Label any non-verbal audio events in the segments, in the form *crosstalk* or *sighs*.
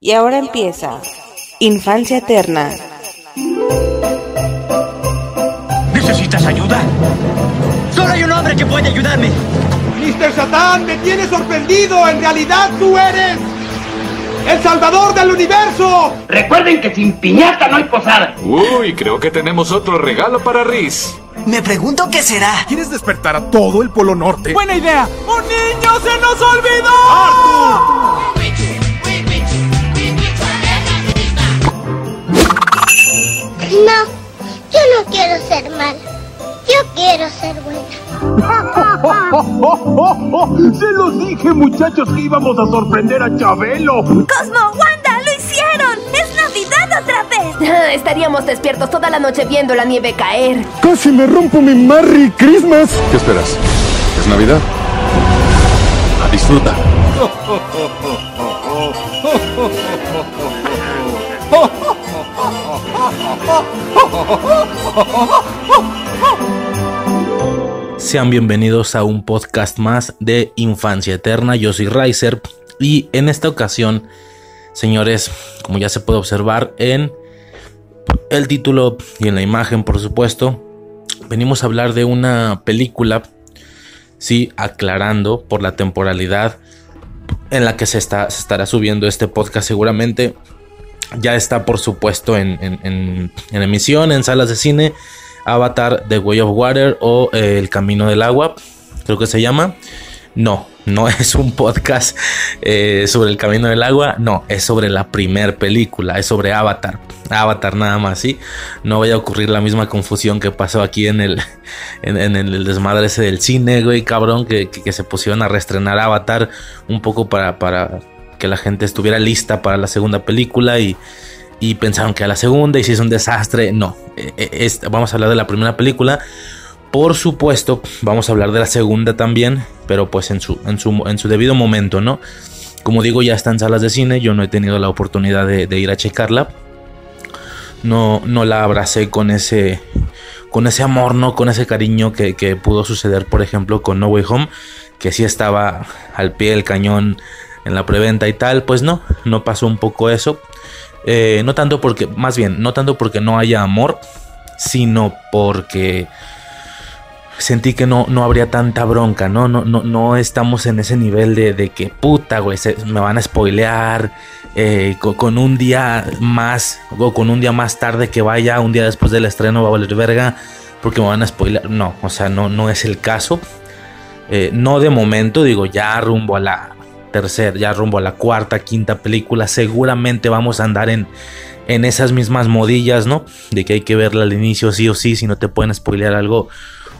Y ahora empieza Infancia Eterna. ¿Necesitas ayuda? Solo hay un hombre que puede ayudarme. Mr. Satán, me tienes sorprendido. En realidad tú eres el salvador del universo. Recuerden que sin piñata no hay posada. Uy, creo que tenemos otro regalo para Riz. Me pregunto qué será. ¿Quieres despertar a todo el Polo Norte? Buena idea. ¡Un niño se nos olvidó! ¡Arthur! No, yo no quiero ser mala. Yo quiero ser buena. *laughs* Se los dije, muchachos, que íbamos a sorprender a Chabelo. Cosmo, Wanda, lo hicieron. Es Navidad otra vez. *laughs* Estaríamos despiertos toda la noche viendo la nieve caer. Casi me rompo mi Merry Christmas. ¿Qué esperas? ¿Es Navidad? Disfruta. *laughs* Sean bienvenidos a un podcast más de Infancia Eterna. Yo soy Riser y en esta ocasión, señores, como ya se puede observar en el título y en la imagen, por supuesto, venimos a hablar de una película, sí, aclarando por la temporalidad en la que se, está, se estará subiendo este podcast seguramente. Ya está, por supuesto, en, en, emisión, en salas de cine. Avatar The Way of Water o eh, El Camino del Agua, creo que se llama. No, no *laughs* es un podcast eh, sobre el Camino del Agua, no, es sobre la primer película, es sobre Avatar. Avatar nada más, ¿sí? No vaya a ocurrir la misma confusión que pasó aquí en el, *laughs* en el desmadre ese del cine, güey, cabrón, que, que, que, se pusieron a reestrenar Avatar un poco para, para que la gente estuviera lista para la segunda película y y pensaron que a la segunda y si es un desastre. No, es, vamos a hablar de la primera película. Por supuesto, vamos a hablar de la segunda también, pero pues en su, en su, en su debido momento, ¿no? Como digo, ya está en salas de cine, yo no he tenido la oportunidad de, de ir a checarla. No, no la abracé con ese, con ese amor, ¿no? Con ese cariño que, que pudo suceder, por ejemplo, con No Way Home, que sí estaba al pie del cañón en la preventa y tal. Pues no, no pasó un poco eso. Eh, no tanto porque, más bien, no tanto porque no haya amor, sino porque sentí que no, no habría tanta bronca, ¿no? No, no, no estamos en ese nivel de, de que puta, güey, me van a spoilear eh, con, un día más, o con un día más tarde que vaya, un día después del estreno va a valer verga, porque me van a spoilear. No, o sea, no, no es el caso. Eh, no de momento, digo, ya rumbo a la, tercer, ya rumbo a la cuarta, quinta película, seguramente vamos a andar en, en esas mismas modillas, ¿no? De que hay que verla al inicio sí o sí, si no te pueden spoilear algo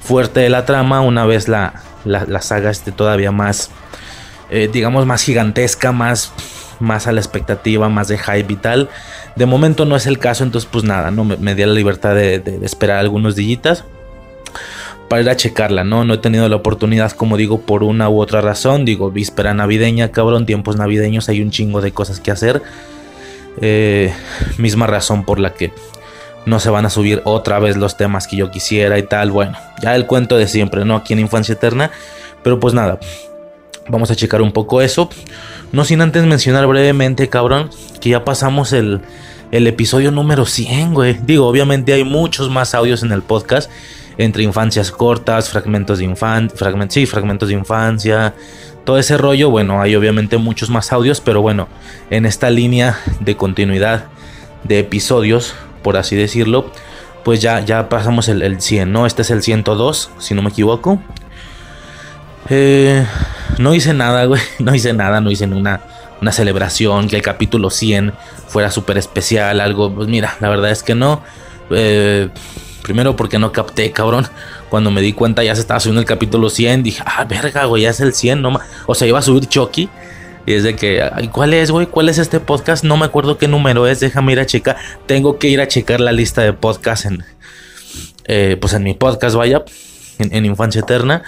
fuerte de la trama, una vez la, la, saga esté todavía más, eh, digamos, más gigantesca, más, más a la expectativa, más de hype y tal. De momento no es el caso, entonces pues nada, ¿no? Me, me di la libertad de, de, de esperar algunos dillitas para ir a checarla, ¿no? No he tenido la oportunidad, como digo, por una u otra razón. Digo, víspera navideña, cabrón, tiempos navideños, hay un chingo de cosas que hacer. Eh, misma razón por la que no se van a subir otra vez los temas que yo quisiera y tal. Bueno, ya el cuento de siempre, ¿no? Aquí en Infancia Eterna. Pero pues nada, vamos a checar un poco eso. No sin antes mencionar brevemente, cabrón, que ya pasamos el, el episodio número 100, güey. Digo, obviamente hay muchos más audios en el podcast entre infancias cortas, fragmentos de infancia, sí, fragmentos de infancia, todo ese rollo. Bueno, hay obviamente muchos más audios, pero bueno, en esta línea de continuidad de episodios, por así decirlo, pues ya, ya pasamos el, el 100, ¿no? Este es el 102, si no me equivoco. Eh, no hice nada, güey, *laughs* no hice nada, no hice una, una celebración, que el capítulo 100 fuera súper especial, algo, pues mira, la verdad es que no. Eh, Primero porque no capté, cabrón. Cuando me di cuenta ya se estaba subiendo el capítulo 100, dije, ah, verga, güey, ya es el 100, no O sea, iba a subir Chucky. Y es de que, ¿cuál es, güey? ¿Cuál es este podcast? No me acuerdo qué número es, déjame ir a checar. Tengo que ir a checar la lista de podcasts en, eh, pues en mi podcast, vaya, en, en Infancia Eterna.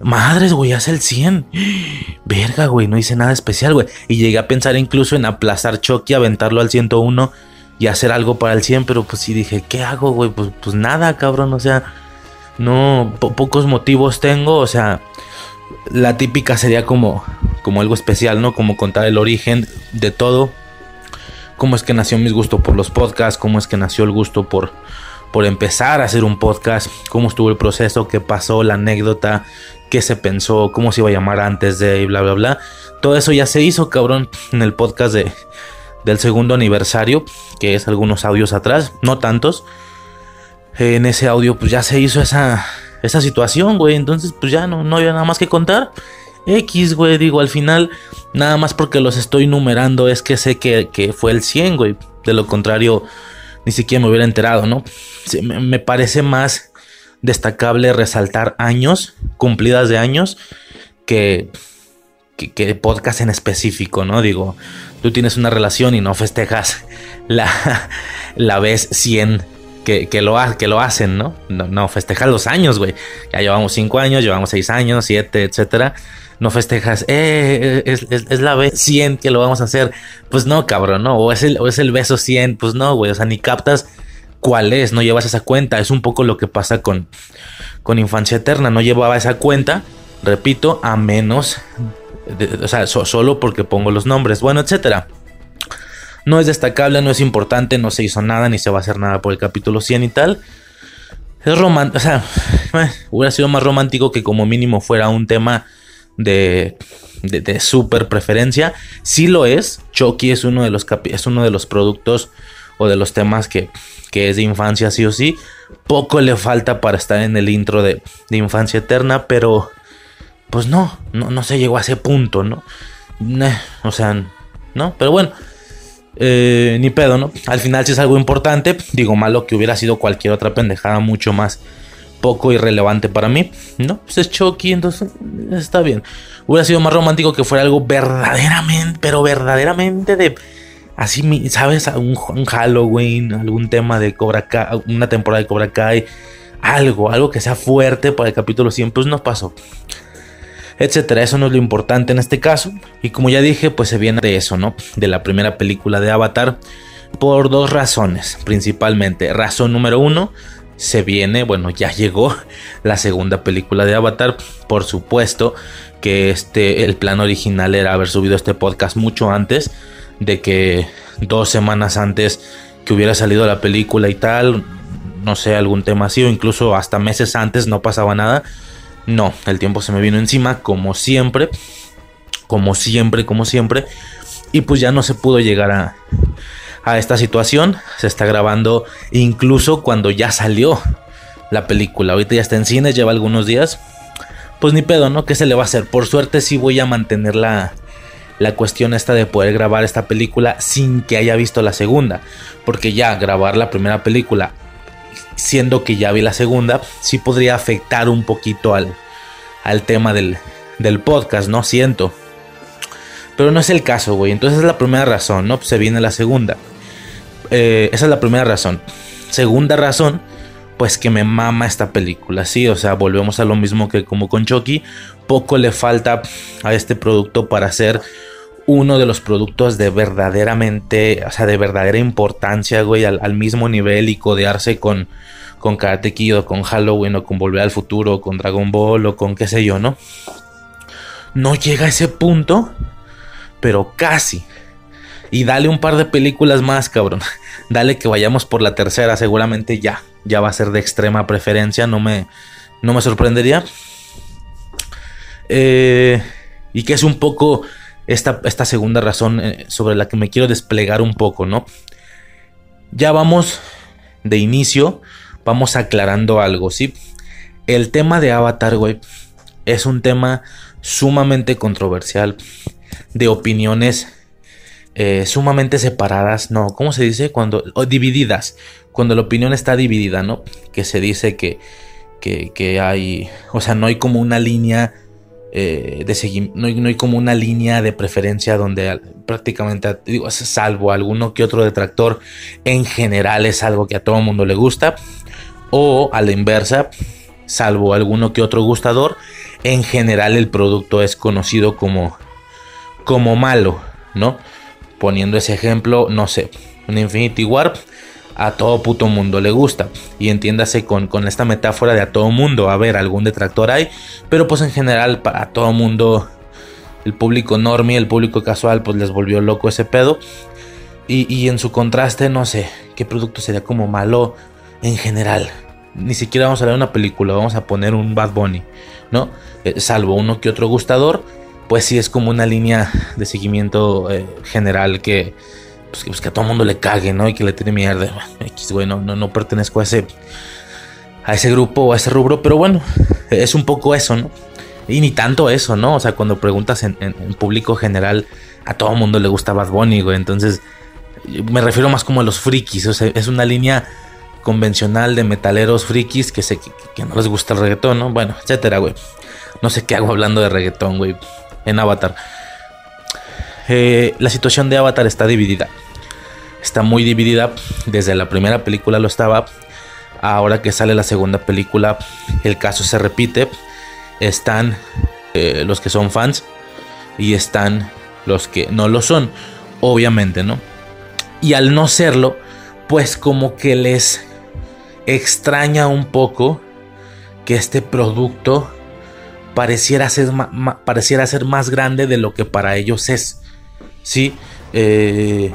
Madres, güey, hace el 100. *gasps* Verga, güey, no hice nada especial, güey. Y llegué a pensar incluso en aplazar Chucky, aventarlo al 101 y hacer algo para el 100, pero pues sí dije, ¿qué hago, güey? Pues, pues nada, cabrón, o sea, no, po pocos motivos tengo, o sea, la típica sería como, como algo especial, ¿no? Como contar el origen de todo. cómo es que nació mi gusto por los podcasts, cómo es que nació el gusto por, por empezar a hacer un podcast, cómo estuvo el proceso, qué pasó, la anécdota, qué se pensó, cómo se iba a llamar antes de y bla bla bla. Todo eso ya se hizo, cabrón, en el podcast de, del segundo aniversario, que es algunos audios atrás, no tantos. En ese audio pues ya se hizo esa, esa situación, güey. Entonces pues ya no, no había nada más que contar. X, güey, digo, al final, nada más porque los estoy numerando es que sé que, que fue el 100, güey. De lo contrario, ni siquiera me hubiera enterado, ¿no? me, parece más destacable resaltar años, cumplidas de años, que, que, podcast en específico, ¿no? Digo, tú tienes una relación y no festejas la, *laughs* la vez 100 que, que, lo, que lo hacen, ¿no? No, no festejas los años, güey. Ya llevamos 5 años, llevamos 6 años, 7, etcétera no festejas, eh, es, la vez 100 que lo vamos a hacer. Pues no, cabrón, no. O es el, es el beso 100, pues no, güey. O sea, ni captas cuál es, no llevas esa cuenta. Es un poco lo que pasa con, con Infancia Eterna. No llevaba esa cuenta, repito, a menos, o sea, solo porque pongo los nombres, bueno, etcétera. No es destacable, no es importante, no se hizo nada, ni se va a hacer nada por el capítulo 100 y tal. Es romántico, o sea, *laughs* hubiera sido más romántico que como mínimo fuera un tema de, de, super preferencia. Si lo es. Chucky es uno de los, es uno de los productos o de los temas que, que, es de infancia, sí o sí. Poco le falta para estar en el intro de, de infancia eterna, pero pues no, no, no, se llegó a ese punto, ¿no? o sea, no, pero bueno. Eh, ni pedo, ¿no? Al final si es algo importante. Digo, malo que hubiera sido cualquier otra pendejada mucho más poco irrelevante para mí. No, pues es Chucky, entonces está bien. Hubiera sido más romántico que fuera algo verdaderamente, pero verdaderamente de así, ¿sabes? Un, Halloween, algún tema de Cobra Kai, una temporada de Cobra Kai, algo, algo que sea fuerte para el capítulo 100, pues no pasó. Etcétera, eso no es lo importante en este caso. Y como ya dije, pues se viene de eso, ¿no? De la primera película de Avatar. Por dos razones, principalmente. Razón número uno, se viene, bueno, ya llegó *laughs* la segunda película de Avatar. Por supuesto que este, el plan original era haber subido este podcast mucho antes de que dos semanas antes que hubiera salido la película y tal, no sé, algún tema así, o incluso hasta meses antes no pasaba nada. No, el tiempo se me vino encima, como siempre, como siempre, como siempre, y pues ya no se pudo llegar a, a esta situación. Se está grabando incluso cuando ya salió la película. Ahorita ya está en cines, lleva algunos días. Pues ni pedo, ¿no? ¿Qué se le va a hacer? Por suerte sí voy a mantener la, la cuestión esta de poder grabar esta película sin que haya visto la segunda. Porque ya grabar la primera película, siendo que ya vi la segunda, sí podría afectar un poquito al, al tema del, del podcast, ¿no? Siento. Pero no es el caso, güey. Entonces es la primera razón, ¿no? Pues se viene la segunda. Eh, esa es la primera razón. Segunda razón, pues que me mama esta película, sí, o sea, volvemos a lo mismo que como con Chucky, poco le falta a este producto para ser uno de los productos de verdaderamente, o sea, de verdadera importancia, güey, al, mismo nivel y codearse con, con Karate Kid o con Halloween o con Volver al Futuro o con Dragon Ball o con qué sé yo, ¿no? No llega a ese punto, pero casi. Y dale un par de películas más, cabrón. *laughs* Dale que vayamos por la tercera, seguramente ya. Ya va a ser de extrema preferencia, no me, no me sorprendería. Eh, y que es un poco esta, esta segunda razón eh, sobre la que me quiero desplegar un poco, ¿no? Ya vamos de inicio, vamos aclarando algo, ¿sí? El tema de Avatar, güey, es un tema sumamente controversial, de opiniones eh, sumamente separadas, no, ¿cómo se dice? Cuando, divididas, cuando la opinión está dividida, ¿no? Que se dice que, que, hay, o sea, no hay como una línea eh, de seguimiento, no, hay, como una línea de preferencia donde prácticamente, digo, salvo alguno que otro detractor, en general es algo que a todo el mundo le gusta, o a la inversa, salvo alguno que otro gustador, en general el producto es conocido como, como malo, ¿no? Poniendo ese ejemplo, no sé, un Infinity Warp a todo puto mundo le gusta. Y entiéndase con, con, esta metáfora de a todo mundo. A ver, algún detractor hay. Pero pues en general, para todo mundo, el público normie, el público casual, pues les volvió loco ese pedo. Y, en su contraste, no sé, qué producto sería como malo en general. Ni siquiera vamos a ver una película, vamos a poner un Bad Bunny, ¿no? Eh, salvo uno que otro gustador, pues sí es como una línea de seguimiento eh, general que, pues, pues, que, a todo mundo le cague, ¿no? Y que le tiene mierda. *laughs* X, güey, no, no, pertenezco a ese, a ese grupo o a ese rubro, pero bueno, es un poco eso, ¿no? Y ni tanto eso, ¿no? O sea, cuando preguntas en, público general, a todo mundo le gusta Bad Bunny, güey. Entonces, me refiero más como a los frikis. O sea, es una línea convencional de metaleros frikis que, se, que, no les gusta el reggaetón, ¿no? Bueno, etcétera, güey. No sé qué hago hablando de reggaetón, güey. En Avatar. Eh, la situación de Avatar está dividida. Está muy dividida. Desde la primera película lo estaba. Ahora que sale la segunda película, el caso se repite están eh, los que son fans y están los que no lo son, obviamente, ¿no? Y al no serlo, pues como que les extraña un poco que este producto pareciera ser, pareciera ser más grande de lo que para ellos es. Sí, eh,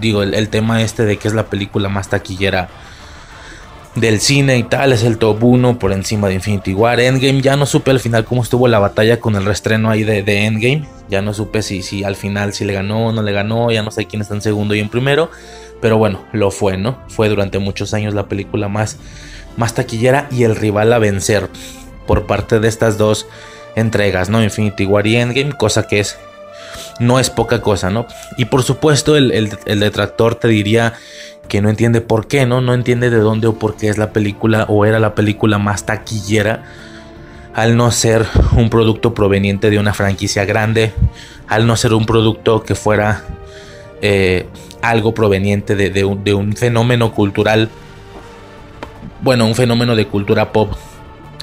digo, el, tema este de que es la película más taquillera del cine y tal, es el top 1 por encima de Infinity War. Endgame, ya no supe al final cómo estuvo la batalla con el restreno ahí de, Endgame. Ya no supe si, si al final si le ganó o no le ganó, ya no sé quién está en segundo y en primero. Pero bueno, lo fue, ¿no? Fue durante muchos años la película más, más taquillera y el rival a vencer por parte de estas dos entregas, ¿no? Infinity War y Endgame, cosa que es no es poca cosa, ¿no? Y por supuesto el, el, detractor te diría que no entiende por qué, ¿no? No entiende de dónde o por qué es la película o era la película más taquillera al no ser un producto proveniente de una franquicia grande, al no ser un producto que fuera eh, algo proveniente de, un, fenómeno cultural, bueno, un fenómeno de cultura pop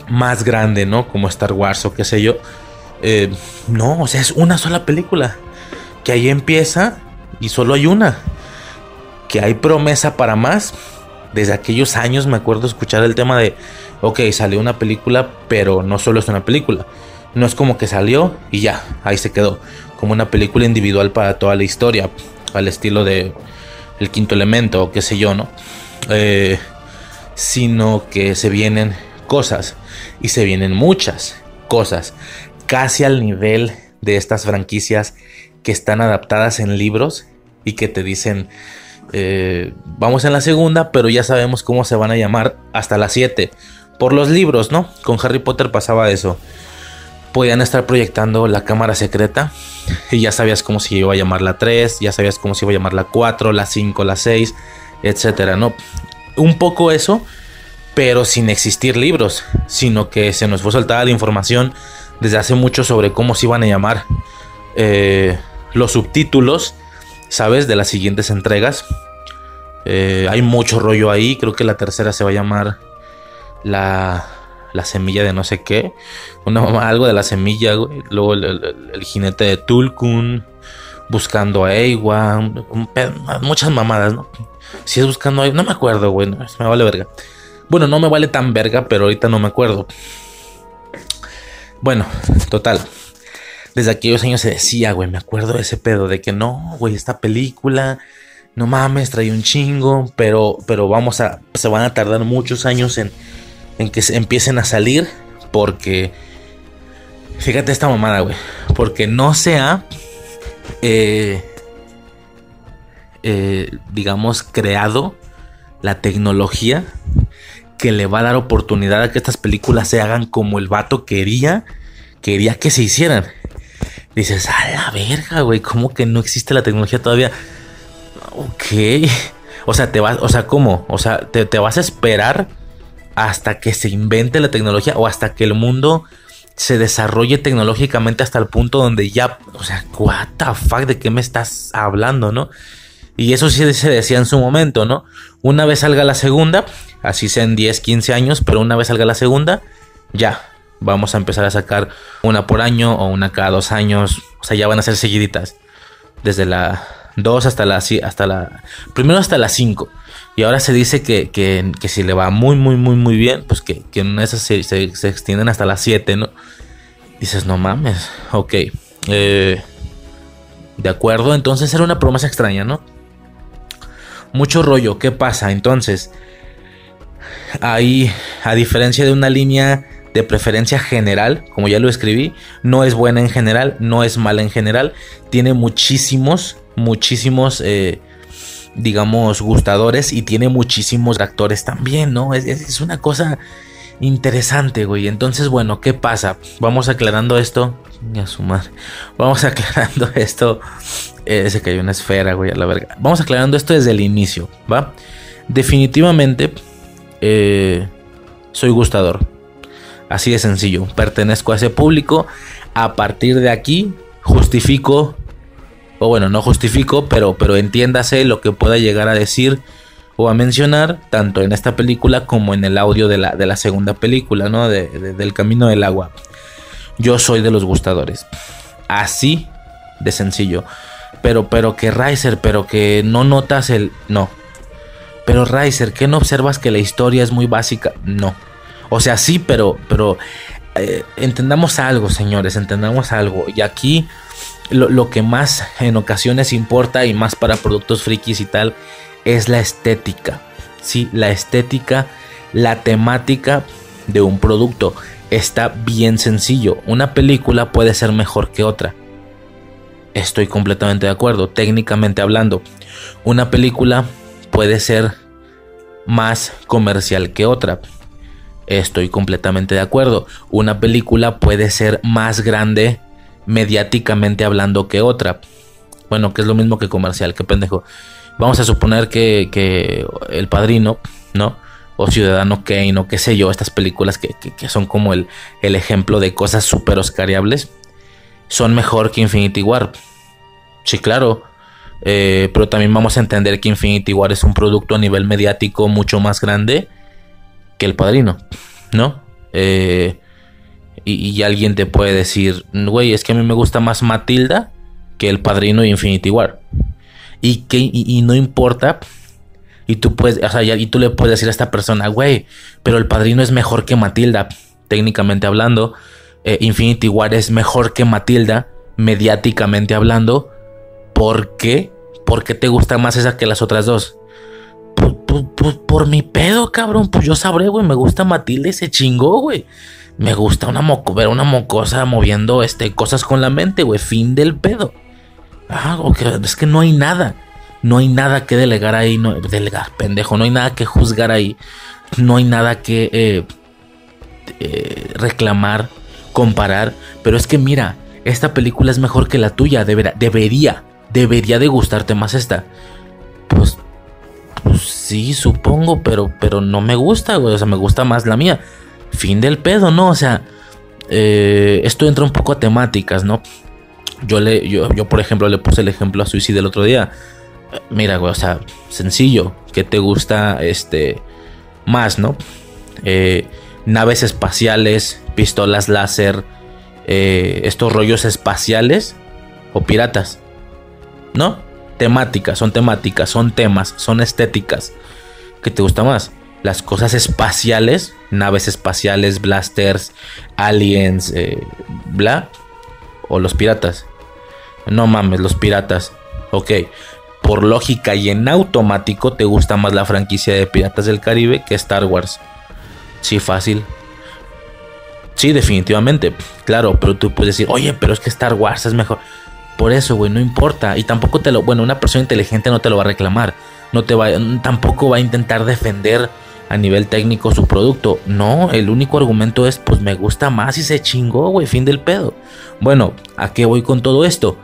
más grande, ¿no? Como Star Wars o qué sé yo. Eh, no, o sea, es una sola película que ahí empieza y solo hay una. Que hay promesa para más. Desde aquellos años me acuerdo escuchar el tema de, ok, salió una película, pero no solo es una película. No es como que salió y ya, ahí se quedó. Como una película individual para toda la historia. Al estilo de El Quinto Elemento o qué sé yo, ¿no? Eh, sino que se vienen cosas. Y se vienen muchas cosas. Casi al nivel de estas franquicias que están adaptadas en libros y que te dicen, eh, vamos en la segunda, pero ya sabemos cómo se van a llamar hasta las 7. Por los libros, ¿no? Con Harry Potter pasaba eso. Podían estar proyectando la cámara secreta y ya sabías cómo se iba a llamar la 3, ya sabías cómo se iba a llamar la 4, la 5, la 6, etcétera, ¿no? Un poco eso, pero sin existir libros, sino que se nos fue soltada la información desde hace mucho sobre cómo se iban a llamar. Eh, los subtítulos, ¿sabes? De las siguientes entregas. Eh, hay mucho rollo ahí. Creo que la tercera se va a llamar la, la semilla de no sé qué. Una, algo de la semilla, Luego el, jinete de Tulkun. Buscando a Ewa. muchas mamadas, ¿no? Si es buscando a No me acuerdo, güey. me vale verga. Bueno, no me vale tan verga, pero ahorita no me acuerdo. Bueno, total. Desde aquellos años se decía, güey, me acuerdo de ese pedo de que no, güey, esta película, no mames, trae un chingo, pero, pero vamos a, se van a tardar muchos años en, en que se empiecen a salir, porque, fíjate esta mamada, güey, porque no se ha, eh, eh, digamos, creado la tecnología que le va a dar oportunidad a que estas películas se hagan como el vato quería, quería que se hicieran dices, a la verga, güey, ¿cómo que no existe la tecnología todavía? Ok. O sea, te vas, o sea, ¿cómo? O sea, te, vas a esperar hasta que se invente la tecnología o hasta que el mundo se desarrolle tecnológicamente hasta el punto donde ya, o sea, what the fuck, ¿de qué me estás hablando, no? Y eso sí se decía en su momento, ¿no? Una vez salga la segunda, así sean 10, 15 años, pero una vez salga la segunda, ya, vamos a empezar a sacar una por año o una cada dos años. O sea, ya van a ser seguiditas. Desde la 2 hasta la, hasta la... Primero hasta la 5. Y ahora se dice que, que, si le va muy, muy, muy, muy bien, pues que, que en esas se, se, extienden hasta las 7, ¿no? Dices, no mames, ok. Eh, ¿De acuerdo? Entonces era una promesa extraña, ¿no? Mucho rollo. ¿Qué pasa? Entonces, ahí, a diferencia de una línea de preferencia general, como ya lo escribí, no es buena en general, no es mala en general, tiene muchísimos, muchísimos, eh, digamos, gustadores y tiene muchísimos actores también, ¿no? Es, es una cosa interesante, güey. Entonces, bueno, ¿qué pasa? Vamos aclarando esto. A su. Vamos *laughs* aclarando esto. Eh, se cayó una esfera, güey, a la verga. Vamos aclarando esto desde el inicio, ¿va? Definitivamente eh, soy gustador. Así de sencillo. Pertenezco a ese público. A partir de aquí justifico, o bueno, no justifico, pero, pero entiéndase lo que pueda llegar a decir o a mencionar, tanto en esta película como en el audio de la, de la segunda película, ¿no? del Camino del Agua. Yo soy de los gustadores. Así de sencillo. Pero, pero que Riser, pero que no notas el. No. Pero Riser, ¿qué no observas que la historia es muy básica? No. O sea, sí, pero, pero eh, entendamos algo, señores, entendamos algo. Y aquí lo, lo, que más en ocasiones importa y más para productos frikis y tal es la estética. Sí, la estética, la temática de un producto está bien sencillo. Una película puede ser mejor que otra. Estoy completamente de acuerdo, técnicamente hablando. Una película puede ser más comercial que otra. Estoy completamente de acuerdo. Una película puede ser más grande mediáticamente hablando que otra. Bueno, que es lo mismo que comercial, qué pendejo. Vamos a suponer que, El Padrino, ¿no? O Ciudadano Kane, o qué sé yo, estas películas que, son como el, el, ejemplo de cosas súper oscariables, son mejor que Infinity War. Sí, claro. Eh, pero también vamos a entender que Infinity War es un producto a nivel mediático mucho más grande que El Padrino, ¿no? Eh, y, y, alguien te puede decir, güey, es que a mí me gusta más Matilda que El Padrino y Infinity War y que y, no importa y tú puedes, o sea, y tú le puedes decir a esta persona, güey, pero el padrino es mejor que Matilda, técnicamente hablando. Eh, Infinity War es mejor que Matilda, mediáticamente hablando. ¿Por qué? ¿Por qué te gusta más esa que las otras dos? Pues, pues, pues por mi pedo, cabrón. Pues yo sabré, güey. Me gusta Matilda y se güey. Me gusta una moco, ver una mocosa moviendo este, cosas con la mente, güey. Fin del pedo. Ah, es que no hay nada. No hay nada que delegar ahí. Delegar, pendejo. No hay nada que juzgar ahí. No hay nada que eh, eh, reclamar, comparar. Pero es que mira, esta película es mejor que la tuya. Debería, debería, de gustarte más esta. Pues, pues sí, supongo, pero, pero no me gusta, O sea, me gusta más la mía. Fin del pedo, ¿no? O sea, eh, esto entra un poco a temáticas, ¿no? Yo, le, yo, yo, por ejemplo, le puse el ejemplo a Suicide el otro día. Mira, güey, o sea, sencillo. ¿Qué te gusta este más, no? Eh, naves espaciales, pistolas láser, eh, estos rollos espaciales o piratas, ¿no? Temáticas, son temáticas, son temas, son estéticas. ¿Qué te gusta más? Las cosas espaciales, naves espaciales, blasters, aliens, eh, bla, o los piratas. No mames, los piratas. Ok, por lógica y en automático te gusta más la franquicia de Piratas del Caribe que Star Wars. Sí, fácil. Sí, definitivamente. Claro, pero tú puedes decir, oye, pero es que Star Wars es mejor. Por eso, güey, no importa. Y tampoco te lo. Bueno, una persona inteligente no te lo va a reclamar. No te va. Tampoco va a intentar defender a nivel técnico su producto. No, el único argumento es, pues me gusta más y se chingó, güey, fin del pedo. Bueno, ¿a qué voy con todo esto?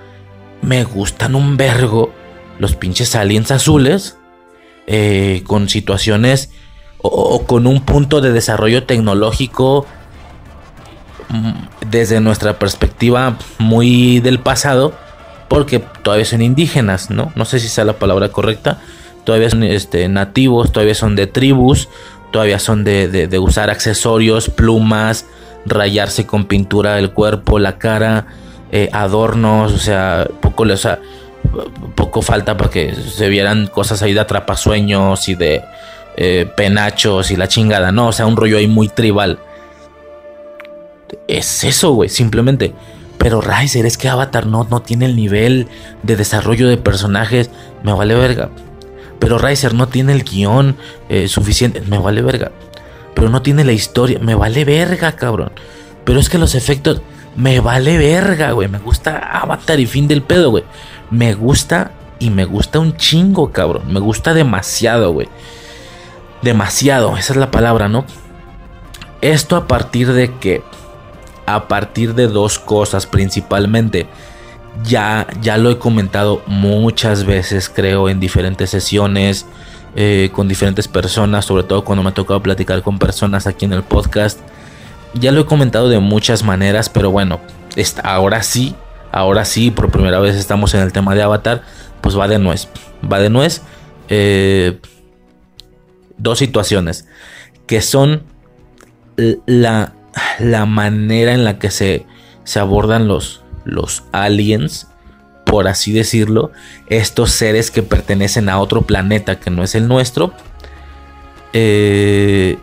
Me gustan un vergo los pinches aliens azules eh, con situaciones o, con un punto de desarrollo tecnológico mm, desde nuestra perspectiva muy del pasado, porque todavía son indígenas, ¿no? No sé si sea la palabra correcta, todavía son este, nativos, todavía son de tribus, todavía son de, usar accesorios, plumas, rayarse con pintura el cuerpo, la cara, eh, adornos, o sea, poco, o sea, poco falta para que se vieran cosas ahí de atrapasueños y de eh, penachos y la chingada, ¿no? O sea, un rollo ahí muy tribal. Es eso, güey, simplemente. pero Riser, es que Avatar no, no tiene el nivel de desarrollo de personajes. Me vale verga. Pero Riser no tiene el guion eh, suficiente. Me vale verga. Pero no tiene la historia. Me vale verga, cabrón. Pero es que los efectos. Me vale verga, güey. Me gusta Avatar y fin del pedo, güey. Me gusta y me gusta un chingo, cabrón. Me gusta demasiado, güey. Demasiado, esa es la palabra, ¿no? Esto a partir de que, a partir de dos cosas principalmente. Ya, ya lo he comentado muchas veces, creo, en diferentes sesiones, eh, con diferentes personas, sobre todo cuando me ha tocado platicar con personas aquí en el podcast. Ya lo he comentado de muchas maneras, pero bueno, ahora sí, ahora sí, por primera vez estamos en el tema de Avatar, pues va de nuez. Va de nuez. Eh, dos situaciones que son la, la manera en la que se, se abordan los, los aliens, por así decirlo, estos seres que pertenecen a otro planeta que no es el nuestro, eh,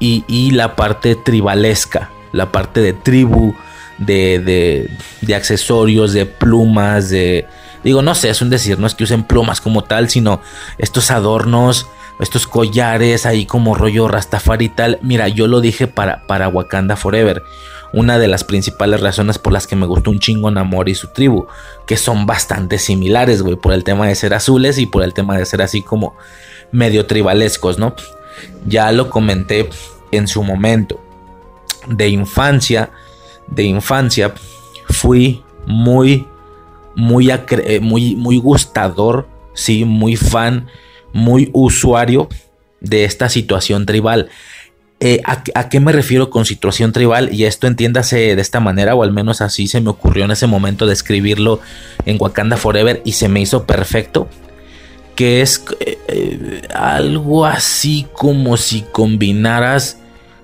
y, la parte tribalesca, la parte de tribu, de, de, de accesorios, de plumas, de... Digo, no sé, es un decir, no es que usen plumas como tal, sino estos adornos estos collares ahí como rollo Rastafari y tal. Mira, yo lo dije para, para Wakanda Forever. Una de las principales razones por las que me gustó un chingo Namor y su tribu. Que son bastante similares, güey. Por el tema de ser azules y por el tema de ser así como medio tribalescos, ¿no? Ya lo comenté en su momento. De infancia, de infancia, fui muy, muy, eh, muy, muy gustador, sí, muy fan muy usuario de esta situación tribal. Eh, ¿a, qué me refiero con situación tribal? Y esto entiéndase de esta manera, o al menos así se me ocurrió en ese momento de escribirlo en Wakanda Forever y se me hizo perfecto. Que es eh, eh, algo así como si combinaras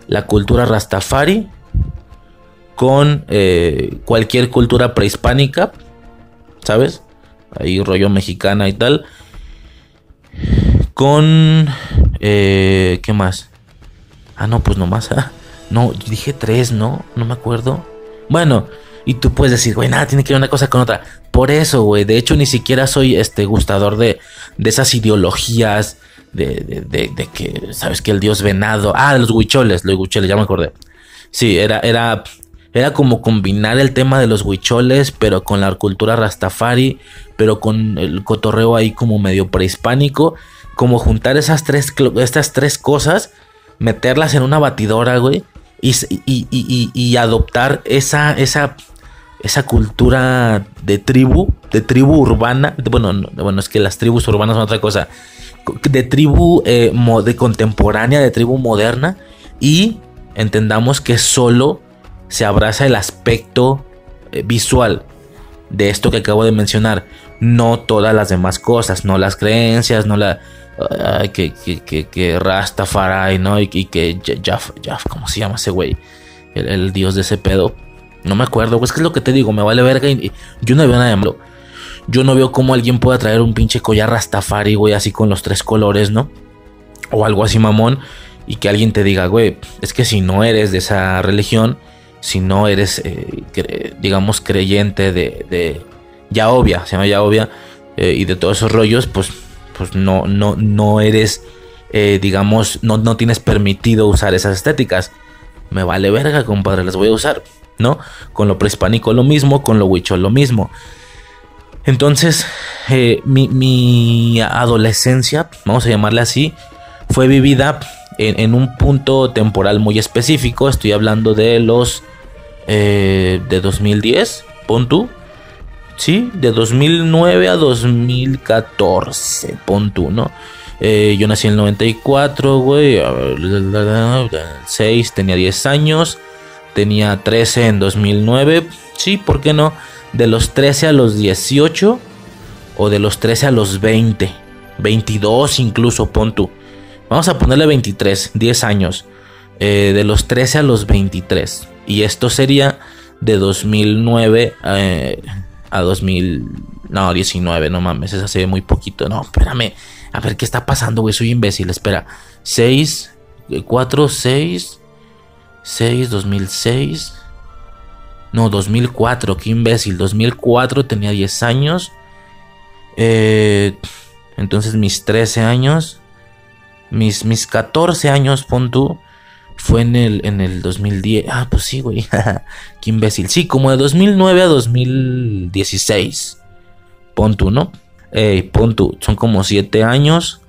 la cultura rastafari con cualquier cultura prehispánica, ¿sabes? Ahí rollo mexicana y tal con... ¿Qué más? Ah, no, pues nomás. Ah, no, dije tres, ¿no? No me acuerdo. Bueno, y tú puedes decir, güey, nada, tiene que ver una cosa con otra. Por eso, güey, de hecho ni siquiera soy este gustador de, de esas ideologías de, de, de, que, ¿sabes? Que el dios venado. Ah, los huicholes, los huicholes, ya me acordé. Sí, era, era, era como combinar el tema de los huicholes, pero con la cultura rastafari, pero con el cotorreo ahí como medio prehispánico como juntar esas tres, estas tres cosas, meterlas en una batidora, güey, y, y, adoptar esa, esa, esa cultura de tribu, de tribu urbana. Bueno, bueno, es que las tribus urbanas son otra cosa. De tribu eh, de contemporánea, de tribu moderna. Y entendamos que solo se abraza el aspecto eh, visual de esto que acabo de mencionar. No todas las demás cosas, no las creencias, no la que, que, que, que Rastafari, ¿no? Y, que Jaff, ¿cómo se llama ese güey? El, dios de ese pedo. No me acuerdo, pues que es lo que te digo, me vale verga. Yo no veo nada de malo. Yo no veo cómo alguien pueda traer un pinche collar Rastafari, güey, así con los tres colores, ¿no? O algo así mamón. Y que alguien te diga, güey, es que si no eres de esa religión, si no eres, eh, digamos, creyente de, de ya se llama ya eh, y de todos esos rollos, pues pues no, no, no eres, eh, digamos, no, no tienes permitido usar esas estéticas. Me vale verga, compadre, las voy a usar, ¿no? Con lo prehispánico lo mismo, con lo huicho lo mismo. Entonces, eh, mi, adolescencia, vamos a llamarle así, fue vivida en, un punto temporal muy específico. Estoy hablando de los eh, de 2010, pon tú, Sí, de 2009 a 2014, pon tú, ¿no? Eh, yo nací en el 94, güey. 6, tenía 10 años. Tenía 13 en 2009. Sí, ¿por qué no? De los 13 a los 18. O de los 13 a los 20. 22 incluso, pon tú. Vamos a ponerle 23, 10 años. Eh, de los 13 a los 23. Y esto sería de 2009 eh, a 2000. No, 19, no mames, se ve muy poquito. No, espérame. A ver qué está pasando, güey. Soy imbécil. Espera. 6, 4, 6, 6, 2006. No, 2004, qué imbécil. 2004 tenía 10 años. Eh, entonces mis 13 años. Mis, mis 14 años, pon tú. Fue en el, en el 2010. Ah, pues sí, güey. *laughs* qué imbécil. Sí, como de 2009 a 2016. Pon tú, ¿no? Eh, pon tú. Son como 7 años.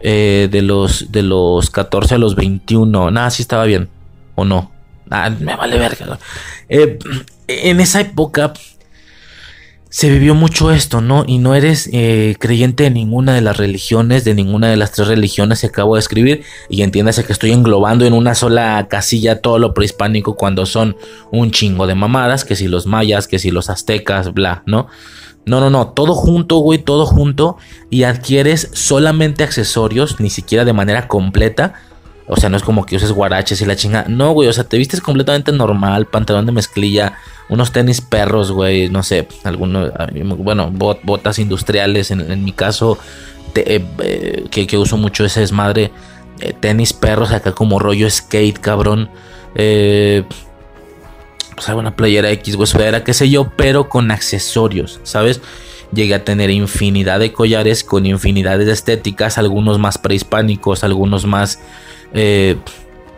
Eh, de, los, de los 14 a los 21. Nada, sí estaba bien. ¿O no? Ah, me vale verga. Eh, en esa época se vivió mucho esto, ¿no? Y no eres eh, creyente de ninguna de las religiones, de ninguna de las tres religiones que acabo de escribir. Y entiéndase que estoy englobando en una sola casilla todo lo prehispánico cuando son un chingo de mamadas, que si los mayas, que si los aztecas, bla, ¿no? No, no, no, todo junto, güey, todo junto. Y adquieres solamente accesorios, ni siquiera de manera completa o sea, no es como que uses guaraches y la chinga. No, güey, o sea, te vistes completamente normal, pantalón de mezclilla, unos tenis perros, güey, no sé, algunos, bueno, botas industriales, en, mi caso, eh, eh, que, uso mucho ese desmadre, eh, tenis perros acá como rollo skate, cabrón. Eh, o sea, una playera X, güey, qué sé yo, pero con accesorios, ¿sabes? Llegué a tener infinidad de collares con infinidad de estéticas, algunos más prehispánicos, algunos más eh,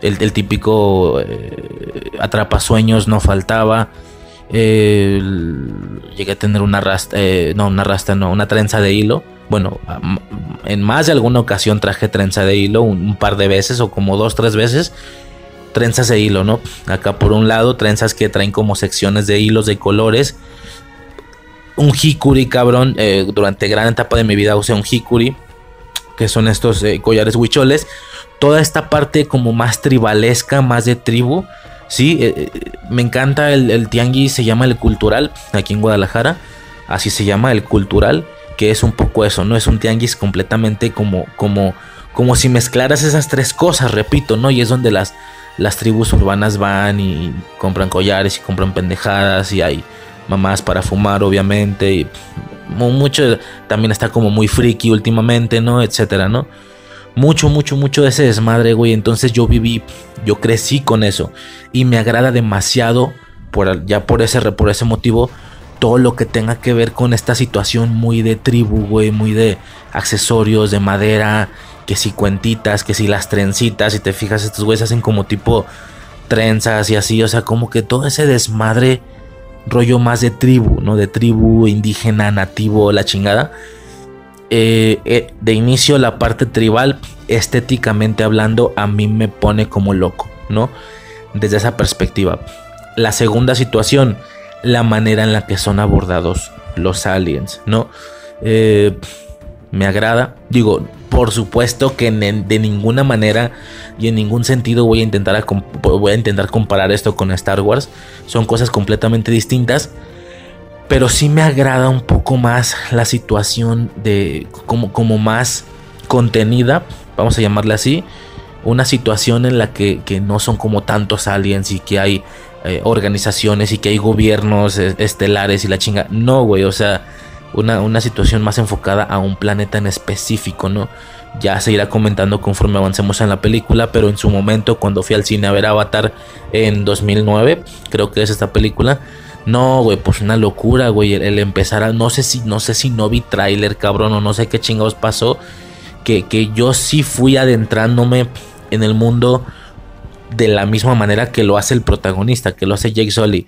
el, típico eh, atrapasueños no faltaba. Eh, llegué a tener una rasta, no, una rasta, no, una trenza de hilo. Bueno, en más de alguna ocasión traje trenza de hilo un, par de veces o como dos, tres veces. Trenzas de hilo, ¿no? Acá por un lado, trenzas que traen como secciones de hilos de colores. Un hikuri, cabrón. durante gran etapa de mi vida usé un hikuri. Que son estos collares huicholes toda esta parte como más tribalesca, más de tribu. Sí, eh, eh, me encanta el, tianguis, se llama el cultural, aquí en Guadalajara. Así se llama el cultural, que es un poco eso, ¿no? Es un tianguis completamente como, como, como si mezclaras esas tres cosas, repito, ¿no? Y es donde las, las tribus urbanas van y compran collares y compran pendejadas y hay mamás para fumar, obviamente. Y mucho también está como muy friki últimamente, ¿no? Etcétera, ¿no? Mucho, mucho, mucho de ese desmadre, güey. Entonces yo viví, yo crecí con eso. Y me agrada demasiado, por, ya por ese, por ese motivo, todo lo que tenga que ver con esta situación muy de tribu, güey. Muy de accesorios, de madera, que si cuentitas, que si las trencitas. Si te fijas, estos güeyes hacen como tipo trenzas y así. O sea, como que todo ese desmadre, rollo más de tribu, ¿no? De tribu indígena, nativo, la chingada eh, eh, de inicio la parte tribal, estéticamente hablando, a mí me pone como loco, ¿no? Desde esa perspectiva. La segunda situación, la manera en la que son abordados los aliens, ¿no? Eh, me agrada. Digo, por supuesto que de ninguna manera y en ningún sentido voy a intentar voy a intentar comparar esto con Star Wars. Son cosas completamente distintas pero sí me agrada un poco más la situación de como, como más contenida, vamos a llamarla así, una situación en la que, no son como tantos aliens y que hay eh, organizaciones y que hay gobiernos estelares y la chinga. No, güey, o sea, una, una, situación más enfocada a un planeta en específico, ¿no? Ya se irá comentando conforme avancemos en la película, pero en su momento cuando fui al cine a ver Avatar en 2009, creo que es esta película, no, güey, pues una locura, güey. El, empezar a. No sé si, no sé si no vi tráiler, cabrón, o no sé qué chingados pasó. Que, que yo sí fui adentrándome en el mundo de la misma manera que lo hace el protagonista, que lo hace Jake Sully.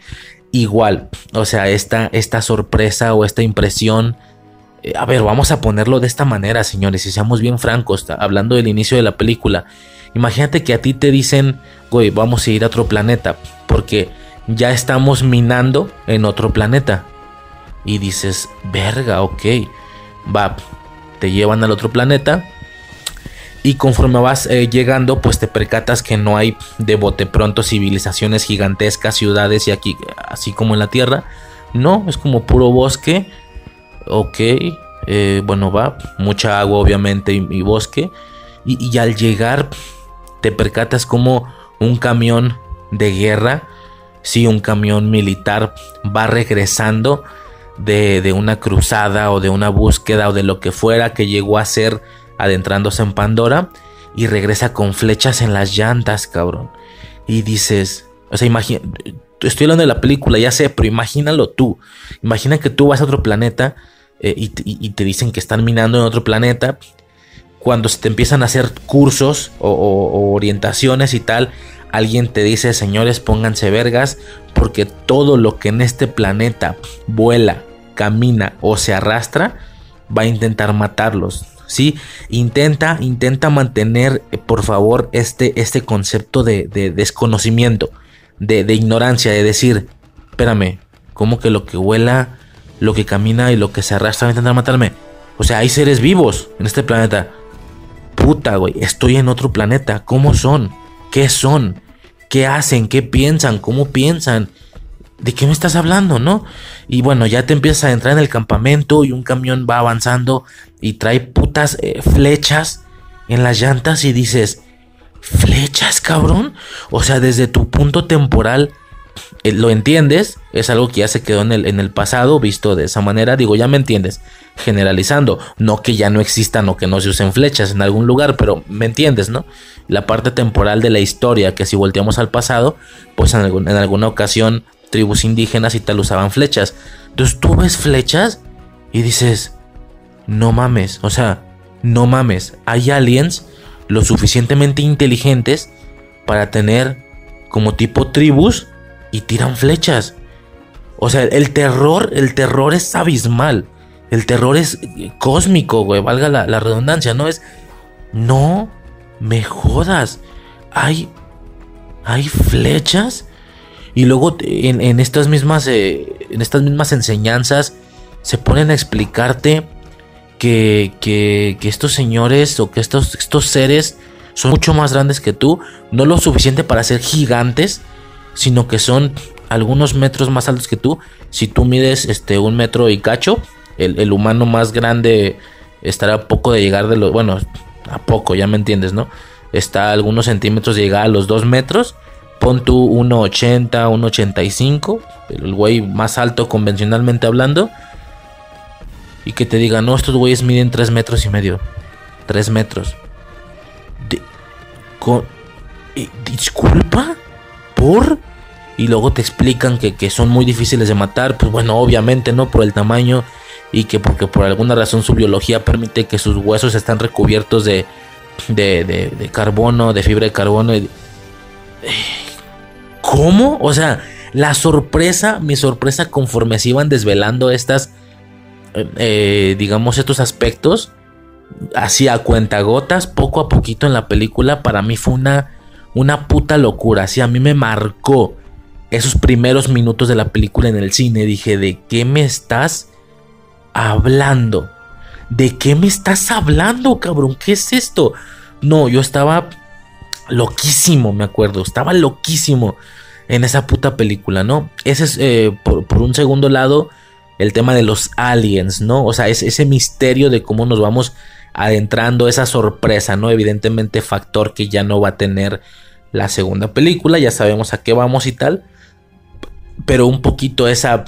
Igual, o sea, esta, esta sorpresa o esta impresión. Eh, a ver, vamos a ponerlo de esta manera, señores, y seamos bien francos, hablando del inicio de la película. Imagínate que a ti te dicen, güey, vamos a ir a otro planeta, porque ya estamos minando en otro planeta. Y dices, verga, ok, va, te llevan al otro planeta. Y conforme vas eh, llegando, pues te percatas que no hay de bote pronto civilizaciones gigantescas, ciudades y aquí, así como en la Tierra. No, es como puro bosque. Ok, eh, bueno, va, mucha agua obviamente y, bosque. Y, y al llegar, te percatas como un camión de guerra si un camión militar va regresando de, una cruzada o de una búsqueda o de lo que fuera que llegó a ser adentrándose en Pandora y regresa con flechas en las llantas, cabrón. Y dices, o sea, imagina, estoy hablando de la película, ya sé, pero imagínalo tú. Imagina que tú vas a otro planeta eh, y, te dicen que están minando en otro planeta. Cuando se te empiezan a hacer cursos o orientaciones y tal, alguien te dice, señores, pónganse vergas, porque todo lo que en este planeta vuela, camina o se arrastra, va a intentar matarlos. ¿sí? Intenta, intenta mantener, eh, por favor, este, este concepto de, desconocimiento, de, de, ignorancia, de decir, espérame, ¿cómo que lo que vuela, lo que camina y lo que se arrastra va a intentar matarme? O sea, hay seres vivos en este planeta. Puta, güey, estoy en otro planeta. ¿Cómo son? ¿Qué son? ¿Qué hacen? ¿Qué piensan? ¿Cómo piensan? ¿de qué me estás hablando, no? Y bueno, ya te empiezas a entrar en el campamento y un camión va avanzando y trae putas eh, flechas en las llantas y dices, flechas, cabrón. O sea, desde tu punto temporal, lo entiendes, es algo que ya se quedó en el, en el pasado, visto de esa manera, digo, ya me entiendes, generalizando, no que ya no existan o que no se usen flechas en algún lugar, pero me entiendes, ¿no? La parte temporal de la historia, que si volteamos al pasado, pues en, en alguna ocasión tribus indígenas y tal usaban flechas. Entonces tú ves flechas y dices, no mames, o sea, no mames, hay aliens lo suficientemente inteligentes para tener como tipo tribus y tiran flechas. O sea, el terror, el terror es abismal. El terror es cósmico, güey, valga la, redundancia, ¿no? Es, no me jodas. Hay, hay flechas y luego en, estas mismas eh, en estas mismas enseñanzas se ponen a explicarte que, que, estos señores o que estos, estos seres son mucho más grandes que tú, no lo suficiente para ser gigantes, sino que son algunos metros más altos que tú. Si tú mides este un metro y cacho, el, el humano más grande estará a poco de llegar de los, bueno, a poco, ya me entiendes, ¿no? Está a algunos centímetros de llegar a los dos metros pon tú 1.80, 1.85, el güey más alto convencionalmente hablando, y que te diga, no, estos güeyes miden 3 metros y medio, 3 metros. disculpa, Y luego te explican que, son muy difíciles de matar, pues bueno, obviamente no por el tamaño y que porque por alguna razón su biología permite que sus huesos están recubiertos de, de, de carbono, de fibra de carbono. *sighs* ¿Cómo? O sea, la sorpresa, mi sorpresa conforme se iban desvelando estas, eh, eh, digamos, estos aspectos, así a cuentagotas, poco a poquito en la película, para mí fue una, una puta locura. Así a mí me marcó esos primeros minutos de la película en el cine. Dije, ¿de qué me estás hablando? ¿De qué me estás hablando, cabrón? ¿Qué es esto? No, yo estaba loquísimo, me acuerdo. Estaba loquísimo en esa puta película, ¿no? Ese es, eh, por, un segundo lado, el tema de los aliens, ¿no? O sea, es ese misterio de cómo nos vamos adentrando, esa sorpresa, ¿no? Evidentemente, factor que ya no va a tener la segunda película, ya sabemos a qué vamos y tal. Pero un poquito esa,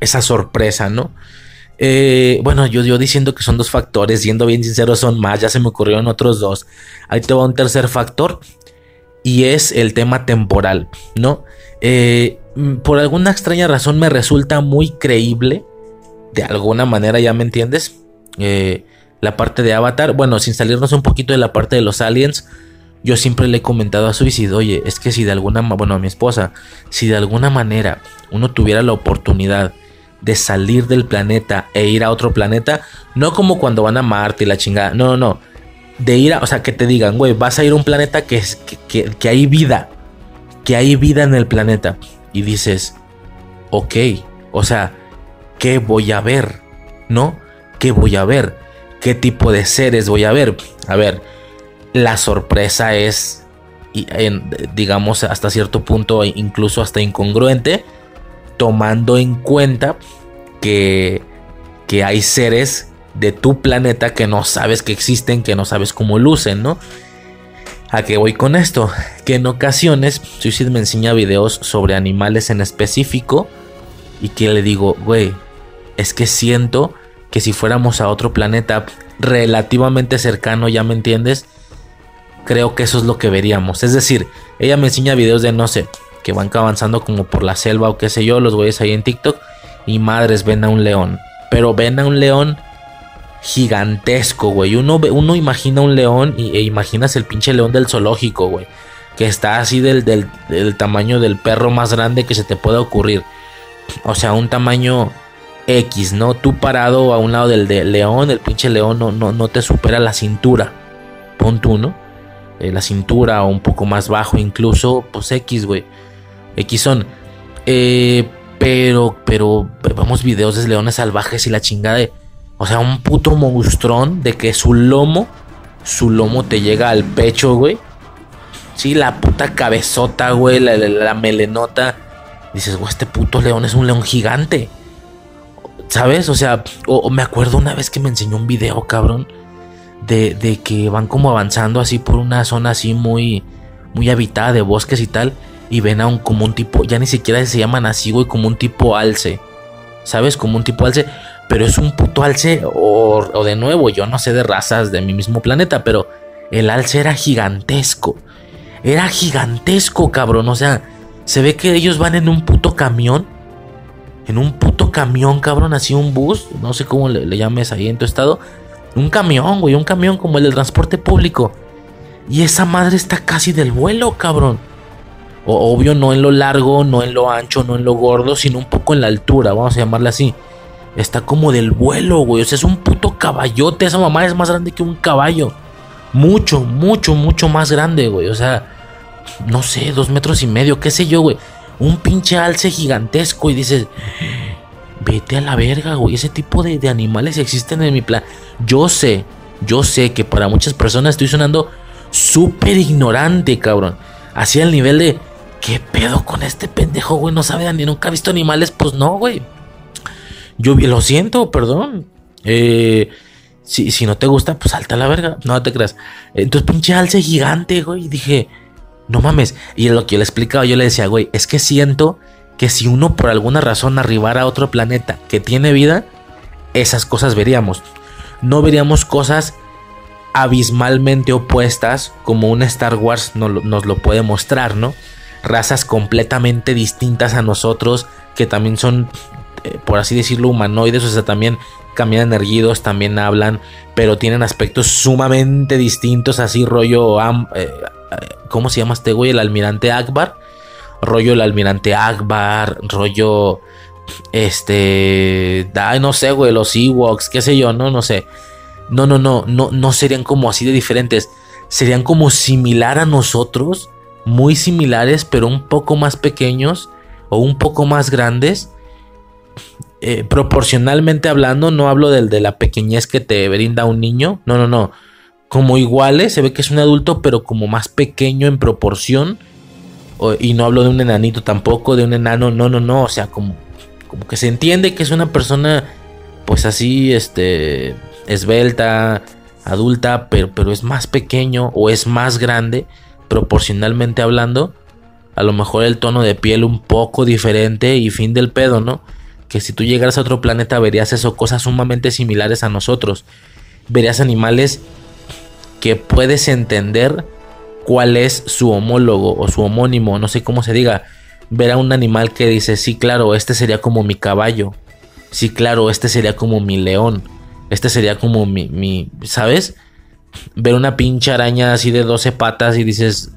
esa sorpresa, ¿no? Eh, bueno, yo, yo diciendo que son dos factores, siendo bien sincero, son más, ya se me ocurrieron otros dos. Ahí te va un tercer factor y es el tema temporal, ¿no? Eh, mm, por alguna extraña razón me resulta muy creíble, de alguna manera, ya me entiendes, eh, la parte de Avatar. Bueno, sin salirnos un poquito de la parte de los aliens, yo siempre le he comentado a Suicide, oye, es que si de alguna, bueno, a mi esposa, si de alguna manera uno tuviera la oportunidad de salir del planeta e ir a otro planeta, no como cuando van a Marte y la chingada, no, no, no, de ir a, o sea, que te digan, güey, vas a ir a un planeta que, es, que, que, hay vida, que hay vida en el planeta, y dices, ok, o sea, ¿qué voy a ver? ¿No? ¿Qué voy a ver? ¿Qué tipo de seres voy a ver? A ver, la sorpresa es, digamos, hasta cierto punto, incluso hasta incongruente, tomando en cuenta que, que hay seres de tu planeta que no sabes que existen, que no sabes cómo lucen, ¿no? ¿A qué voy con esto? Que en ocasiones Suicide me enseña videos sobre animales en específico y que le digo, güey, es que siento que si fuéramos a otro planeta relativamente cercano, ya me entiendes, creo que eso es lo que veríamos. Es decir, ella me enseña videos de, no sé, que van avanzando como por la selva o qué sé yo, los güeyes ahí en TikTok, y madres ven a un león. Pero ven a un león gigantesco, güey. Uno, uno imagina un león y, e imaginas el pinche león del zoológico, güey. Que está así del, del, del, tamaño del perro más grande que se te pueda ocurrir. O sea, un tamaño X, ¿no? Tú parado a un lado del de león, el pinche león no, no, no te supera la cintura. Pon tú, ¿no? Eh, la cintura o un poco más bajo incluso, pues X, güey. X son. Eh, pero, pero vemos videos de leones salvajes y la chingada de... O sea, un puto monstruón de que su lomo, su lomo te llega al pecho, güey. Sí, la puta cabezota, güey, la, melenota. Dices, güey, este puto león es un león gigante. ¿Sabes? O sea, o, me acuerdo una vez que me enseñó un video, cabrón, de, de, que van como avanzando así por una zona así muy, muy habitada de bosques y tal, y ven a un como un tipo, ya ni siquiera se llaman así, güey, como un tipo alce. ¿Sabes? Como un tipo alce, pero es un puto alce, o, o de nuevo, yo no sé de razas de mi mismo planeta, pero el alce era gigantesco. Era gigantesco, cabrón. O sea, se ve que ellos van en un puto camión en un puto camión, cabrón, así un bus, no sé cómo le, llames ahí en tu estado. Un camión, güey, un camión como el del transporte público. Y esa madre está casi del vuelo, cabrón. Obvio, no en lo largo, no en lo ancho, no en lo gordo, sino un poco en la altura, vamos a llamarla así. Está como del vuelo, güey. O sea, es un puto caballote. Esa mamá es más grande que un caballo. Mucho, mucho, mucho más grande, güey. O sea, no sé, dos metros y medio, qué sé yo, güey un pinche alce gigantesco y dices, vete a la verga, güey. Ese tipo de, animales existen en mi plan. Yo sé, yo sé que para muchas personas estoy sonando súper ignorante, cabrón. Así al nivel de, ¿qué pedo con este pendejo, güey? No sabe ni nunca ha visto animales. Pues no, güey. Yo lo siento, perdón. Eh, si, si no te gusta, pues salta a la verga. No te creas. Entonces, pinche alce gigante, güey. Dije, no mames. Y lo que yo le explicaba, yo le decía, güey, es que siento que si uno por alguna razón arribara a otro planeta que tiene vida, esas cosas veríamos. No veríamos cosas abismalmente opuestas como un Star Wars nos lo, puede mostrar, ¿no? Razas completamente distintas a nosotros que también son, eh, por así decirlo, humanoides, o sea, también caminan erguidos, también hablan, pero tienen aspectos sumamente distintos, así rollo eh, ¿Cómo se llama este güey? El almirante Akbar. Rollo el almirante Akbar. Rollo. Este. no sé, güey. Los Ewoks. Qué sé yo, ¿no? No sé. No, no, no. No, no serían como así de diferentes. Serían como similar a nosotros. Muy similares, pero un poco más pequeños. O un poco más grandes. Eh, proporcionalmente hablando, no hablo del de la pequeñez que te brinda un niño. No, no, no como iguales, se ve que es un adulto, pero como más pequeño en proporción. y no hablo de un enanito tampoco, de un enano, no, no, no, o sea, como, como que se entiende que es una persona, pues así, este, esbelta, adulta, pero, pero es más pequeño o es más grande, proporcionalmente hablando. A lo mejor el tono de piel un poco diferente y fin del pedo, ¿no? Que si tú llegaras a otro planeta verías eso, cosas sumamente similares a nosotros. Verías animales que puedes entender cuál es su homólogo o su homónimo, no sé cómo se diga. Ver a un animal que dice, sí, claro, este sería como mi caballo. Sí, claro, este sería como mi león. Este sería como mi, ¿sabes? Ver una pinche araña así de 12 patas y dices,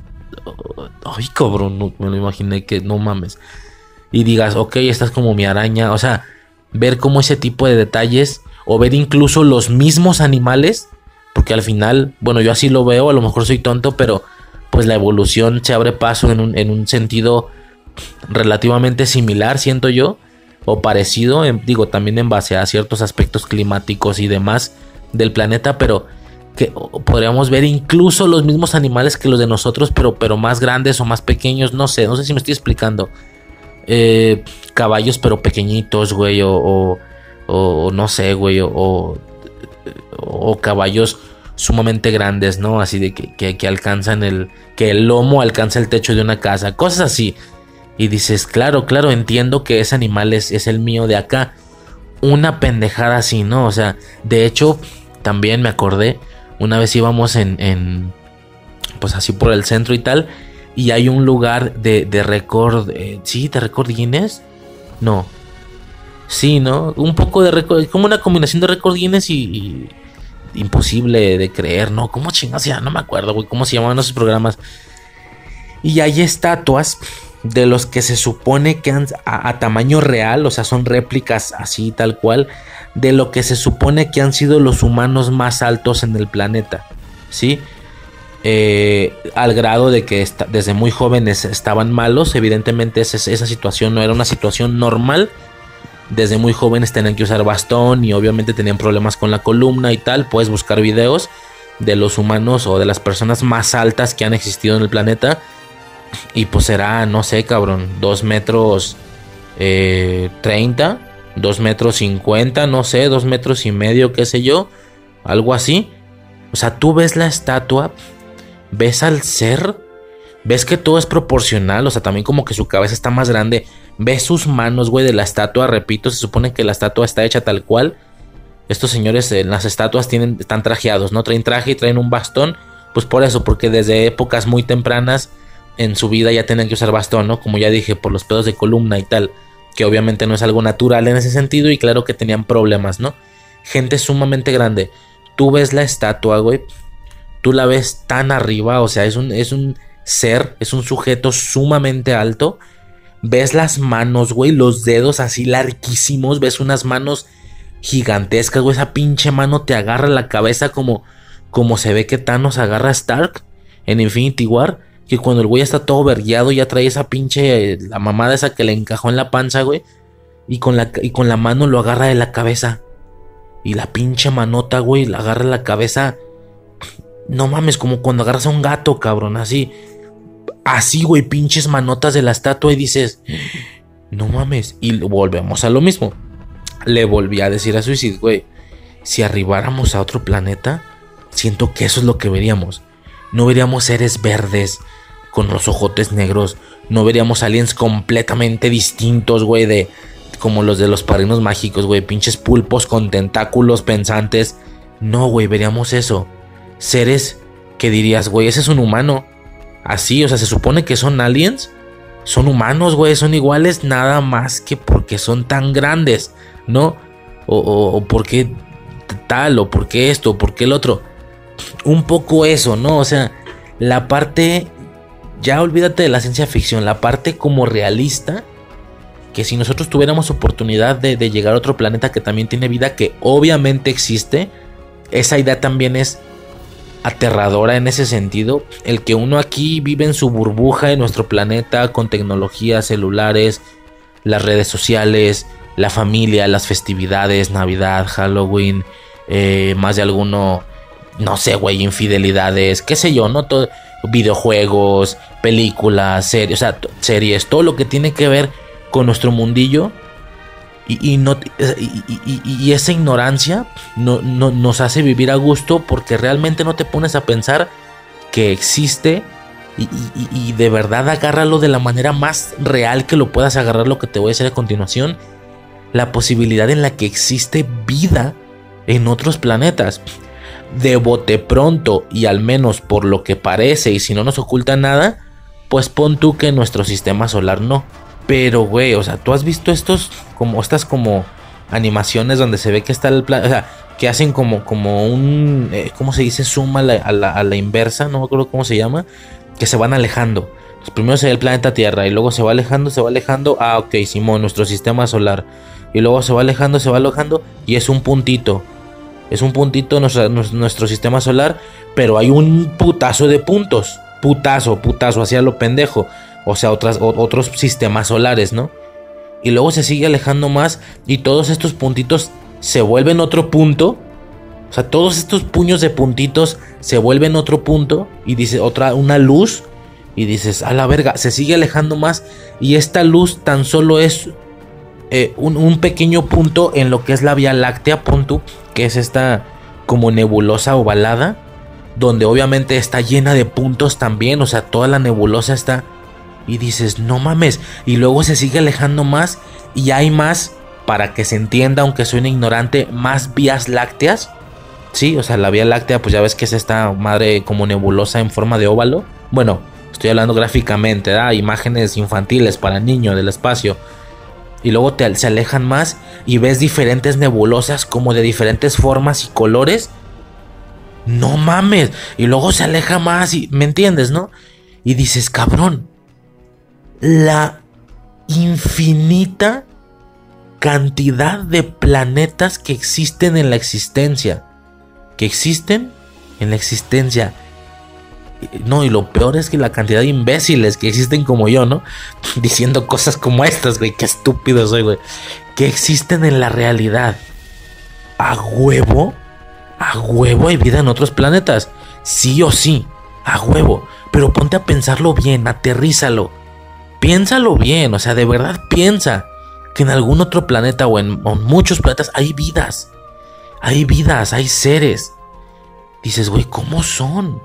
ay, cabrón, no, me lo imaginé que no mames. Y digas, ok, esta es como mi araña. O sea, ver como ese tipo de detalles o ver incluso los mismos animales porque al final, bueno, yo así lo veo, a lo mejor soy tonto, pero pues la evolución se abre paso en un, sentido relativamente similar, siento yo, o parecido, digo, también en base a ciertos aspectos climáticos y demás del planeta, pero que podríamos ver incluso los mismos animales que los de nosotros, pero, pero más grandes o más pequeños, no sé, no sé si me estoy explicando. Eh, caballos pero pequeñitos, güey, o, o, no sé, güey, o caballos sumamente grandes, ¿no? Así de que, que, alcanzan el, que el lomo alcanza el techo de una casa, cosas así. Y dices, claro, claro, entiendo que ese animal es, es el mío de acá. Una pendejada así, ¿no? O sea, de hecho, también me acordé, una vez íbamos en, en pues así por el centro y tal, y hay un lugar de, de récord, eh, sí, de récord Guinness, no, sí, ¿no? Un poco de récord, como una combinación de récord Guinness y, imposible de creer, ¿no? ¿Cómo chingas? Ya no me acuerdo, güey, cómo se llamaban esos programas. Y hay estatuas de los que se supone que han, a, tamaño real, o sea, son réplicas así tal cual, de lo que se supone que han sido los humanos más altos en el planeta, ¿sí? Eh, al grado de que desde muy jóvenes estaban malos, evidentemente esa, esa situación no era una situación normal, desde muy jóvenes tenían que usar bastón y obviamente tenían problemas con la columna y tal, puedes buscar videos de los humanos o de las personas más altas que han existido en el planeta y pues será, no sé, cabrón, 2 metros eh, 30, 2 metros 50, no sé, 2 metros y medio, qué sé yo, algo así. O sea, tú ves la estatua, ves al ser, ves que todo es proporcional, o sea, también como que su cabeza está más grande, ves sus manos, güey, de la estatua, repito, se supone que la estatua está hecha tal cual. Estos señores en las estatuas tienen, están trajeados, ¿no? Traen traje y traen un bastón. Pues por eso, porque desde épocas muy tempranas en su vida ya tienen que usar bastón, ¿no? Como ya dije, por los pedos de columna y tal, que obviamente no es algo natural en ese sentido y claro que tenían problemas, ¿no? Gente sumamente grande. Tú ves la estatua, güey, tú la ves tan arriba, o sea, es un, es un ser, es un sujeto sumamente alto. Ves las manos, güey, los dedos así larguísimos, ves unas manos gigantescas, güey, esa pinche mano te agarra la cabeza como, como se ve que Thanos agarra a Stark en Infinity War que cuando el güey está todo vergueado ya trae esa pinche, la mamada esa que le encajó en la panza, güey. Y con la, y con la mano lo agarra de la cabeza. Y la pinche manota, güey, la agarra la cabeza. No mames, como cuando agarras a un gato, cabrón, así. Así, güey, pinches manotas de la estatua y dices, no mames. Y volvemos a lo mismo. Le volví a decir a Suicide, güey, si arribáramos a otro planeta, siento que eso es lo que veríamos. No veríamos seres verdes, con los ojotes negros. No veríamos aliens completamente distintos, güey, de como los de los padrinos mágicos, güey, pinches pulpos con tentáculos pensantes. No, güey, veríamos eso. Seres que dirías, güey, ese es un humano. Así, o sea, se supone que son aliens. Son humanos, güey, son iguales nada más que porque son tan grandes, ¿no? O, o, porque tal, o porque esto, o porque el otro. Un poco eso, ¿no? O sea, la parte ya olvídate de la ciencia ficción, la parte como realista, que si nosotros tuviéramos oportunidad de, llegar a otro planeta que también tiene vida, que obviamente existe, esa idea también es aterradora en ese sentido. El que uno aquí vive en su burbuja en nuestro planeta con tecnologías celulares, las redes sociales, la familia, las festividades, Navidad, Halloween, eh, más de alguno, no sé, güey, infidelidades, qué sé yo, no todo videojuegos, películas, series, o sea, series, todo lo que tiene que ver con nuestro mundillo. Y, no, y, esa ignorancia no, nos hace vivir a gusto porque realmente no te pones a pensar que existe y, de verdad agárralo de la manera más real que lo puedas agarrar lo que te voy a decir a continuación. La posibilidad en la que existe vida en otros planetas de bote pronto y al menos por lo que parece y si no nos oculta nada, pues pon tú que nuestro sistema solar no. Pero güey, o sea, tú has visto estos como estas como animaciones donde se ve que está el plan, o sea, que hacen como como un eh, ¿cómo se dice? suma a la, inversa, no me acuerdo cómo se llama, que se van alejando. Pues primero se ve el planeta Tierra y luego se va alejando, se va alejando. Ah, ok, Simón, nuestro sistema solar. Y luego se va alejando, se va alejando y es un puntito es un puntito nuestro, nuestro sistema solar, pero hay un putazo de puntos. Putazo, putazo, hacia lo pendejo. O sea, otras, otros sistemas solares, ¿no? Y luego se sigue alejando más y todos estos puntitos se vuelven otro punto. O sea, todos estos puños de puntitos se vuelven otro punto y dice otra, una luz. Y dices, a la verga, se sigue alejando más. Y esta luz tan solo es eh, un, pequeño punto en lo que es la Vía Láctea, punto, que es esta como nebulosa ovalada, donde obviamente está llena de puntos también, o sea, toda la nebulosa está... Y dices, no mames, y luego se sigue alejando más y hay más, para que se entienda, aunque suene ignorante, más vías lácteas. Sí, o sea, la Vía Láctea, pues ya ves que es esta madre como nebulosa en forma de óvalo. Bueno, Estoy hablando gráficamente, ¿da? imágenes infantiles para niños del espacio. Y luego te, se alejan más y ves diferentes nebulosas como de diferentes formas y colores. No mames. Y luego se aleja más y... ¿Me entiendes, no? Y dices, cabrón. La infinita cantidad de planetas que existen en la existencia. Que existen en la existencia. No, y lo peor es que la cantidad de imbéciles que existen como yo, ¿no? *laughs* Diciendo cosas como estas, güey. Qué estúpido soy, güey. Que existen en la realidad. A huevo. A huevo hay vida en otros planetas. Sí o sí. A huevo. Pero ponte a pensarlo bien. Aterrízalo. Piénsalo bien. O sea, de verdad piensa que en algún otro planeta o en, muchos planetas hay vidas. Hay vidas, hay seres. Dices, güey, ¿cómo son?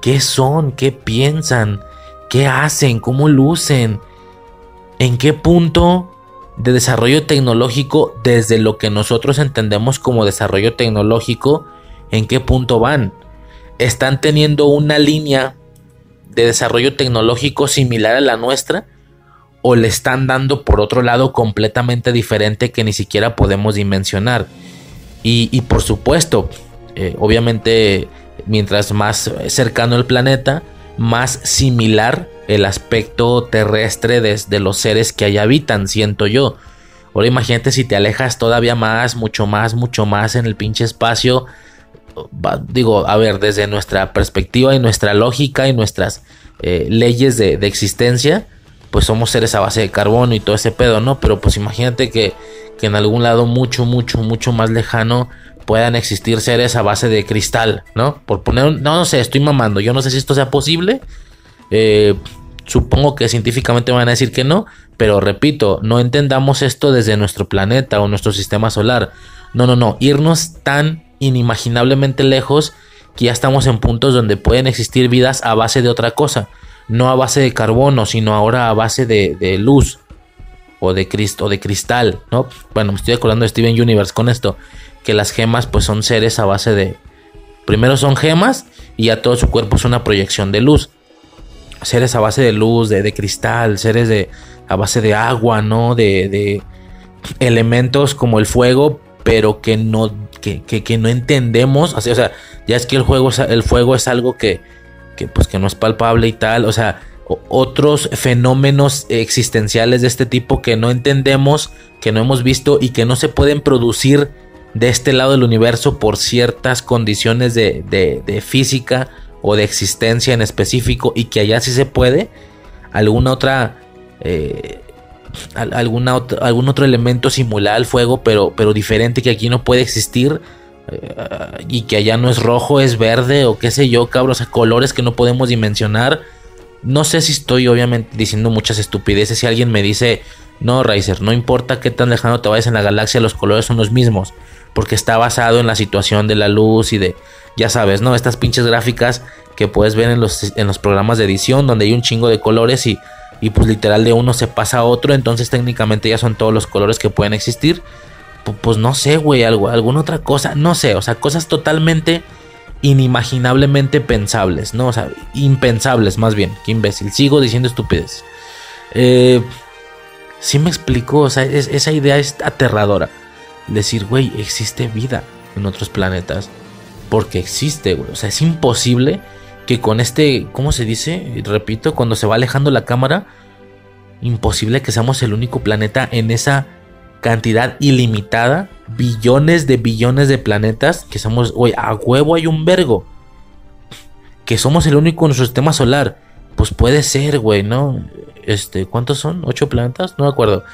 ¿Qué son? ¿Qué piensan? ¿Qué hacen? ¿Cómo lucen? ¿En qué punto de desarrollo tecnológico desde lo que nosotros entendemos como desarrollo tecnológico? ¿En qué punto van? ¿Están teniendo una línea de desarrollo tecnológico similar a la nuestra? ¿O le están dando por otro lado completamente diferente que ni siquiera podemos dimensionar? Y, por supuesto, eh, obviamente mientras más cercano el planeta, más similar el aspecto terrestre de, los seres que allá habitan, siento yo. Ahora imagínate si te alejas todavía más, mucho más, mucho más en el pinche espacio. digo, a ver, desde nuestra perspectiva y nuestra lógica y nuestras eh, leyes de, de, existencia, pues somos seres a base de carbono y todo ese pedo, ¿no? Pero pues imagínate que, que en algún lado mucho, mucho, mucho más lejano puedan existir seres a base de cristal, ¿no? Por poner, no, no sé, estoy mamando, yo no sé si esto sea posible. Eh, supongo que científicamente van a decir que no, pero repito, no entendamos esto desde nuestro planeta o nuestro sistema solar. No, no, no, irnos tan inimaginablemente lejos que ya estamos en puntos donde pueden existir vidas a base de otra cosa, no a base de carbono, sino ahora a base de, luz o de, de cristal, ¿no? Bueno, me estoy acordando de Steven Universe con esto que las gemas pues son seres a base de... Primero son gemas y ya todo su cuerpo es una proyección de luz. Seres a base de luz, de, cristal, seres de, a base de agua, ¿no? De, de elementos como el fuego, pero que no, que, que, no entendemos. O sea, ya es que el, el fuego es algo que, que, pues, que no es palpable y tal. O sea, otros fenómenos existenciales de este tipo que no entendemos, que no hemos visto y que no se pueden producir de este lado del universo por ciertas condiciones de, física o de existencia en específico y que allá sí se puede, alguna otra... Eh, algún otro elemento similar al fuego, pero, pero diferente que aquí no puede existir. Eh, y que allá no es rojo, es verde o qué sé yo, cabros, o colores que no podemos dimensionar. No sé si estoy obviamente diciendo muchas estupideces. Si alguien me dice, no, Riser, no importa qué tan lejano te vayas en la galaxia, los colores son los mismos porque está basado en la situación de la luz y de, ya sabes, ¿no? Estas pinches gráficas que puedes ver en los, en los programas de edición donde hay un chingo de colores y, y pues literal de uno se pasa a otro, entonces técnicamente ya son todos los colores que pueden existir. Pues, no sé, güey, algo, alguna otra cosa, no sé, o sea, cosas totalmente inimaginablemente pensables, ¿no? O sea, impensables más bien, qué imbécil, sigo diciendo estupidez. Eh, sí me explico, o sea, esa idea es aterradora decir, güey, existe vida en otros planetas. Porque existe, güey. O sea, es imposible que con este, ¿cómo se dice? Repito, cuando se va alejando la cámara, imposible que seamos el único planeta en esa cantidad ilimitada, billones de billones de planetas, que somos, güey, a huevo hay un vergo. Que somos el único en nuestro sistema solar. Pues puede ser, güey, ¿no? Este, ¿cuántos son? ¿Ocho planetas? No me acuerdo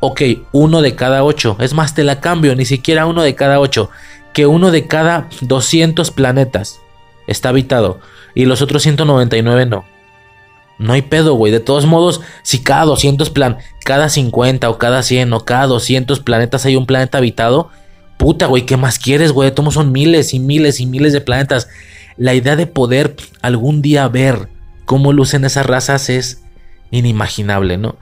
ok, uno de cada ocho. Es más, te la cambio, ni siquiera uno de cada ocho. Que uno de cada 200 planetas está habitado y los otros 199 no. No hay pedo, güey. De todos modos, si cada 200 plan, cada 50 o cada 100 o cada 200 planetas hay un planeta habitado, puta, güey, ¿qué más quieres, güey? Todos son miles y miles y miles de planetas. La idea de poder algún día ver cómo lucen esas razas es inimaginable, ¿no?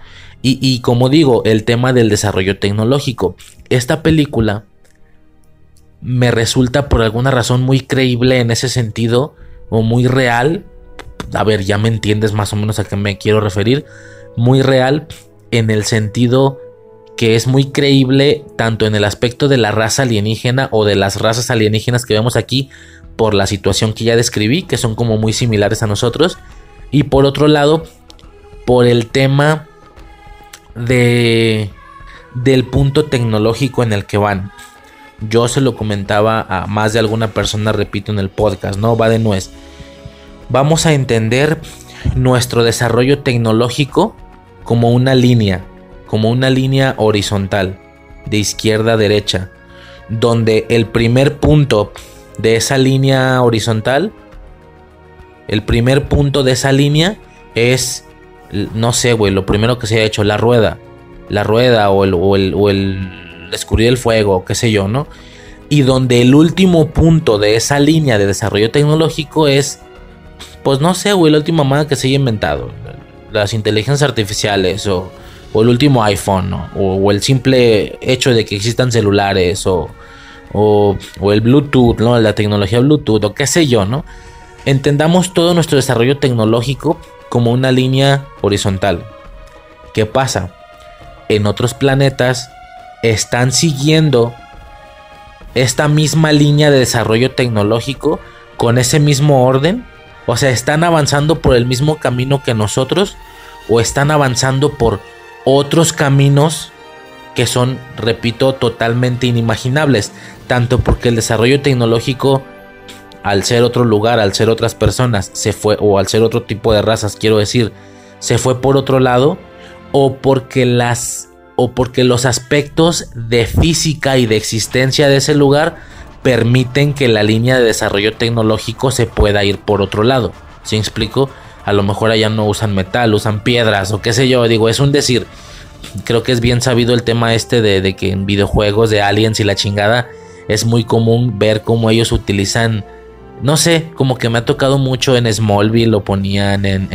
Y, como digo, el tema del desarrollo tecnológico. Esta película me resulta por alguna razón muy creíble en ese sentido o muy real a ver, ya me entiendes más o menos a qué me quiero referir, muy real en el sentido que es muy creíble tanto en el aspecto de la raza alienígena o de las razas alienígenas que vemos aquí por la situación que ya describí, que son como muy similares a nosotros, y por otro lado, por el tema de del punto tecnológico en el que van. Yo se lo comentaba a más de alguna persona, repito, en el podcast, no va de nuez. Vamos a entender nuestro desarrollo tecnológico como una línea, como una línea horizontal, de izquierda a derecha, donde el primer punto de esa línea horizontal, el primer punto de esa línea es, no sé, güey, lo primero que se ha hecho, la rueda, la rueda o el, o el, o el escurrir el fuego, qué sé yo, ¿no? Y donde el último punto de esa línea de desarrollo tecnológico es, pues no sé, güey, la última mamada que se haya inventado, las inteligencias artificiales o, el último iPhone, o, el simple hecho de que existan celulares o, o, el Bluetooth, ¿no? La tecnología Bluetooth o qué sé yo, ¿no? Entendamos todo nuestro desarrollo tecnológico como una línea horizontal. ¿Qué pasa? En otros planetas están siguiendo esta misma línea de desarrollo tecnológico con ese mismo orden. O sea, están avanzando por el mismo camino que nosotros o están avanzando por otros caminos que son, repito, totalmente inimaginables, tanto porque el desarrollo tecnológico, al ser otro lugar, al ser otras personas, se fue, o al ser otro tipo de razas, quiero decir, se fue por otro lado, o porque las, o porque los aspectos de física y de existencia de ese lugar permiten que la línea de desarrollo tecnológico se pueda ir por otro lado. ¿Sí explico? A lo mejor allá no usan metal, usan piedras o qué sé yo. Digo, es un decir creo que es bien sabido el tema este de, que en videojuegos de aliens y la chingada es muy común ver cómo ellos utilizan, no sé, como que me ha tocado mucho en Smallville, lo ponían en,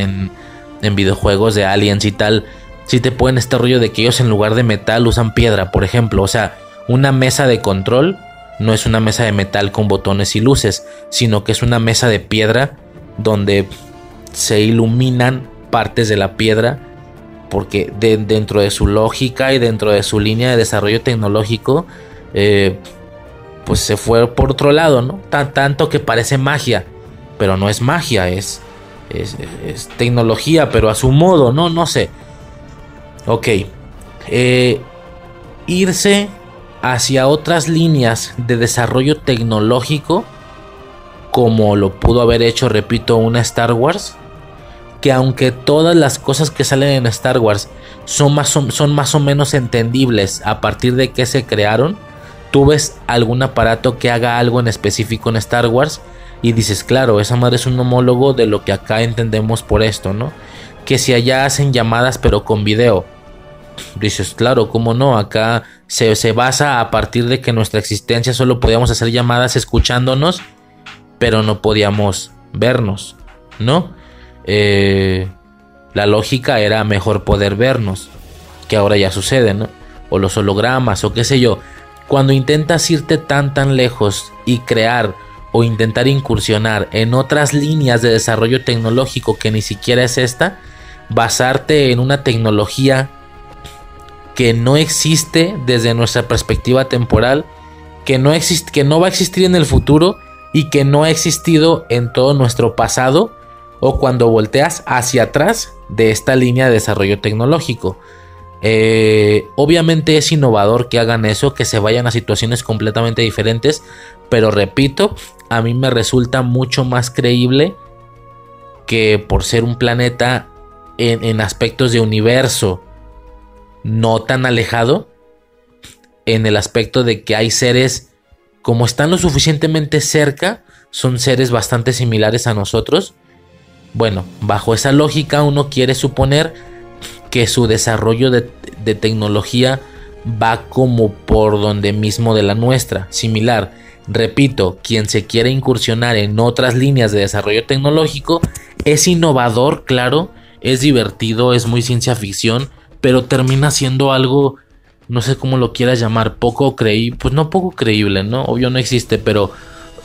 en, videojuegos de aliens y tal. Si te ponen este rollo de que ellos en lugar de metal usan piedra, por ejemplo. O sea, una mesa de control no es una mesa de metal con botones y luces, sino que es una mesa de piedra donde se iluminan partes de la piedra porque dentro de su lógica y dentro de su línea de desarrollo tecnológico, eh, pues se fue por otro lado, ¿no? tanto que parece magia, pero no es magia, es, tecnología, pero a su modo, ¿no? No sé. Ok. Eh, irse hacia otras líneas de desarrollo tecnológico, como lo pudo haber hecho, repito, una Star Wars, que aunque todas las cosas que salen en Star Wars son más o, son más o menos entendibles a partir de que se crearon, tú ves algún aparato que haga algo en específico en Star Wars y dices, claro, esa madre es un homólogo de lo que acá entendemos por esto, ¿no? Que si allá hacen llamadas pero con video. Dices, claro, ¿cómo no? Acá se, se basa a partir de que nuestra existencia solo podíamos hacer llamadas escuchándonos, pero no podíamos vernos, ¿no? Eh, la lógica era mejor poder vernos, que ahora ya sucede, ¿no? O los hologramas, o qué sé yo. Cuando intentas irte tan tan lejos y crear o intentar incursionar en otras líneas de desarrollo tecnológico que ni siquiera es esta, basarte en una tecnología que no existe desde nuestra perspectiva temporal, que no, que no va a existir en el futuro y que no ha existido en todo nuestro pasado, o cuando volteas hacia atrás de esta línea de desarrollo tecnológico. Eh, obviamente es innovador que hagan eso, que se vayan a situaciones completamente diferentes, pero repito, a mí me resulta mucho más creíble que por ser un planeta en aspectos de universo no tan alejado, en el aspecto de que hay seres, como están lo suficientemente cerca, son seres bastante similares a nosotros, bueno, bajo esa lógica uno quiere suponer que su desarrollo de, tecnología va como por donde mismo de la nuestra, similar. Repito, quien se quiere incursionar en otras líneas de desarrollo tecnológico es innovador, claro, es divertido, es muy ciencia ficción, pero termina siendo algo, no sé cómo lo quieras llamar, poco creíble, pues no poco creíble, ¿no? Obvio no existe, pero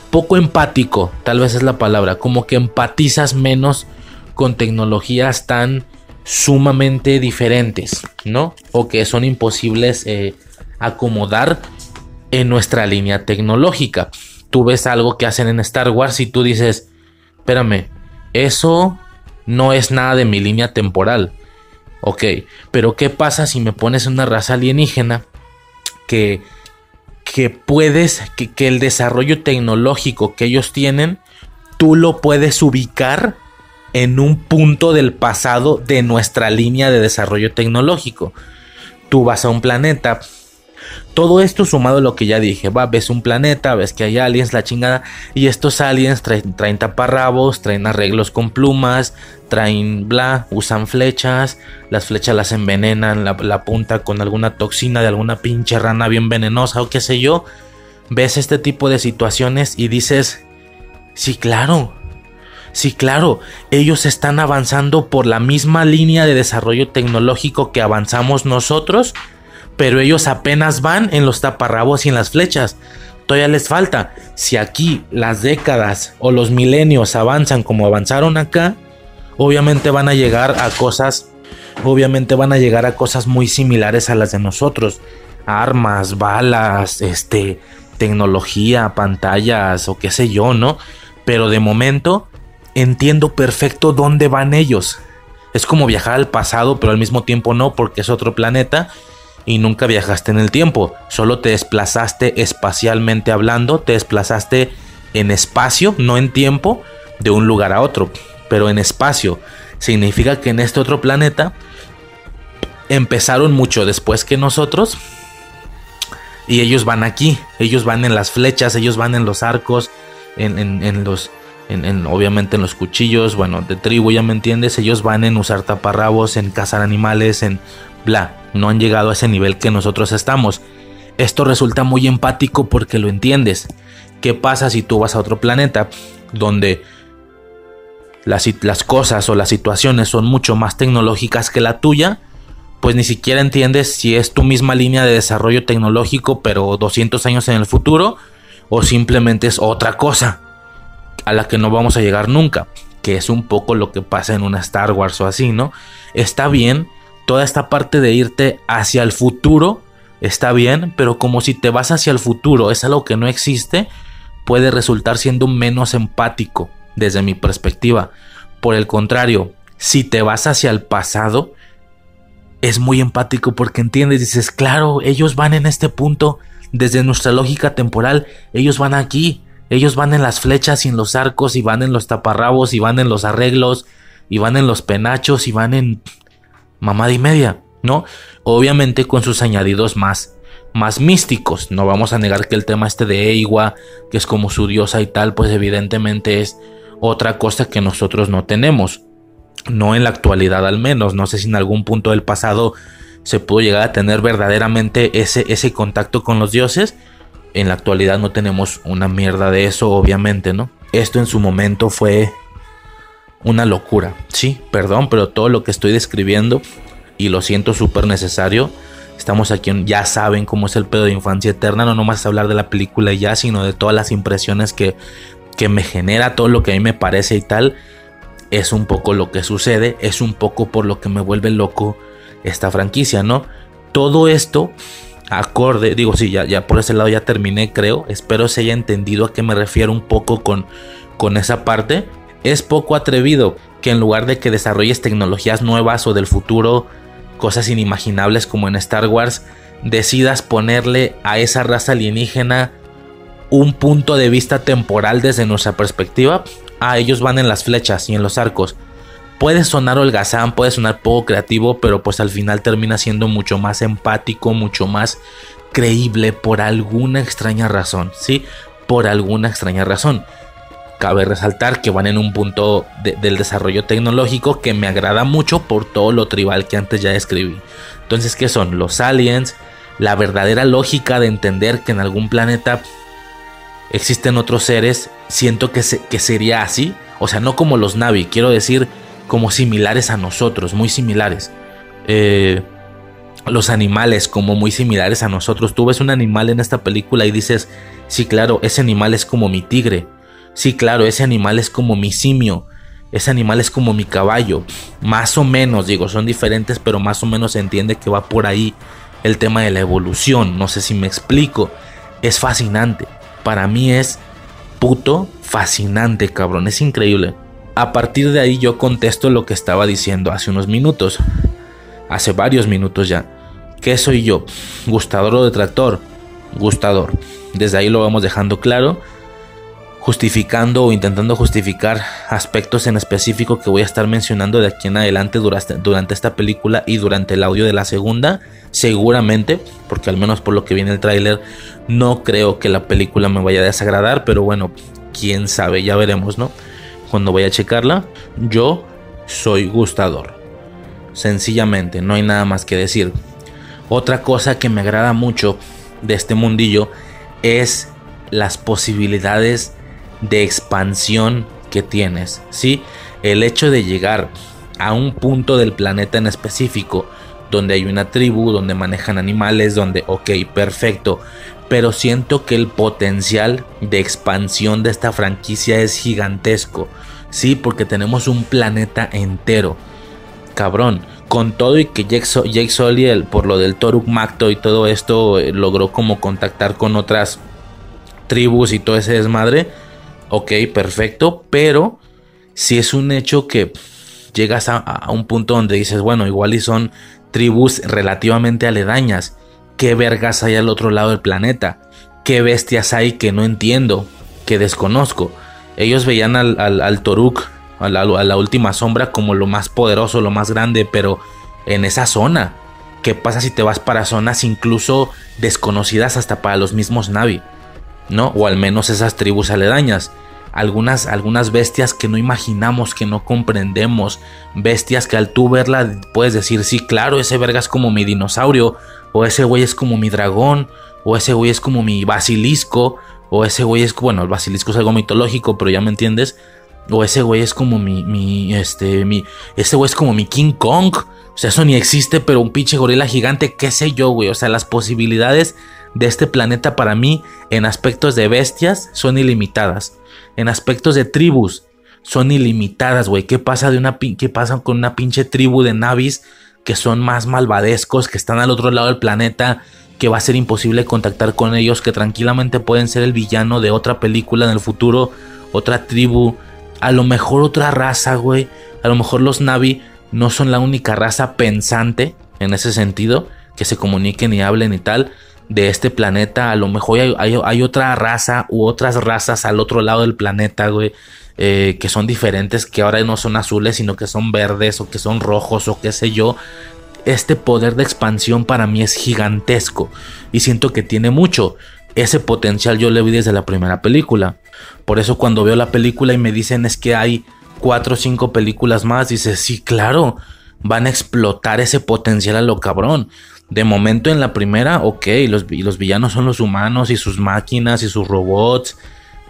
poco empático, tal vez es la palabra, como que empatizas menos con tecnologías tan sumamente diferentes, ¿no? O que son imposibles eh, acomodar en nuestra línea tecnológica. Tú ves algo que hacen en Star Wars y tú dices, espérame, eso no es nada de mi línea temporal. Ok, pero ¿qué pasa si me pones una raza alienígena que, que puedes, que, que el desarrollo tecnológico que ellos tienen, tú lo puedes ubicar en un punto del pasado de nuestra línea de desarrollo tecnológico? Tú vas a un planeta, todo esto sumado a lo que ya dije, va, ves un planeta, ves que hay aliens, la chingada, y estos aliens traen, traen taparrabos, traen arreglos con plumas, traen bla, usan flechas, las flechas las envenenan, la, la punta con alguna toxina de alguna pinche rana bien venenosa o qué sé yo. Ves este tipo de situaciones y dices, sí, claro, Sí, claro, ellos están avanzando por la misma línea de desarrollo tecnológico que avanzamos nosotros pero ellos apenas van en los taparrabos y en las flechas. Todavía les falta. Si aquí las décadas o los milenios avanzan como avanzaron acá, obviamente van a llegar a cosas, obviamente van a llegar a cosas muy similares a las de nosotros. Armas, balas, este, tecnología, pantallas o qué sé yo, ¿no? Pero de momento entiendo perfecto dónde van ellos. Es como viajar al pasado, pero al mismo tiempo no, porque es otro planeta y nunca viajaste en el tiempo, solo te desplazaste espacialmente hablando, te desplazaste en espacio, no en tiempo, de un lugar a otro, pero en espacio. Significa que en este otro planeta empezaron mucho después que nosotros y ellos van aquí, ellos van en las flechas, ellos van en los arcos, en, los... En, obviamente en los cuchillos, bueno, de tribu, ya me entiendes, ellos van en usar taparrabos, en cazar animales, en no han llegado a ese nivel que nosotros estamos. Esto resulta muy empático porque lo entiendes. ¿Qué pasa si tú vas a otro planeta donde las, las cosas o las situaciones son mucho más tecnológicas que la tuya? Pues ni siquiera entiendes si es tu misma línea de desarrollo tecnológico pero 200 años en el futuro o simplemente es otra cosa a la que no vamos a llegar nunca, que es un poco lo que pasa en una Star Wars o así, ¿no? Está bien toda esta parte de irte hacia el futuro está bien, pero como si te vas hacia el futuro es algo que no existe, puede resultar siendo menos empático desde mi perspectiva. Por el contrario, si te vas hacia el pasado, es muy empático porque entiendes, dices, claro, ellos van en este punto, desde nuestra lógica temporal, ellos van aquí, ellos van en las flechas y en los arcos y van en los taparrabos y van en los arreglos y van en los penachos y van en mamada y media, ¿no? Obviamente con sus añadidos más más místicos. No vamos a negar que el tema este de Eiwa, que es como su diosa y tal, pues evidentemente es otra cosa que nosotros no tenemos. No en la actualidad al menos. No sé si en algún punto del pasado se pudo llegar a tener verdaderamente ese, ese contacto con los dioses. En la actualidad no tenemos una mierda de eso, obviamente, ¿no? Esto en su momento fue una locura. Sí, perdón, pero todo lo que estoy describiendo, y lo siento súper necesario, estamos aquí, ya saben cómo es el pedo de infancia eterna, no nomás hablar de la película ya, sino de todas las impresiones que, que me genera, todo lo que a mí me parece y tal. Es un poco lo que sucede, es un poco por lo que me vuelve loco esta franquicia, ¿no? Todo esto acorde, digo, sí, ya, ya por ese lado ya terminé, creo. Espero se haya entendido a qué me refiero un poco con, con esa parte. Es poco atrevido que en lugar de que desarrolles tecnologías nuevas o del futuro, cosas inimaginables como en Star Wars, decidas ponerle a esa raza alienígena un punto de vista temporal desde nuestra perspectiva. Ah, ellos van en las flechas y en los arcos. Puede sonar holgazán, puede sonar poco creativo, pero pues al final termina siendo mucho más empático, mucho más creíble por alguna extraña razón, ¿sí? Por alguna extraña razón. Cabe resaltar que van en un punto del desarrollo tecnológico que me agrada mucho por todo lo tribal que antes ya describí. Entonces, ¿qué son? Los aliens, la verdadera lógica de entender que en algún planeta existen otros seres, siento que, que sería así. O sea, no como los Navi, quiero decir como similares a nosotros, muy similares. Eh, los animales como muy similares a nosotros. Tú ves un animal en esta película y dices, sí, claro, ese animal es como mi tigre Sí, claro, ese animal es como mi simio. ese animal es como mi caballo. Más o menos, digo, son diferentes, pero más o menos se entiende que va por ahí el tema de la evolución. No sé si me explico. Es fascinante. Para mí es puto fascinante, cabrón. Es increíble. A partir de ahí yo contesto lo que estaba diciendo hace unos minutos. Hace varios minutos ya. ¿Qué soy yo? ¿Gustador o detractor? Gustador. Desde ahí lo vamos dejando claro justificando o intentando justificar aspectos en específico que voy a estar mencionando de aquí en adelante durante, esta película y durante el audio de la segunda. Seguramente, porque al menos por lo que viene el tráiler, no creo que la película me vaya a desagradar, pero bueno, quién sabe, ya veremos, ¿no? Cuando vaya a checarla, yo soy gustador. Sencillamente, no hay nada más que decir. Otra cosa que me agrada mucho de este mundillo es las posibilidades de expansión que tienes, ¿sí? El hecho de llegar a un punto del planeta en específico donde hay una tribu, donde manejan animales, donde, ok, perfecto, pero siento que el potencial de expansión de esta franquicia es gigantesco, ¿sí? Porque tenemos un planeta entero, cabrón. Con todo y que Jake, Jake por lo del Toruk Macto y todo esto, eh, logró como contactar con otras tribus y todo ese desmadre ok, perfecto, pero si es un hecho que llegas a, un punto donde dices, bueno, igual y son tribus relativamente aledañas, ¿qué vergas hay al otro lado del planeta? ¿Qué bestias hay que no entiendo, que desconozco? Ellos veían al, al, Toruk, a la, a la última sombra, como lo más poderoso, lo más grande, pero en esa zona. ¿Qué pasa si te vas para zonas incluso desconocidas hasta para los mismos Navi? ¿No? O al menos esas tribus aledañas. Algunas, algunas bestias que no imaginamos, que no comprendemos. Bestias que al tú verla puedes decir, sí, claro, ese verga es como mi dinosaurio. O ese güey es como mi dragón. O ese güey es como mi basilisco. O ese güey es, bueno, el basilisco es algo mitológico, pero ya me entiendes. O ese güey es como mi, este, mi, ese güey es como mi King Kong. O sea, eso ni existe, pero un pinche gorila gigante, qué sé yo, güey. O sea, las posibilidades de este planeta para mí en aspectos de bestias son ilimitadas. En aspectos de tribus son ilimitadas, güey. ¿Qué pasa con una pinche tribu de navis que son más malvadescos, que están al otro lado del planeta, que va a ser imposible contactar con ellos, que tranquilamente pueden ser el villano de otra película en el futuro, otra tribu, a lo mejor otra raza, güey. A lo mejor los Navi no son la única raza pensante en ese sentido, que se comuniquen y hablen y tal de este planeta. A lo mejor hay, otra raza u otras razas al otro lado del planeta, güey. Eh, que son diferentes, que ahora no son azules, sino que son verdes o que son rojos o qué sé yo. Este poder de expansión para mí es gigantesco y siento que tiene mucho. Ese potencial yo le vi desde la primera película. Por eso cuando veo la película y me dicen es que hay cuatro o cinco películas más, dices, sí, claro, van a explotar ese potencial a lo cabrón. De momento en la primera, ok, los, los villanos son los humanos y sus máquinas y sus robots.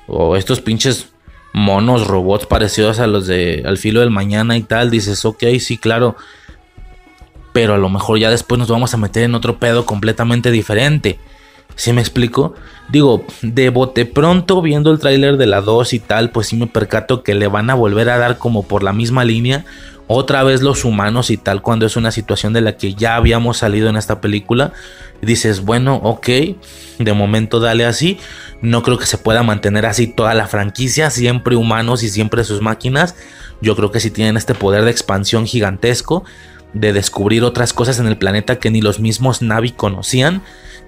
O estos pinches monos robots parecidos a los de Al filo del mañana y tal. Dices, ok, sí, claro. Pero a lo mejor ya después nos vamos a meter en otro pedo completamente diferente. ¿Sí me explico? Digo, de bote pronto viendo el tráiler de la 2 y tal, pues sí me percato que le van a volver a dar como por la misma línea otra vez los humanos y tal cuando es una situación de la que ya habíamos salido en esta película. Dices, bueno, ok, de momento dale así. No creo que se pueda mantener así toda la franquicia, siempre humanos y siempre sus máquinas. Yo creo que si tienen este poder de expansión gigantesco, de descubrir otras cosas en el planeta que ni los mismos Navi conocían,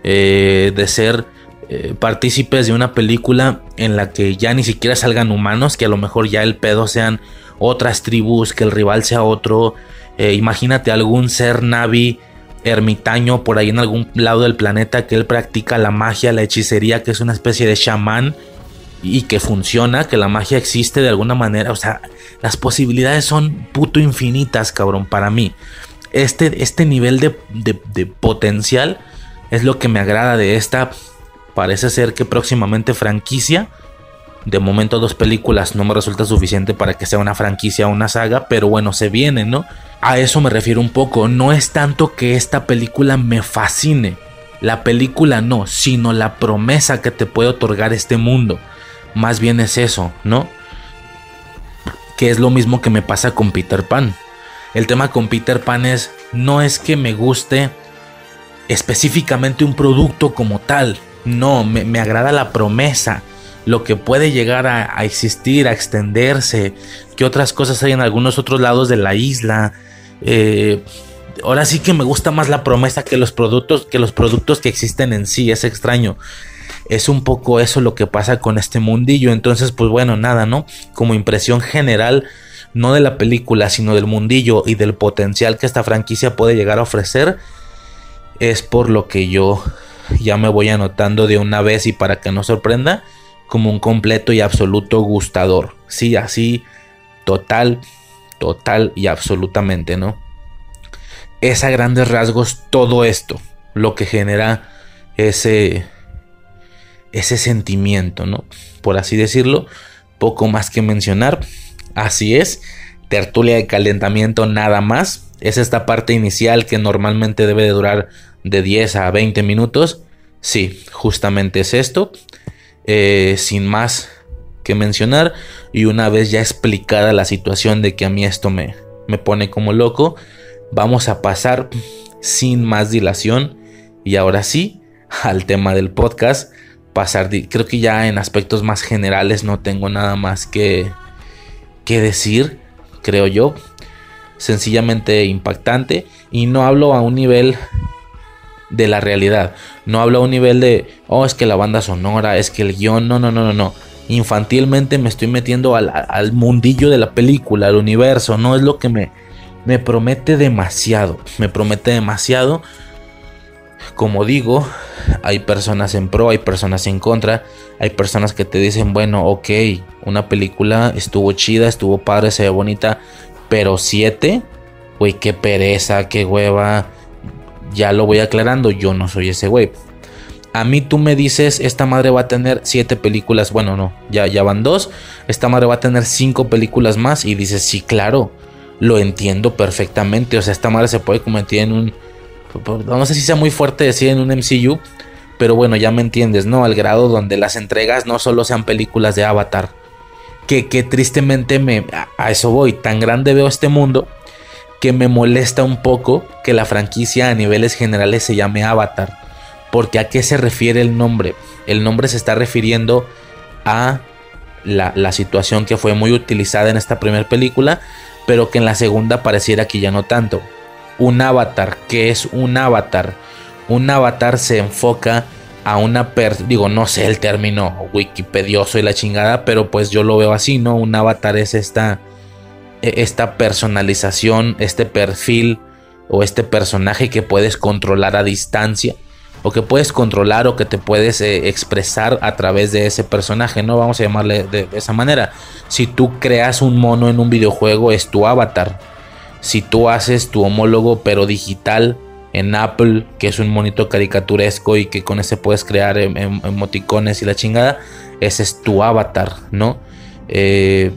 eh, de ser eh, partícipes de una película en la que ya ni siquiera salgan humanos, que a lo mejor ya el pedo sean otras tribus, que el rival sea otro. Eh, imagínate algún ser navi ermitaño por ahí en algún lado del planeta que él practica la magia, la hechicería, que es una especie de chamán y que funciona, que la magia existe de alguna manera. O sea, las posibilidades son puto infinitas, cabrón, para mí. Este, este nivel de, de potencial es lo que me agrada de esta. Parece ser que próximamente franquicia de momento dos películas no me resulta suficiente para que sea una franquicia o una saga, pero bueno, se viene, ¿no? A eso me refiero un poco, no es tanto que esta película me fascine, la película no, sino la promesa que te puede otorgar este mundo. Más bien es eso, ¿no? que es lo mismo que me pasa con Peter Pan. El tema con Peter Pan es, no es que me guste específicamente un producto como tal, no, me, agrada la promesa, lo que puede llegar a, existir, a extenderse, que otras cosas hay en algunos otros lados de la isla. Eh, ahora sí que me gusta más la promesa que los productos que los productos que existen en sí, es extraño. Es un poco eso lo que pasa con este mundillo, entonces pues bueno, nada, ¿no? Como impresión general no de la película, sino del mundillo y del potencial que esta franquicia puede llegar a ofrecer, es por lo que yo ya me voy anotando de una vez y para que no sorprenda, como un completo y absoluto gustador. Sí, así, total, total y absolutamente, ¿no? Es a grandes rasgos todo esto lo que genera ese ese sentimiento, ¿no? Por así decirlo, poco más que mencionar. Así es, tertulia de calentamiento nada más. Es esta parte inicial que normalmente debe de durar de 10 a 20 minutos. Sí, justamente es esto. Eh, sin más que mencionar. Y una vez ya explicada la situación de que a mí esto me, me pone como loco, vamos a pasar sin más dilación. Y ahora sí, al tema del podcast. Pasar, creo que ya en aspectos más generales no tengo nada más que, que decir, creo yo. Sencillamente impactante. Y no hablo a un nivel de la realidad. No hablo a un nivel de, oh, es que la banda sonora, es que el guion, no, no, no, no, no. Infantilmente me estoy metiendo al, al mundillo de la película, al universo, no es lo que me, me promete demasiado, me promete demasiado. Como digo, hay personas en pro, hay personas en contra, hay personas que te dicen, bueno, ok, una película estuvo chida, estuvo padre, se ve bonita, pero siete, güey, qué pereza, qué hueva, ya lo voy aclarando, yo no soy ese güey. A mí tú me dices, esta madre va a tener siete películas, bueno, no, ya, ya van dos, esta madre va a tener cinco películas más y dices, sí, claro, lo entiendo perfectamente, o sea, esta madre se puede convertir en un, no sé si sea muy fuerte decir en un MCU, pero bueno, ya me entiendes, ¿no? Al grado donde las entregas no solo sean películas de Avatar, que, que tristemente me, a eso voy, tan grande veo este mundo que me molesta un poco que la franquicia a niveles generales se llame Avatar. Porque a qué se refiere el nombre? El nombre se está refiriendo a la, situación que fue muy utilizada en esta primera película, pero que en la segunda pareciera que ya no tanto. Un avatar, ¿qué es un avatar? Un avatar se enfoca a una per digo, no sé el término wikipedioso y la chingada, pero pues yo lo veo así, ¿no? Un avatar es esta e-, esta personalización, este perfil o este personaje que puedes controlar a distancia o que puedes controlar o que te puedes eh, expresar a través de ese personaje, ¿no? Vamos a llamarle de, esa manera. Si tú creas un mono en un videojuego es tu avatar. Si tú haces tu homólogo pero digital en Apple, que es un monito caricaturesco y que con ese puedes crear em, em, emoticones y la chingada, ese es tu avatar, ¿no? Eh,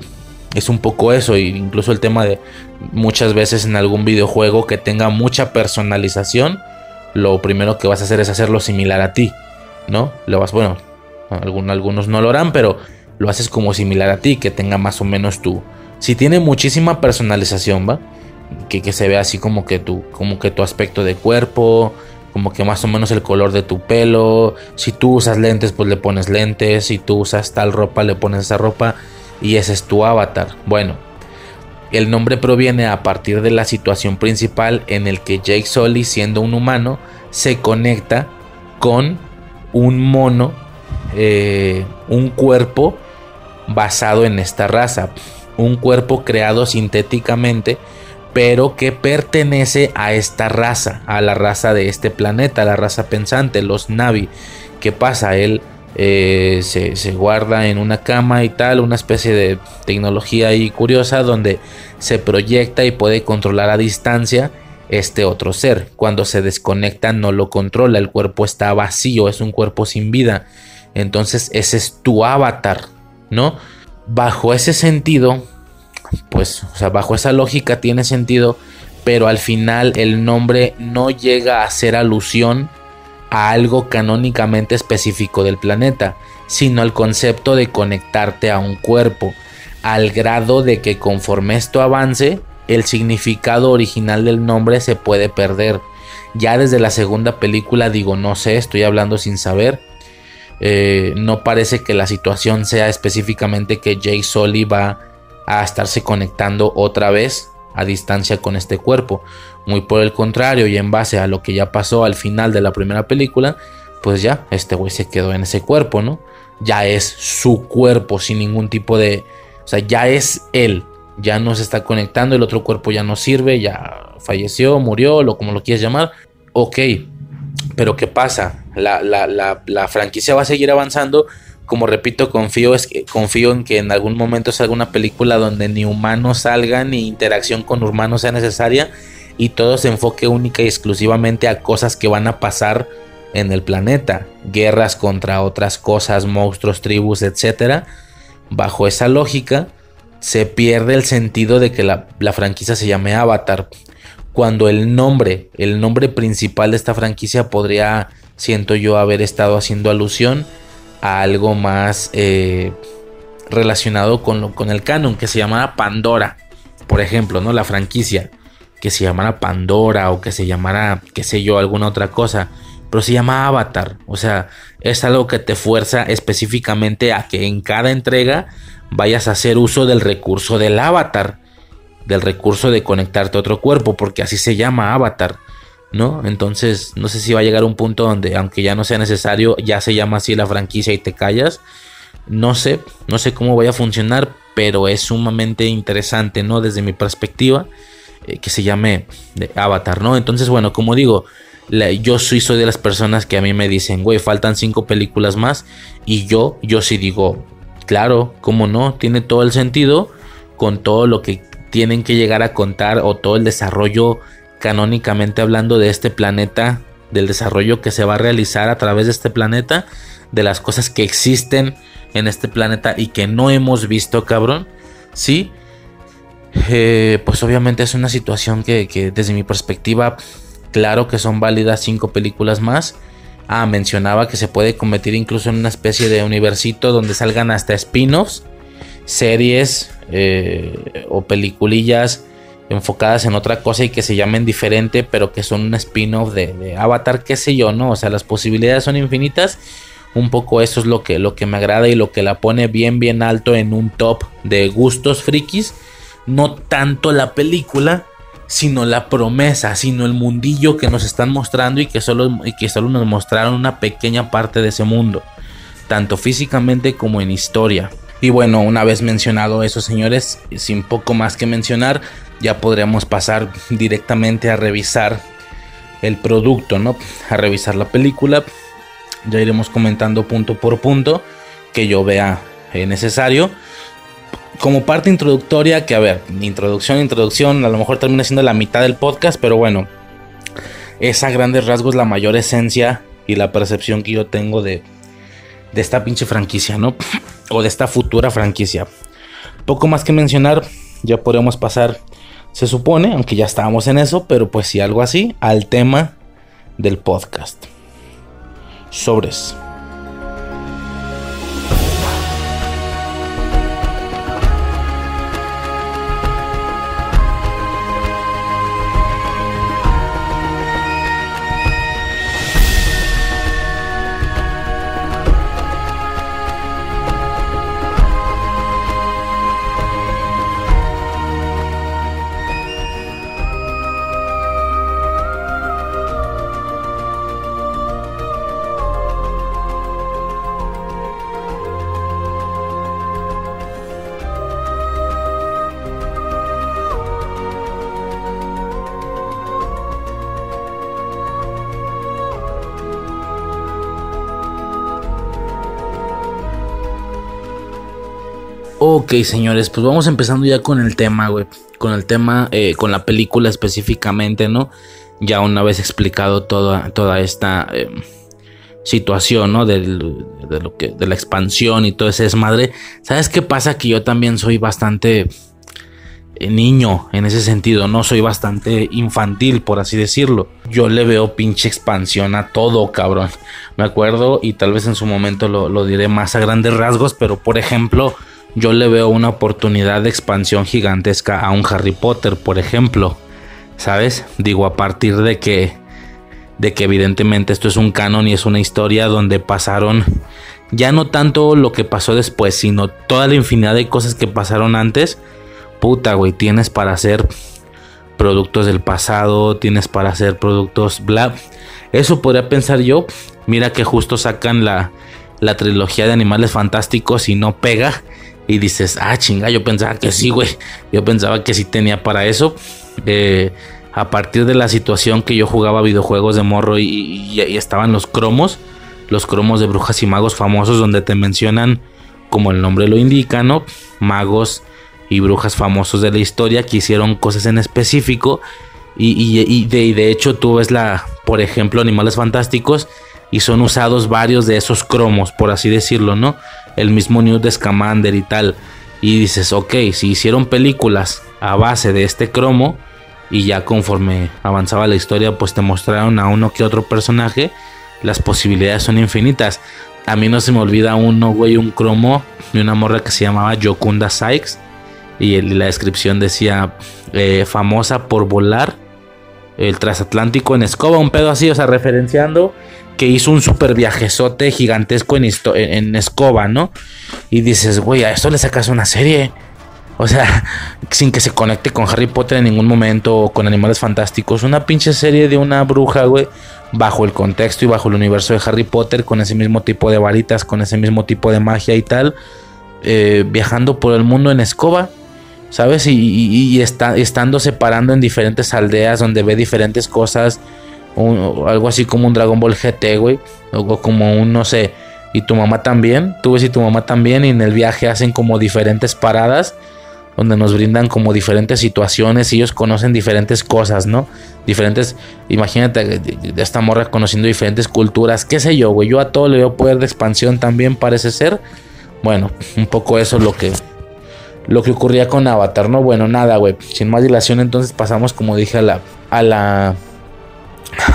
es un poco eso, incluso el tema de muchas veces en algún videojuego que tenga mucha personalización, lo primero que vas a hacer es hacerlo similar a ti, ¿no? Lo vas, bueno, algunos no lo harán, pero lo haces como similar a ti, que tenga más o menos tu... Si tiene muchísima personalización, ¿va? Que, se vea así como que tu, como que tu aspecto de cuerpo, como que más o menos el color de tu pelo. Si tú usas lentes, pues le pones lentes. Si tú usas tal ropa, le pones esa ropa y ese es tu avatar. Bueno, el nombre proviene a partir de la situación principal en el que Jake Sully, siendo un humano, se conecta con un mono, eh, un cuerpo basado en esta raza, un cuerpo creado sintéticamente, pero que pertenece a esta raza, a la raza de este planeta, la raza pensante, los Navi. ¿Qué pasa? Él eh, se, guarda en una cama y tal, una especie de tecnología ahí curiosa donde se proyecta y puede controlar a distancia este otro ser. Cuando se desconecta no lo controla, el cuerpo está vacío, es un cuerpo sin vida. Entonces ese es tu avatar, ¿no? Bajo ese sentido, pues, o sea, bajo esa lógica tiene sentido, pero al final el nombre no llega a hacer alusión a algo canónicamente específico del planeta, sino al concepto de conectarte a un cuerpo. al grado de que conforme esto avance, el significado original del nombre se puede perder. Ya desde la segunda película digo, no sé, estoy hablando sin saber. Eh, no parece que la situación sea específicamente que Jay Sully va a estarse conectando otra vez a distancia con este cuerpo. Muy por el contrario, y en base a lo que ya pasó al final de la primera película, pues ya, este güey se quedó en ese cuerpo, ¿no? Ya es su cuerpo sin ningún tipo de... O sea, ya es él. Ya no se está conectando, el otro cuerpo ya no sirve, ya falleció, murió, lo como lo quieras llamar. Ok, pero ¿qué pasa? La, la, la, la franquicia va a seguir avanzando como repito, confío, es que, confío en que en algún momento salga una película donde ni humanos salgan ni interacción con humanos sea necesaria y todo se enfoque única y exclusivamente a cosas que van a pasar en el planeta, guerras contra otras cosas, monstruos, tribus, etc. Bajo esa lógica, se pierde el sentido de que la, la franquicia se llame Avatar, cuando el nombre, el nombre principal de esta franquicia podría, siento yo, haber estado haciendo alusión a algo más eh, relacionado con, lo, con el canon, que se llamara Pandora, por ejemplo, ¿no? La franquicia, que se llamara Pandora o que se llamara, qué sé yo, alguna otra cosa, pero se llama Avatar, o sea, es algo que te fuerza específicamente a que en cada entrega vayas a hacer uso del recurso del avatar, del recurso de conectarte a otro cuerpo, porque así se llama avatar. ¿No? Entonces, no sé si va a llegar un punto donde, aunque ya no sea necesario, ya se llama así la franquicia y te callas. No sé, no sé cómo vaya a funcionar, pero es sumamente interesante, ¿no? Desde mi perspectiva, eh, que se llame Avatar, ¿no? Entonces, bueno, como digo, yo soy, soy de las personas que a mí me dicen, güey, faltan cinco películas más. Y yo, yo sí digo, claro, ¿cómo no? Tiene todo el sentido con todo lo que tienen que llegar a contar o todo el desarrollo canónicamente hablando de este planeta, del desarrollo que se va a realizar a través de este planeta, de las cosas que existen en este planeta y que no hemos visto, cabrón. Sí, eh, pues obviamente es una situación que, desde mi perspectiva, claro que son válidas cinco películas más. Ah, mencionaba que se puede convertir incluso en una especie de universito donde salgan hasta spin-offs, series eh, o peliculillas enfocadas en otra cosa y que se llamen diferente, pero que son un spin-off de, Avatar, qué sé yo, ¿no? O sea, las posibilidades son infinitas. Un poco eso es lo que, lo que me agrada y lo que la pone bien, bien alto en un top de gustos frikis. No tanto la película, sino la promesa, sino el mundillo que nos están mostrando y que solo, y que solo nos mostraron una pequeña parte de ese mundo, tanto físicamente como en historia. Y bueno, una vez mencionado eso, señores, sin poco más que mencionar, ya podríamos pasar directamente a revisar el producto, ¿no? A revisar la película. Ya iremos comentando punto por punto que yo vea eh, necesario. Como parte introductoria, que a ver, introducción, introducción, a lo mejor termina siendo la mitad del podcast, pero bueno, esa a grandes rasgos la mayor esencia y la percepción que yo tengo de, de esta pinche franquicia, ¿no? *clears throat* O de esta futura franquicia. Poco más que mencionar, ya podemos pasar se supone, aunque ya estábamos en eso, pero pues si algo así, al tema del podcast. Sobres. Ok, señores, pues vamos empezando ya con el tema, güey. Con el tema, eh, con la película específicamente, ¿no? Ya una vez explicado toda, toda esta eh, situación, ¿no? de, lo que, de la expansión y todo ese desmadre. ¿Sabes qué pasa? Que yo también soy bastante eh, niño en ese sentido, ¿no? Soy bastante infantil, por así decirlo. Yo le veo pinche expansión a todo, cabrón. Me acuerdo y tal vez en su momento lo, lo diré más a grandes rasgos, pero por ejemplo yo le veo una oportunidad de expansión gigantesca a un Harry Potter, por ejemplo. ¿Sabes? Digo, a partir de que de que evidentemente esto es un canon y es una historia donde pasaron ya no tanto lo que pasó después, sino toda la infinidad de cosas que pasaron antes. Puta, güey, tienes para hacer productos del pasado, tienes para hacer productos bla. Eso podría pensar yo. Mira que justo sacan la, la trilogía de animales fantásticos y no pega. Y dices, ah, chinga, yo pensaba que sí, güey. Yo pensaba que sí tenía para eso. Eh, a partir de la situación que yo jugaba videojuegos de morro y, estaban los cromos, los cromos de brujas y magos famosos donde te mencionan, como el nombre lo indica, ¿no? Magos y brujas famosos de la historia que hicieron cosas en específico y, de, de, hecho tú ves la, por ejemplo, Animales Fantásticos y son usados varios de esos cromos, por así decirlo, ¿no? El mismo Newt de Scamander y tal. Y dices, ok, si hicieron películas a base de este cromo, y ya conforme avanzaba la historia pues te mostraron a uno que otro personaje, las posibilidades son infinitas. A mí no se me olvida uno, güey, un cromo de una morra que se llamaba Jokunda Sykes y la descripción decía eh, famosa por volar el transatlántico en escoba, un pedo así, o sea, referenciando que hizo un super viajezote gigantesco en, en escoba, ¿no? Y dices, güey, a esto le sacas una serie. O sea, *laughs* sin que se conecte con Harry Potter en ningún momento o con animales fantásticos. Una pinche serie de una bruja, güey. Bajo el contexto y bajo el universo de Harry Potter. Con ese mismo tipo de varitas, con ese mismo tipo de magia y tal. Eh, viajando por el mundo en escoba. ¿Sabes? Y, está, estando separando en diferentes aldeas donde ve diferentes cosas. algo así como un Dragon Ball GT, güey. O como un, no sé. Y tu mamá también. Tú ves y tu mamá también. Y en el viaje hacen como diferentes paradas donde nos brindan como diferentes situaciones y ellos conocen diferentes cosas, ¿no? Diferentes, imagínate esta morra conociendo diferentes culturas, qué sé yo, güey, yo a todo le veo poder de expansión también parece ser. Bueno, *laughs* un poco eso es lo que lo que ocurría con Avatar, ¿no? Bueno, nada, güey, sin más dilación entonces pasamos como dije a la a la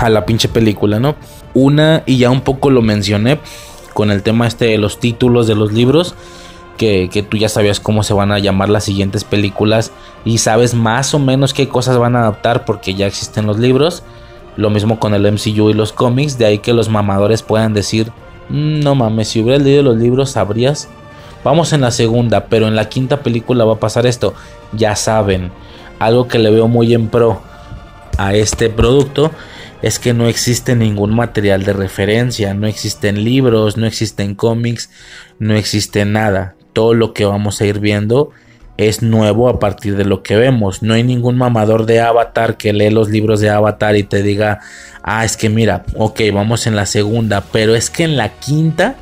a la pinche película, ¿no? Una y ya un poco lo mencioné con el tema este de los títulos de los libros que, tú ya sabías cómo se van a llamar las siguientes películas y sabes más o menos qué cosas van a adaptar porque ya existen los libros. Lo mismo con el MCU y los cómics, de ahí que los mamadores puedan decir, mm, no mames, si hubieras leído los libros sabrías. Vamos en la segunda, pero en la quinta película va a pasar esto. Ya saben, algo que le veo muy en pro a este producto es que no existe ningún material de referencia, no existen libros, no existen cómics, no existe nada todo lo que vamos a ir viendo es nuevo a partir de lo que vemos. No hay ningún mamador de Avatar que lee los libros de Avatar y te diga, ah, es que mira, ok, vamos en la segunda, pero es que en la quinta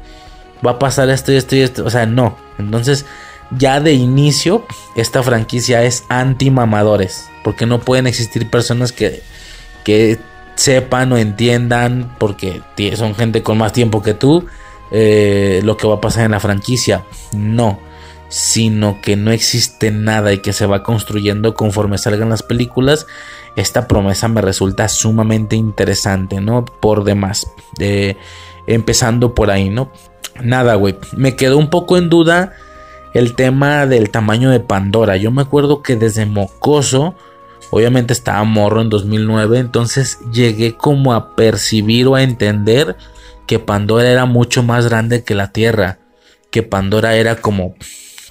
va a pasar esto y esto y esto. O sea, no. Entonces, ya de inicio, esta franquicia es anti-mamadores, porque no pueden existir personas que, que sepan o entiendan, porque son gente con más tiempo que tú eh, lo que va a pasar en la franquicia. No, sino que no existe nada y que se va construyendo conforme salgan las películas. Esta promesa me resulta sumamente interesante, ¿no? Por demás. Eh, empezando por ahí, ¿no? Nada, güey. Me quedó un poco en duda el tema del tamaño de Pandora. Yo me acuerdo que desde mocoso, obviamente estaba morro en 2009, entonces llegué como a percibir o a entender que Pandora era mucho más grande que la Tierra, que Pandora era como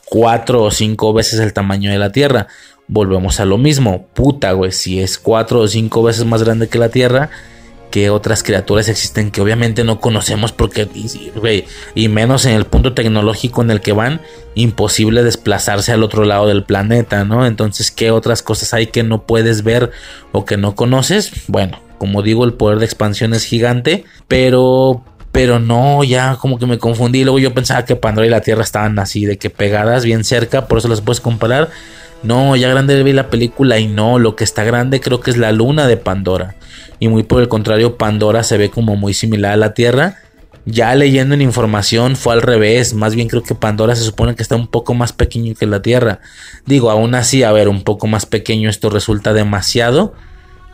cuatro o cinco veces el tamaño de la Tierra. Volvemos a lo mismo, puta, güey, si es cuatro o cinco veces más grande que la Tierra, que otras criaturas existen que obviamente no conocemos porque, y menos en el punto tecnológico en el que van, imposible desplazarse al otro lado del planeta, ¿no? Entonces, ¿qué otras cosas hay que no puedes ver o que no conoces? Bueno, como digo, el poder de expansión es gigante, pero pero no, ya como que me confundí. Luego yo pensaba que Pandora y la Tierra estaban así, de que pegadas bien cerca, por eso las puedes comparar. No, ya grande vi la película y no, lo que está grande creo que es la luna de Pandora. Y muy por el contrario, Pandora se ve como muy similar a la Tierra. Ya leyendo en información fue al revés, más bien creo que Pandora se supone que está un poco más pequeño que la Tierra. Digo, aún así, a ver, un poco más pequeño esto resulta demasiado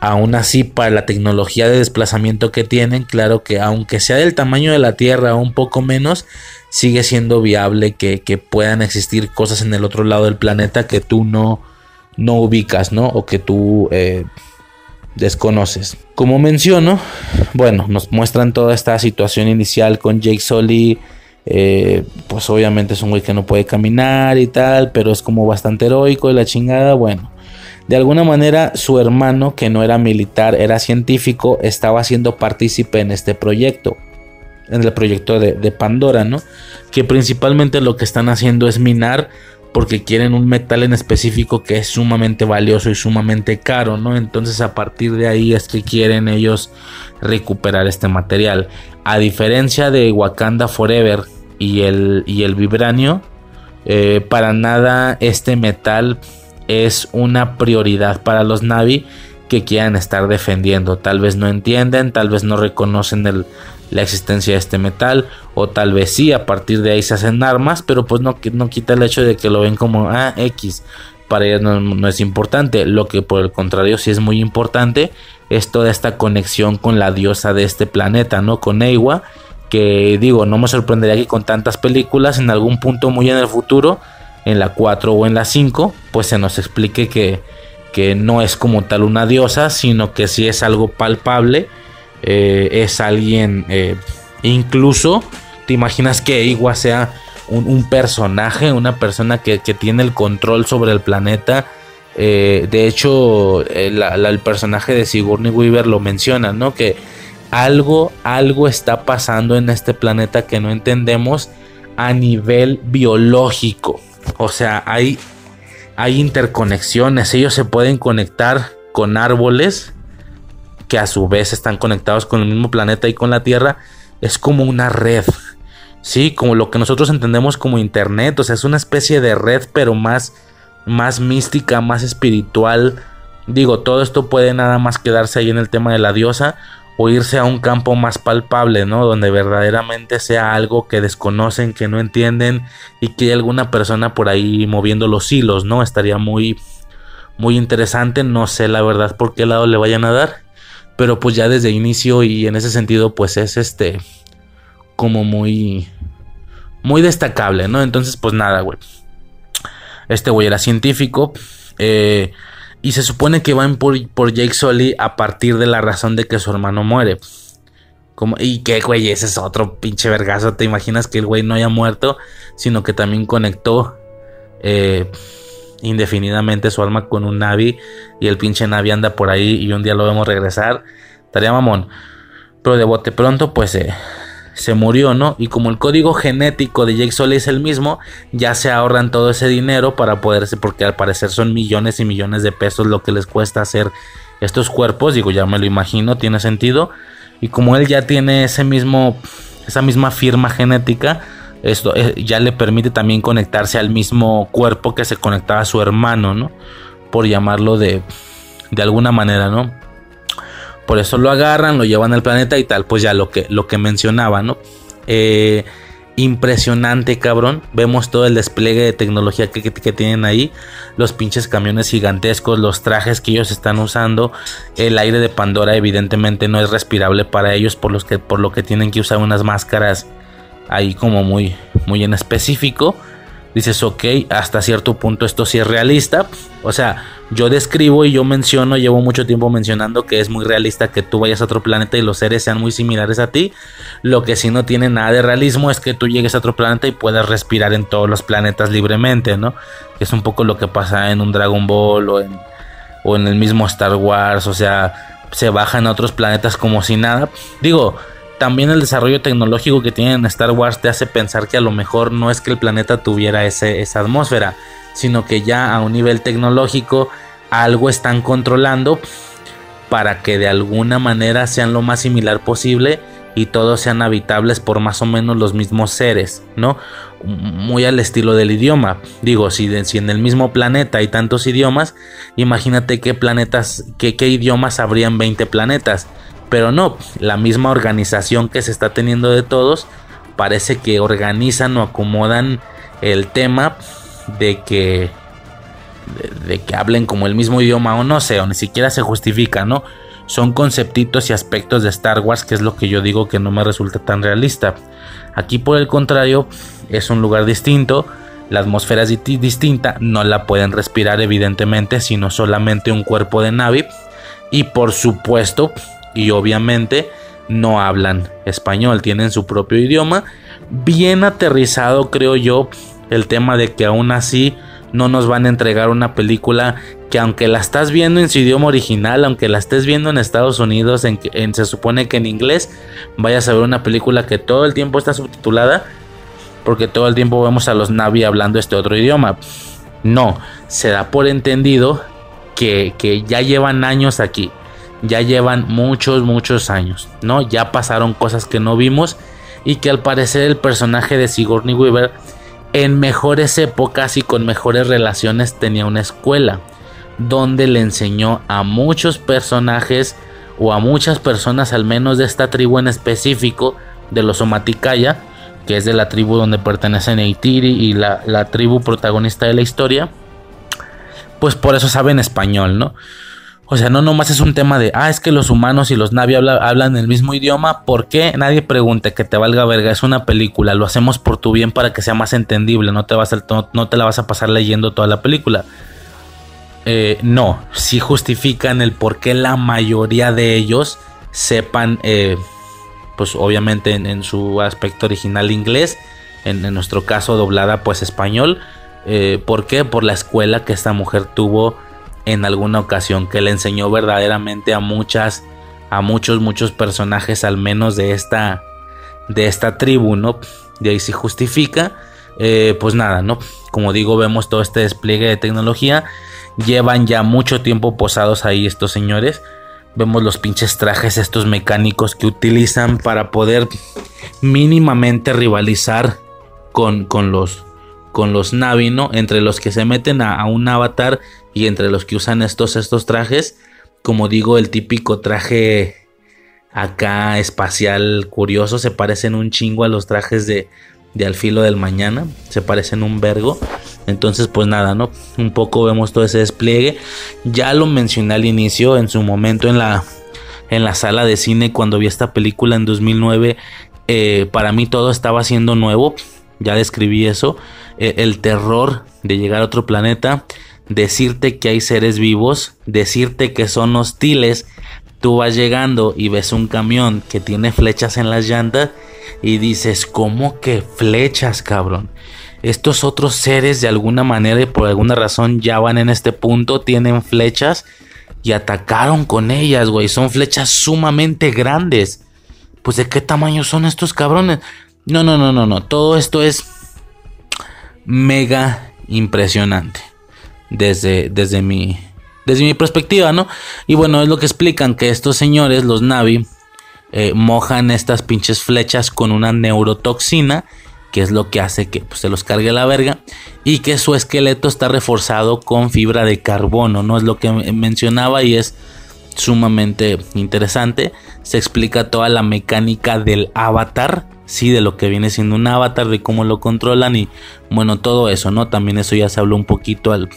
Aún así, para la tecnología de desplazamiento que tienen, claro que aunque sea del tamaño de la Tierra o un poco menos, sigue siendo viable que, puedan existir cosas en el otro lado del planeta que tú no, no ubicas, ¿no? O que tú eh, desconoces. Como menciono, bueno, nos muestran toda esta situación inicial con Jake Sully. Eh, pues obviamente es un güey que no puede caminar y tal, pero es como bastante heroico y la chingada, bueno. De alguna manera su hermano, que no era militar, era científico, estaba siendo partícipe en este proyecto, en el proyecto de, Pandora, ¿no? Que principalmente lo que están haciendo es minar porque quieren un metal en específico que es sumamente valioso y sumamente caro, ¿no? Entonces a partir de ahí es que quieren ellos recuperar este material. A diferencia de Wakanda Forever y el, y el vibranio, eh, para nada este metal es una prioridad para los Navi que quieran estar defendiendo. Tal vez no entienden, tal vez no reconocen la existencia de este metal, o tal vez sí, a partir de ahí se hacen armas, pero pues no, no quita el hecho de que lo ven como ah, X. Para ellos no, es importante, lo que por el contrario sí es muy importante es toda esta conexión con la diosa de este planeta, ¿no? Con Eiwa, que digo, no me sorprendería que con tantas películas en algún punto muy en el futuro en la 4 o en la 5, pues se nos explique que, que no es como tal una diosa, sino que si es algo palpable, eh, es alguien, eh, incluso, te imaginas que Igua sea un, personaje, una persona que, tiene el control sobre el planeta. Eh, de hecho, el personaje de Sigourney Weaver lo menciona, ¿no? Que algo, algo está pasando en este planeta que no entendemos a nivel biológico. O sea, hay, hay interconexiones. Ellos se pueden conectar con árboles que a su vez están conectados con el mismo planeta y con la Tierra. Es como una red. Sí, como lo que nosotros entendemos como internet. O sea, es una especie de red, pero más, más mística, más espiritual. Digo, todo esto puede nada más quedarse ahí en el tema de la diosa irse a un campo más palpable, ¿no? Donde verdaderamente sea algo que desconocen, que no entienden y que hay alguna persona por ahí moviendo los hilos, ¿no? Estaría muy muy interesante, no sé la verdad por qué lado le vayan a dar, pero pues ya desde inicio y en ese sentido pues es este como muy muy destacable, ¿no? Entonces pues nada, güey. Este güey era científico, eh y se supone que van por, por Jake Sully a partir de la razón de que su hermano muere. Como, y que, güey, ese es otro pinche vergazo. ¿Te imaginas que el güey no haya muerto? Sino que también conectó eh, indefinidamente su alma con un Navi. Y el pinche Navi anda por ahí y un día lo vemos regresar. Estaría mamón. Pero de bote pronto, pues eh, se murió, ¿no? Y como el código genético de Jake Sully es el mismo, ya se ahorran todo ese dinero para poderse, porque al parecer son millones y millones de pesos lo que les cuesta hacer estos cuerpos, digo, ya me lo imagino, tiene sentido. Y como él ya tiene ese mismo, esa misma firma genética, esto eh, ya le permite también conectarse al mismo cuerpo que se conectaba a su hermano, ¿no? Por llamarlo de, de alguna manera, ¿no? Por eso lo agarran, lo llevan al planeta y tal, pues ya lo que, lo que mencionaba, ¿no? Eh, impresionante, cabrón. Vemos todo el despliegue de tecnología que, tienen ahí. Los pinches camiones gigantescos, los trajes que ellos están usando. El aire de Pandora evidentemente no es respirable para ellos por, los que, por lo que tienen que usar unas máscaras ahí como muy, muy en específico dices, ok, hasta cierto punto esto sí es realista. O sea, yo describo y yo menciono, llevo mucho tiempo mencionando que es muy realista que tú vayas a otro planeta y los seres sean muy similares a ti. Lo que sí no tiene nada de realismo es que tú llegues a otro planeta y puedas respirar en todos los planetas libremente, ¿no? Que es un poco lo que pasa en un Dragon Ball o en, o en el mismo Star Wars. O sea, se bajan a otros planetas como si nada. Digo, también el desarrollo tecnológico que tienen en Star Wars te hace pensar que a lo mejor no es que el planeta tuviera esa atmósfera, sino que ya a un nivel tecnológico algo están controlando para que de alguna manera sean lo más similar posible y todos sean habitables por más o menos los mismos seres, ¿no? Muy al estilo del idioma. Digo, si, en el mismo planeta hay tantos idiomas, imagínate qué planetas, qué, qué idiomas habrían 20 planetas. Pero no, la misma organización que se está teniendo de todos parece que organizan o acomodan el tema de que de, que hablen como el mismo idioma o no sé, o ni siquiera se justifica, ¿no? Son conceptitos y aspectos de Star Wars que es lo que yo digo que no me resulta tan realista. Aquí por el contrario es un lugar distinto, la atmósfera es distinta, no la pueden respirar evidentemente, sino solamente un cuerpo de Navi. Y por supuesto, y obviamente, no hablan español, tienen su propio idioma. Bien aterrizado creo yo el tema de que aún así no nos van a entregar una película que aunque la estás viendo en su idioma original, aunque la estés viendo en Estados Unidos, en, se supone que en inglés, vayas a ver una película que todo el tiempo está subtitulada, porque todo el tiempo vemos a los Navi hablando este otro idioma. No, se da por entendido que, que ya llevan años aquí, ya llevan muchos, muchos años, ¿no? Ya pasaron cosas que no vimos y que al parecer el personaje de Sigourney Weaver en mejores épocas y con mejores relaciones tenía una escuela donde le enseñó a muchos personajes o a muchas personas al menos de esta tribu en específico de los Somaticaya que es de la tribu donde pertenecen Eitiri y la, la tribu protagonista de la historia pues por eso saben español, ¿no? O sea, no nomás es un tema de, ah, es que los humanos y los Navi hablan el mismo idioma. ¿Por qué? Nadie pregunte que te valga verga. Es una película. Lo hacemos por tu bien para que sea más entendible. No te, vas a, no, te la vas a pasar leyendo toda la película. Eh, no, sí justifican el por qué la mayoría de ellos sepan, eh, pues obviamente en, su aspecto original inglés. En, nuestro caso doblada pues español. Eh, ¿Por qué? Por la escuela que esta mujer tuvo en alguna ocasión que le enseñó verdaderamente a muchas a muchos muchos personajes al menos de esta de esta tribu no de ahí se justifica eh, pues nada no como digo vemos todo este despliegue de tecnología. Llevan ya mucho tiempo posados ahí estos señores. Vemos los pinches trajes estos mecánicos que utilizan para poder mínimamente rivalizar con, con los con los Navi, ¿no? Entre los que se meten a, un avatar y entre los que usan estos, estos trajes. Como digo, el típico traje acá espacial curioso. Se parecen un chingo a los trajes de, de Al filo del mañana. Se parecen un vergo. Entonces, pues nada, ¿no? Un poco vemos todo ese despliegue. Ya lo mencioné al inicio, en su momento en la, en la sala de cine, cuando vi esta película en 2009. Eh, para mí todo estaba siendo nuevo. Ya describí eso. Eh, el terror de llegar a otro planeta, decirte que hay seres vivos, decirte que son hostiles. Tú vas llegando y ves un camión que tiene flechas en las llantas y dices, ¿cómo que flechas, cabrón? Estos otros seres de alguna manera y por alguna razón ya van en este punto, tienen flechas y atacaron con ellas, güey. Son flechas sumamente grandes. Pues de qué tamaño son estos cabrones. No, no, no, no, no. Todo esto es mega impresionante desde, desde, mi, desde mi perspectiva, ¿no? Y bueno, es lo que explican que estos señores, los Navi, eh, mojan estas pinches flechas con una neurotoxina, que es lo que hace que pues, se los cargue la verga, y que su esqueleto está reforzado con fibra de carbono, ¿no? Es lo que mencionaba y es sumamente interesante. Se explica toda la mecánica del avatar sí, de lo que viene siendo un avatar, de cómo lo controlan y bueno, todo eso, ¿no? También eso ya se habló un poquito al,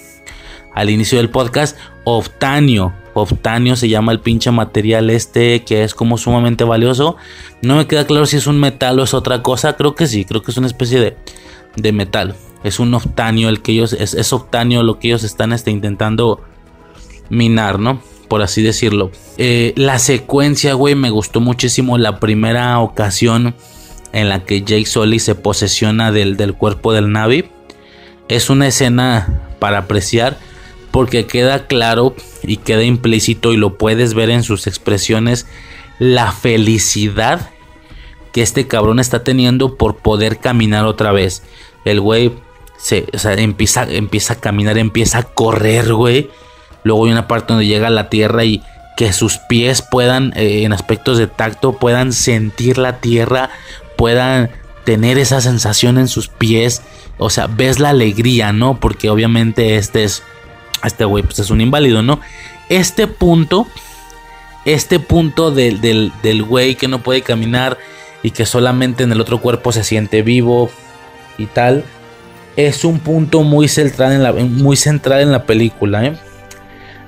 al inicio del podcast. Optanio, Optanio se llama el pinche material este que es como sumamente valioso. No me queda claro si es un metal o es otra cosa, creo que sí, creo que es una especie de, de metal. Es un optanio el que ellos, es, es lo que ellos están este, intentando minar, ¿no? Por así decirlo. Eh, la secuencia, güey, me gustó muchísimo la primera ocasión en la que Jake Sully se posesiona del, del cuerpo del Navi. Es una escena para apreciar porque queda claro y queda implícito y lo puedes ver en sus expresiones la felicidad que este cabrón está teniendo por poder caminar otra vez. El güey se, empieza, empieza a caminar, empieza a correr, güey. Luego hay una parte donde llega a la tierra y que sus pies puedan, eh, en aspectos de tacto, puedan sentir la tierra, puedan tener esa sensación en sus pies. O sea, ves la alegría, ¿no? Porque obviamente este es. Este güey, pues es un inválido, ¿no? Este punto. Este punto del, del, güey que no puede caminar y que solamente en el otro cuerpo se siente vivo y tal. es un punto muy central en la, muy central en la película. ¿eh?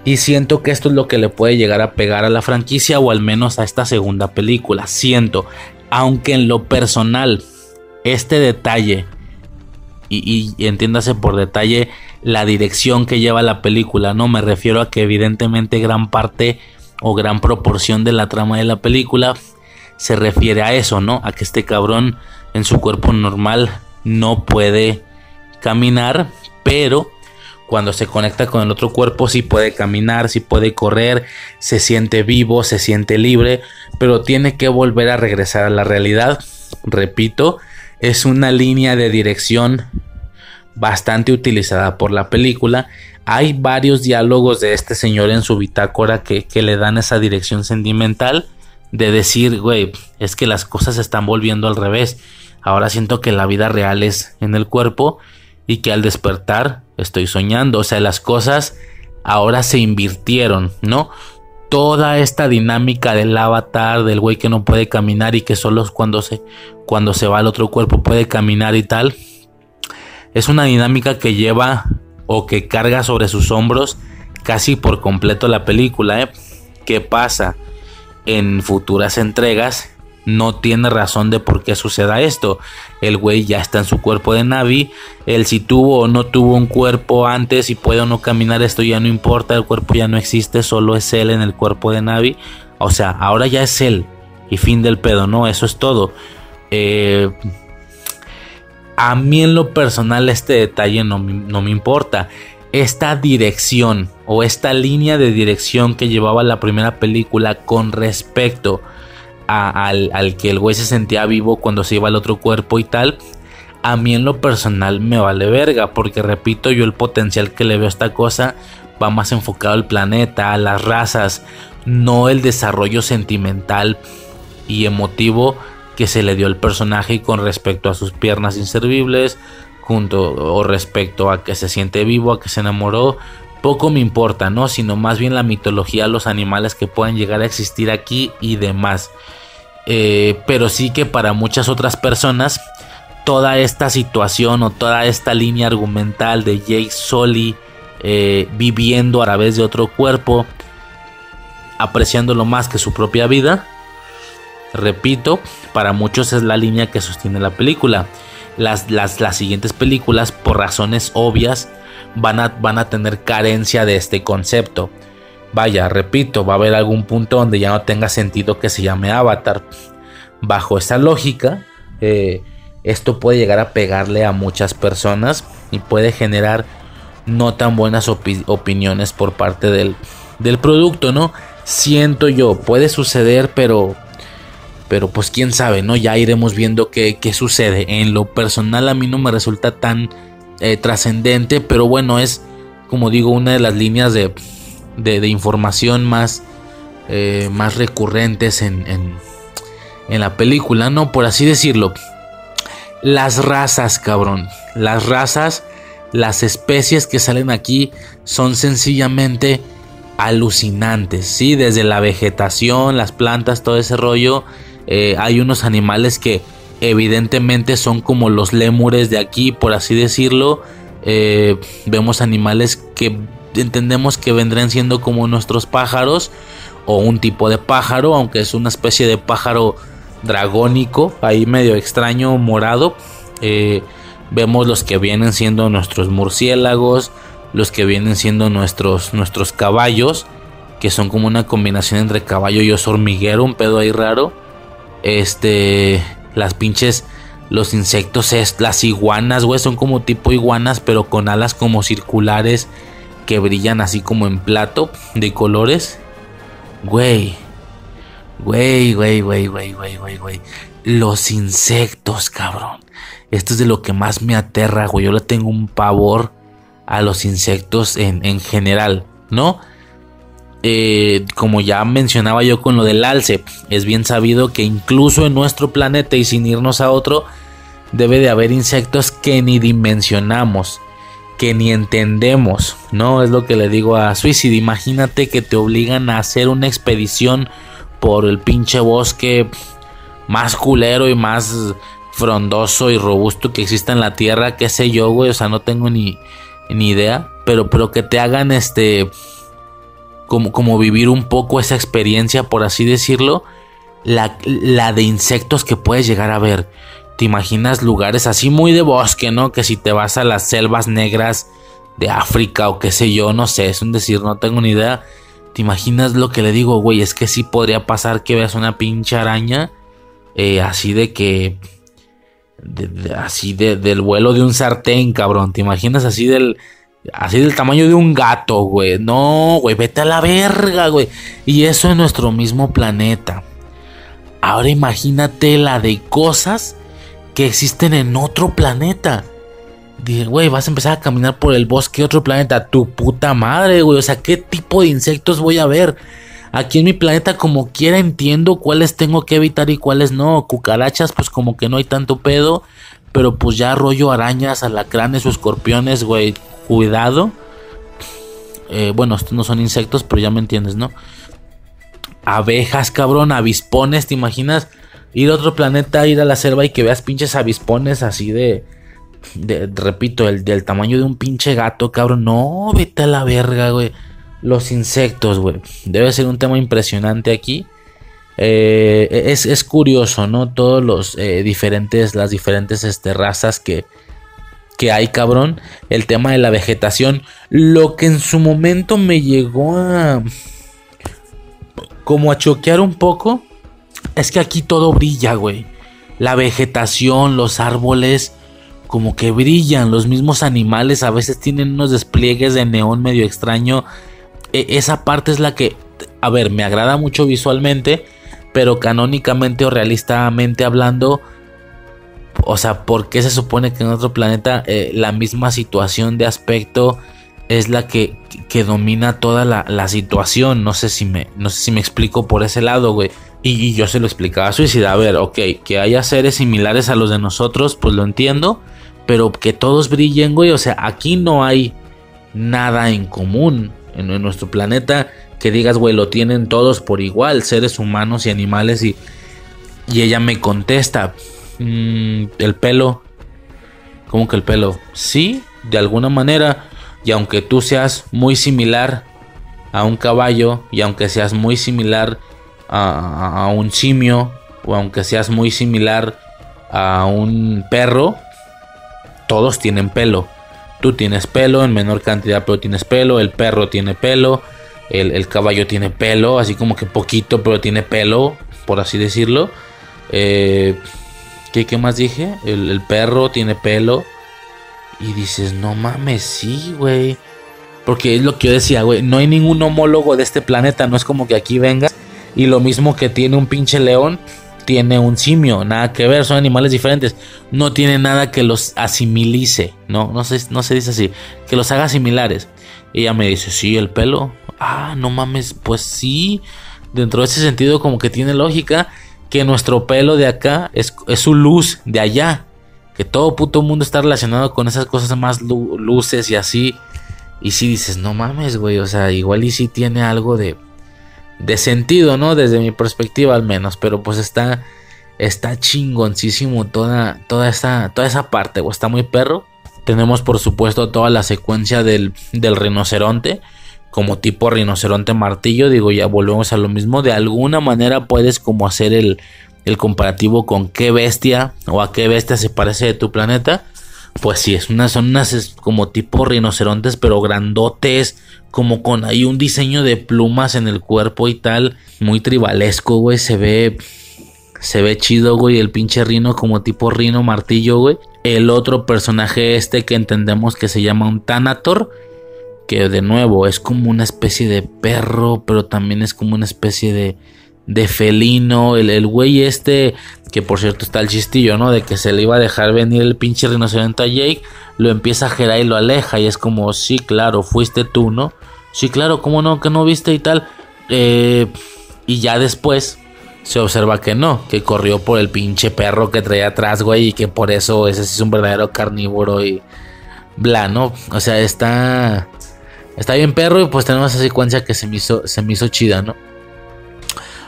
Y siento que esto es lo que le puede llegar a pegar a la franquicia o al menos a esta segunda película. Siento, aunque en lo personal, este detalle, y, entiéndase por detalle la dirección que lleva la película, no me refiero a que evidentemente gran parte o gran proporción de la trama de la película se refiere a eso, ¿no? A que este cabrón en su cuerpo normal no puede caminar, pero cuando se conecta con el otro cuerpo sí puede caminar, sí puede correr, se siente vivo, se siente libre, pero tiene que volver a regresar a la realidad. Repito, es una línea de dirección bastante utilizada por la película. Hay varios diálogos de este señor en su bitácora que, que le dan esa dirección sentimental de decir, güey, es que las cosas se están volviendo al revés. Ahora siento que la vida real es en el cuerpo y que al despertar estoy soñando. O sea, las cosas ahora se invirtieron, ¿no? Toda esta dinámica del avatar, del güey que no puede caminar y que solo cuando se, cuando se va al otro cuerpo puede caminar y tal. Es una dinámica que lleva o que carga sobre sus hombros casi por completo la película. ¿eh? ¿Qué pasa? En futuras entregas no tiene razón de por qué suceda esto. El güey ya está en su cuerpo de Navi. Él si tuvo o no tuvo un cuerpo antes y puede o no caminar, esto ya no importa. El cuerpo ya no existe, solo es él en el cuerpo de Navi. O sea, ahora ya es él. Y fin del pedo, ¿no? Eso es todo. Eh, a mí en lo personal este detalle no, no me importa. Esta dirección o esta línea de dirección que llevaba la primera película con respecto al, que el güey se sentía vivo cuando se iba al otro cuerpo y tal, a mí en lo personal me vale verga, porque repito, yo el potencial que le veo a esta cosa va más enfocado al planeta, a las razas, no el desarrollo sentimental y emotivo que se le dio al personaje con respecto a sus piernas inservibles, junto o respecto a que se siente vivo, a que se enamoró, poco me importa, ¿no? Sino más bien la mitología, los animales que pueden llegar a existir aquí y demás. Eh, pero sí que para muchas otras personas toda esta situación o toda esta línea argumental de Jake Sully eh, viviendo a través de otro cuerpo, apreciándolo más que su propia vida, repito, para muchos es la línea que sostiene la película. Las, las, las siguientes películas, por razones obvias, van a, van a tener carencia de este concepto. Vaya, repito, va a haber algún punto donde ya no tenga sentido que se llame Avatar. Bajo esa lógica, eh, esto puede llegar a pegarle a muchas personas y puede generar no tan buenas opiniones por parte del, del, producto, ¿no? Siento yo, puede suceder, pero, pero pues quién sabe, ¿no? Ya iremos viendo qué, qué sucede. En lo personal a mí no me resulta tan eh, trascendente, pero bueno, es como digo, una de las líneas de, de, información más, eh, más recurrentes en, en, la película, ¿no? Por así decirlo. Las razas, cabrón. Las razas, las especies que salen aquí son sencillamente alucinantes, ¿sí? Desde la vegetación, las plantas, todo ese rollo. Eh, hay unos animales que evidentemente son como los lémures de aquí, por así decirlo. Eh, vemos animales que entendemos que vendrán siendo como nuestros pájaros o un tipo de pájaro, aunque es una especie de pájaro dragónico, ahí medio extraño, morado. Eh, vemos los que vienen siendo nuestros murciélagos, los que vienen siendo nuestros, nuestros caballos, que son como una combinación entre caballo y oso hormiguero, un pedo ahí raro. Este, las pinches, los insectos, las iguanas, güey, son como tipo iguanas, pero con alas como circulares que brillan así como en plato de colores. Güey. Güey, güey, güey, güey, güey, güey, güey. Los insectos, cabrón. Esto es de lo que más me aterra, güey. Yo le tengo un pavor a los insectos en, en general, ¿no? Eh, como ya mencionaba yo con lo del alce, es bien sabido que incluso en nuestro planeta y sin irnos a otro, debe de haber insectos que ni dimensionamos que ni entendemos, ¿no? Es lo que le digo a Suicide. Imagínate que te obligan a hacer una expedición por el pinche bosque más culero y más frondoso y robusto que exista en la tierra, qué sé yo, güey, o sea, no tengo ni, ni idea, pero, pero que te hagan este, como, como vivir un poco esa experiencia, por así decirlo, la, la de insectos que puedes llegar a ver. Te imaginas lugares así muy de bosque, ¿no? Que si te vas a las selvas negras de África o qué sé yo, no sé, es un decir, no tengo ni idea. ¿Te imaginas lo que le digo, güey? Es que sí podría pasar que veas una pinche araña eh, así de que... así de, del vuelo de un sartén, cabrón. ¿Te imaginas así del... Así del tamaño de un gato, güey. No, güey, vete a la verga, güey. Y eso en nuestro mismo planeta. Ahora imagínate la de cosas que existen en otro planeta. Dije, güey, vas a empezar a caminar por el bosque de otro planeta. Tu puta madre, güey. O sea, ¿qué tipo de insectos voy a ver? Aquí en mi planeta, como quiera, entiendo cuáles tengo que evitar y cuáles no. Cucarachas, pues como que no hay tanto pedo. Pero pues ya rollo arañas, alacranes o escorpiones, güey. Cuidado. Eh, bueno, estos no son insectos, pero ya me entiendes, ¿no? Abejas, cabrón, avispones, ¿te imaginas? ir a otro planeta, ir a la selva y que veas pinches avispones así de, de repito, el, del tamaño de un pinche gato, cabrón. No, vete a la verga, güey. Los insectos, güey. Debe ser un tema impresionante aquí. Eh, es, curioso, ¿no? Todos los eh, diferentes, las diferentes este, razas que, que hay, cabrón. El tema de la vegetación. Lo que en su momento me llegó a... Como a choquear un poco es que aquí todo brilla, güey. La vegetación, los árboles, como que brillan. Los mismos animales a veces tienen unos despliegues de neón medio extraño. E, esa parte es la que, a ver, me agrada mucho visualmente, pero canónicamente o realistamente hablando, o sea, ¿por qué se supone que en otro planeta eh, la misma situación de aspecto es la que, que domina toda la, la, situación? No sé si me, no sé si me explico por ese lado, güey. Y, yo se lo explicaba a Suicida. A ver, ok, que haya seres similares a los de nosotros, pues lo entiendo. Pero que todos brillen, güey. O sea, aquí no hay nada en común en, nuestro planeta que digas, güey, lo tienen todos por igual, seres humanos y animales. Y, y ella me contesta, mm, el pelo. ¿Cómo que el pelo? Sí, de alguna manera. Y aunque tú seas muy similar a un caballo, y aunque seas muy similar a, un simio o aunque seas muy similar a un perro, todos tienen pelo. Tú tienes pelo en menor cantidad, pero tienes pelo. El perro tiene pelo. El, caballo tiene pelo, así como que poquito, pero tiene pelo, por así decirlo. Eh, ¿qué, más dije? El, perro tiene pelo. Y dices, no mames, sí, güey. Porque es lo que yo decía, güey. No hay ningún homólogo de este planeta. No es como que aquí venga y lo mismo que tiene un pinche león, tiene un simio, nada que ver, son animales diferentes. No tiene nada que los asimilice, no, no no se dice así, que los haga similares. Ella me dice, sí, el pelo. Ah, no mames, pues sí. Dentro de ese sentido, como que tiene lógica que nuestro pelo de acá es, su luz de allá. Que todo puto mundo está relacionado con esas cosas más luces y así. Y si dices, no mames, güey, o sea, igual y si tiene algo de, de sentido, ¿no? Desde mi perspectiva al menos, pero pues está está chingoncísimo toda toda esa toda esa parte, o está muy perro. Tenemos por supuesto toda la secuencia del, del rinoceronte como tipo rinoceronte martillo, digo, ya volvemos a lo mismo, de alguna manera puedes como hacer el, el comparativo con qué bestia o a qué bestia se parece de tu planeta. Pues sí, es una, son unas como tipo rinocerontes, pero grandotes, como con ahí un diseño de plumas en el cuerpo y tal, muy tribalesco, güey, se ve se ve chido, güey, el pinche rino como tipo rino martillo, güey. El otro personaje este que entendemos que se llama un Thanator, que de nuevo es como una especie de perro, pero también es como una especie de de felino, el, el güey este, que por cierto está el chistillo, ¿no? De que se le iba a dejar venir el pinche rinoceronte a Jake, lo empieza a gerar y lo aleja y es como, sí, claro, fuiste tú, ¿no? Sí, claro, ¿cómo no? Que no viste y tal. Eh, y ya después se observa que no, que corrió por el pinche perro que traía atrás, güey, y que por eso ese es un verdadero carnívoro y bla, ¿no? O sea, está... Está bien perro y pues tenemos esa secuencia que se me hizo, se me hizo chida, ¿no?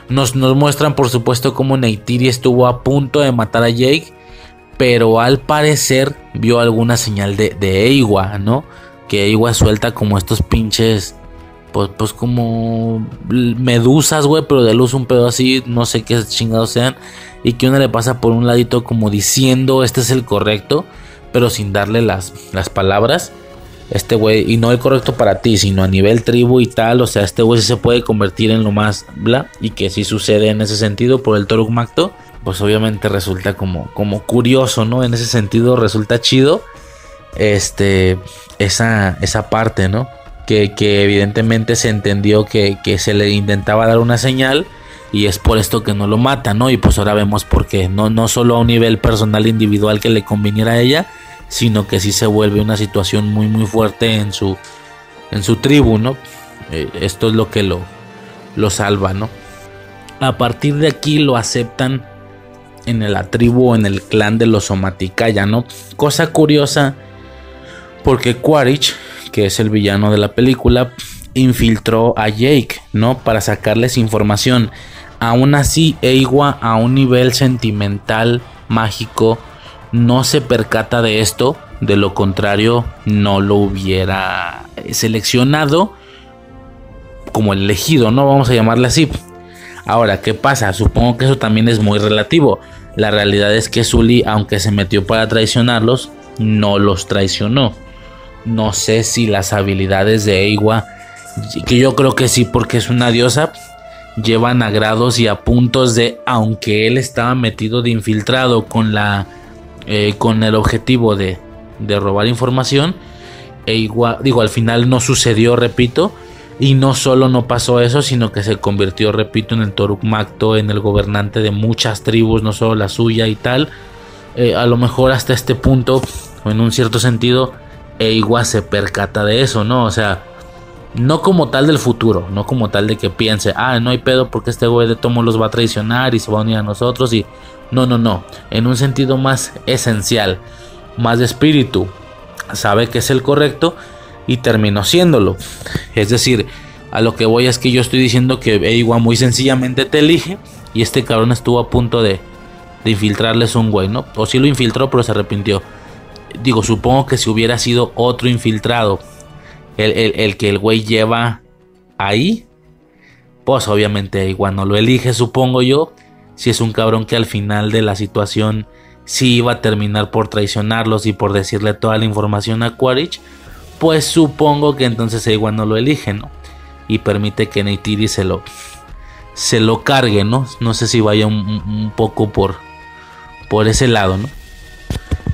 Nos, muestran, por supuesto, cómo Neytiri estuvo a punto de matar a Jake. pero al parecer vio alguna señal de, de Eiwa, ¿no? Que Eiwa suelta como estos pinches, pues, pues como medusas, güey, pero de luz un pedo así, no sé qué chingados sean, y que una le pasa por un ladito como diciendo, este es el correcto, pero sin darle las, las palabras este güey, y no el correcto para ti, sino a nivel tribu y tal, o sea, este güey se puede convertir en lo más bla, y que si sucede en ese sentido por el Toruk Macto, pues obviamente resulta como, como curioso, ¿no? En ese sentido resulta chido, este, esa, esa parte, ¿no? Que, evidentemente se entendió que, que, se le intentaba dar una señal y es por esto que no lo mata, ¿no? Y pues ahora vemos por qué, no, no solo a un nivel personal individual que le conviniera a ella, sino que sí se vuelve una situación muy muy fuerte en su en su tribu, ¿no? Eh, esto es lo que lo, lo salva, ¿no? A partir de aquí lo aceptan en la tribu en el clan de los Somaticaya, ¿no? Cosa curiosa, porque Quaritch, que es el villano de la película, infiltró a Jake, ¿no? Para sacarles información. Aún así, Eiwa a un nivel sentimental, mágico, no se percata de esto, de lo contrario no lo hubiera seleccionado como elegido, ¿no? Vamos a llamarle así. Ahora, ¿qué pasa? Supongo que eso también es muy relativo. La realidad es que Zully, aunque se metió para traicionarlos, no los traicionó. No sé si las habilidades de Eiwa, que yo creo que sí porque es una diosa, llevan a grados y a puntos de, aunque él estaba metido de infiltrado con la eh, con el objetivo de, robar información. E igual, digo, al final no sucedió, repito. Y no solo no pasó eso, sino que se convirtió, repito, en el Toruk Macto, en el gobernante de muchas tribus, no solo la suya y tal. Eh, a lo mejor hasta este punto, en un cierto sentido, Eiwa se percata de eso, ¿no? O sea, no como tal del futuro, no como tal de que piense, ah, no hay pedo porque este güey de Tomo los va a traicionar y se va a unir a nosotros y no, no, no. En un sentido más esencial, más de espíritu. Sabe que es el correcto y terminó siéndolo. Es decir, a lo que voy es que yo estoy diciendo que Eiwa muy sencillamente te elige y este cabrón estuvo a punto de, de infiltrarles un güey, ¿no? O sí lo infiltró, pero se arrepintió. Digo, supongo que si hubiera sido otro infiltrado, el, el que el güey lleva ahí, pues obviamente Eiwa no lo elige, supongo yo si es un cabrón que al final de la situación sí iba a terminar por traicionarlos y por decirle toda la información a Quaritch, pues supongo que entonces igual no lo elige, ¿no? Y permite que Neytiri se lo, se lo cargue, ¿no? No sé si vaya un, poco por, por ese lado, ¿no?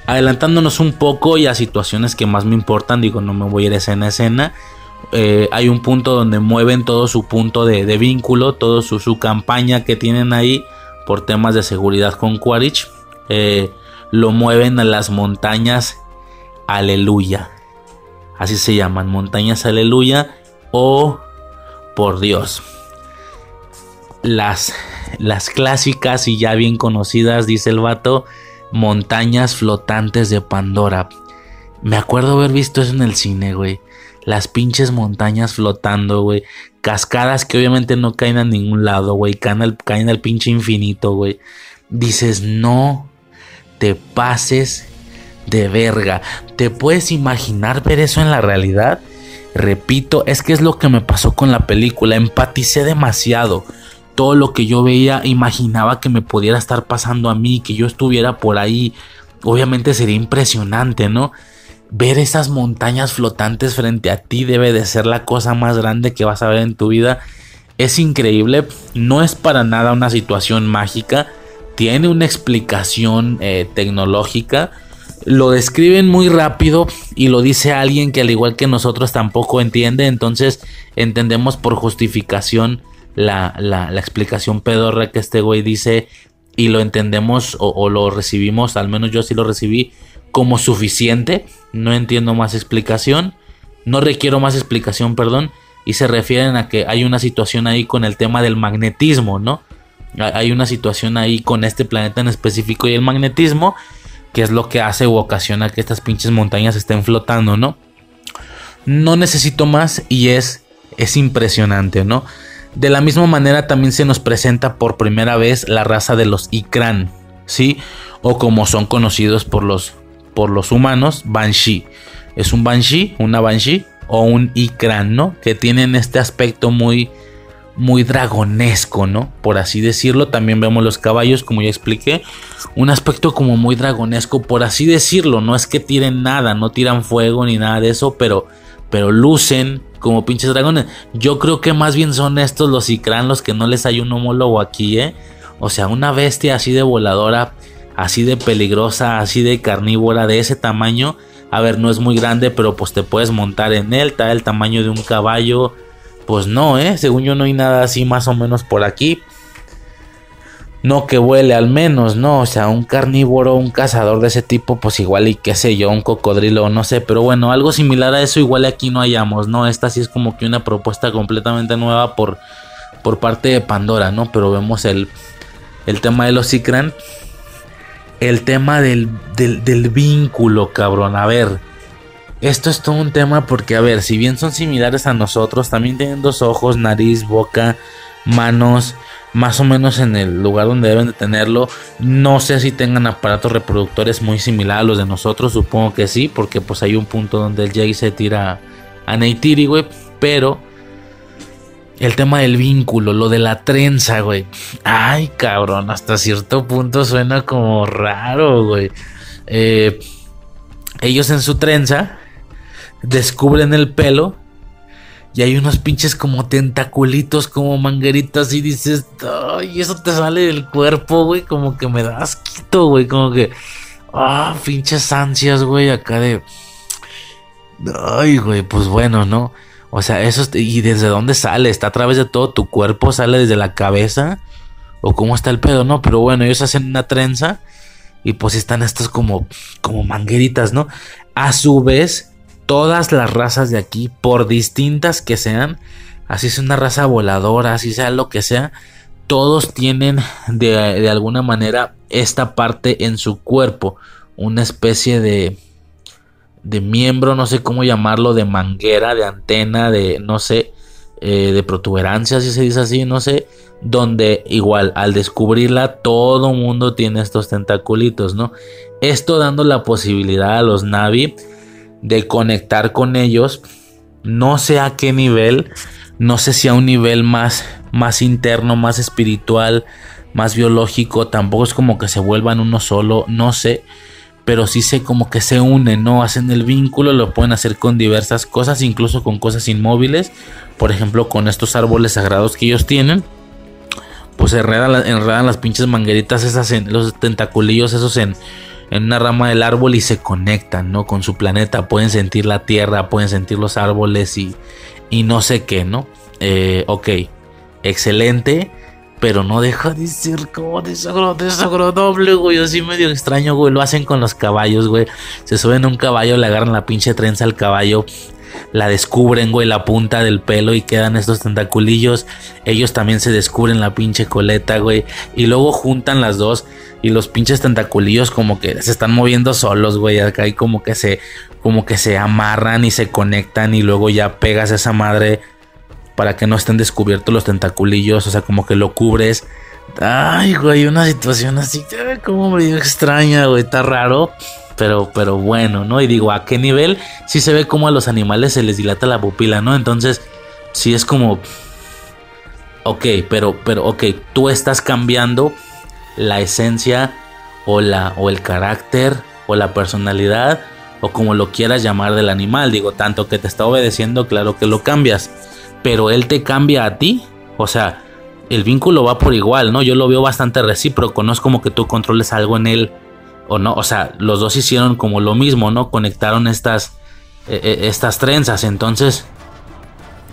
Adelantándonos un poco y a situaciones que más me importan, digo, no me voy a ir escena a escena. Eh, hay un punto donde mueven todo su punto de, vínculo, toda su, su campaña que tienen ahí por temas de seguridad con Quaritch, eh, lo mueven a las montañas Aleluya. Así se llaman, montañas Aleluya o por Dios. Las, las clásicas y ya bien conocidas, dice el vato, montañas flotantes de Pandora. Me acuerdo haber visto eso en el cine, güey. Las pinches montañas flotando, güey. Cascadas que obviamente no caen a ningún lado, güey. Caen al, caen al pinche infinito, güey. Dices, no te pases de verga. ¿Te puedes imaginar ver eso en la realidad? Repito, es que es lo que me pasó con la película. Empaticé demasiado. Todo lo que yo veía, imaginaba que me pudiera estar pasando a mí, que yo estuviera por ahí. Obviamente sería impresionante, ¿no? ver esas montañas flotantes frente a ti debe de ser la cosa más grande que vas a ver en tu vida. Es increíble, no es para nada una situación mágica, tiene una explicación eh, tecnológica. Lo describen muy rápido y lo dice alguien que al igual que nosotros tampoco entiende, entonces entendemos por justificación la, la, explicación pedorra que este güey dice y lo entendemos o, o lo recibimos, al menos yo sí lo recibí como suficiente. No entiendo más explicación. No requiero más explicación, perdón. Y se refieren a que hay una situación ahí con el tema del magnetismo, ¿no? Hay una situación ahí con este planeta en específico y el magnetismo, que es lo que hace o ocasiona que estas pinches montañas estén flotando, ¿no? No necesito más y es, es impresionante, ¿no? De la misma manera también se nos presenta por primera vez la raza de los Ikran. ¿sí? O como son conocidos por los, por los humanos, Banshee. Es un Banshee, una Banshee o un Ikran, ¿no? Que tienen este aspecto muy, muy dragonesco, ¿no? Por así decirlo. También vemos los caballos, como ya expliqué. Un aspecto como muy dragonesco, por así decirlo. No es que tiren nada, no tiran fuego ni nada de eso, pero, pero lucen como pinches dragones. Yo creo que más bien son estos los Ikran los que no les hay un homólogo aquí, ¿eh? O sea, una bestia así de voladora, así de peligrosa, así de carnívora, de ese tamaño. A ver, no es muy grande, pero pues te puedes montar en él, está el tamaño de un caballo. Pues no, ¿eh? Según yo no hay nada así más o menos por aquí. No que vuele al menos, ¿no? O sea, un carnívoro, un cazador de ese tipo, pues igual y qué sé yo, un cocodrilo, no sé. Pero bueno, algo similar a eso igual aquí no hayamos, ¿no? Esta sí es como que una propuesta completamente nueva por, por parte de Pandora, ¿no? Pero vemos el, el tema de los Ikran. El tema del, del, del vínculo, cabrón. A ver, esto es todo un tema porque, a ver, si bien son similares a nosotros, también tienen dos ojos, nariz, boca, manos, más o menos en el lugar donde deben de tenerlo. No sé si tengan aparatos reproductores muy similares a los de nosotros, supongo que sí, porque pues hay un punto donde el Jay se tira a Neytiri, güey, pero el tema del vínculo, lo de la trenza, güey. Ay, cabrón, hasta cierto punto suena como raro, güey. Eh, ellos en su trenza descubren el pelo y hay unos pinches como tentaculitos, como mangueritas y dices, ay, eso te sale del cuerpo, güey, como que me da asquito, güey, como que, ah, pinches ansias, güey, acá de, ay, güey, pues bueno, ¿no? O sea, eso, ¿y desde dónde sale? ¿Está a través de todo tu cuerpo? ¿Sale desde la cabeza? ¿O cómo está el pedo? No, pero bueno, ellos hacen una trenza y pues están estos como, como mangueritas, ¿no? A su vez, todas las razas de aquí, por distintas que sean, así es una raza voladora, así sea lo que sea, todos tienen de, de alguna manera esta parte en su cuerpo, una especie de, de miembro, no sé cómo llamarlo, de manguera, de antena, de no sé, eh, de protuberancia, si se dice así, no sé, donde igual al descubrirla todo mundo tiene estos tentaculitos, ¿no? Esto dando la posibilidad a los Navi de conectar con ellos, no sé a qué nivel, no sé si a un nivel más, más interno, más espiritual, más biológico, tampoco es como que se vuelvan uno solo, no sé, pero sí sé como que se unen, ¿no? Hacen el vínculo, lo pueden hacer con diversas cosas, incluso con cosas inmóviles, por ejemplo, con estos árboles sagrados que ellos tienen. Pues enredan, enredan las pinches mangueritas esas en los tentaculillos esos en, en una rama del árbol y se conectan, ¿no? Con su planeta, pueden sentir la tierra, pueden sentir los árboles y, y no sé qué, ¿no? Eh, ok, excelente, pero no deja de ser como desagradable, güey, así medio extraño, güey, lo hacen con los caballos, güey, se suben a un caballo, le agarran la pinche trenza al caballo, la descubren, güey, la punta del pelo y quedan estos tentaculillos. Ellos también se descubren la pinche coleta, güey. Y luego juntan las dos y los pinches tentaculillos como que se están moviendo solos, güey. Acá hay como que se como que se amarran y se conectan y luego ya pegas esa madre para que no estén descubiertos los tentaculillos, o sea, como que lo cubres. Ay, güey, una situación así como medio extraña, güey, está raro. Pero, pero bueno, ¿no? Y digo, ¿a qué nivel? Sí se ve como a los animales se les dilata la pupila, ¿no? Entonces, sí es como... Ok, pero, pero, ok, tú estás cambiando la esencia o, la, o el carácter o la personalidad o como lo quieras llamar del animal. Digo, tanto que te está obedeciendo, claro que lo cambias. Pero él te cambia a ti. O sea, el vínculo va por igual, ¿no? Yo lo veo bastante recíproco. No es como que tú controles algo en él o no, o sea, los dos hicieron como lo mismo, ¿no? Conectaron estas, eh, estas trenzas, entonces,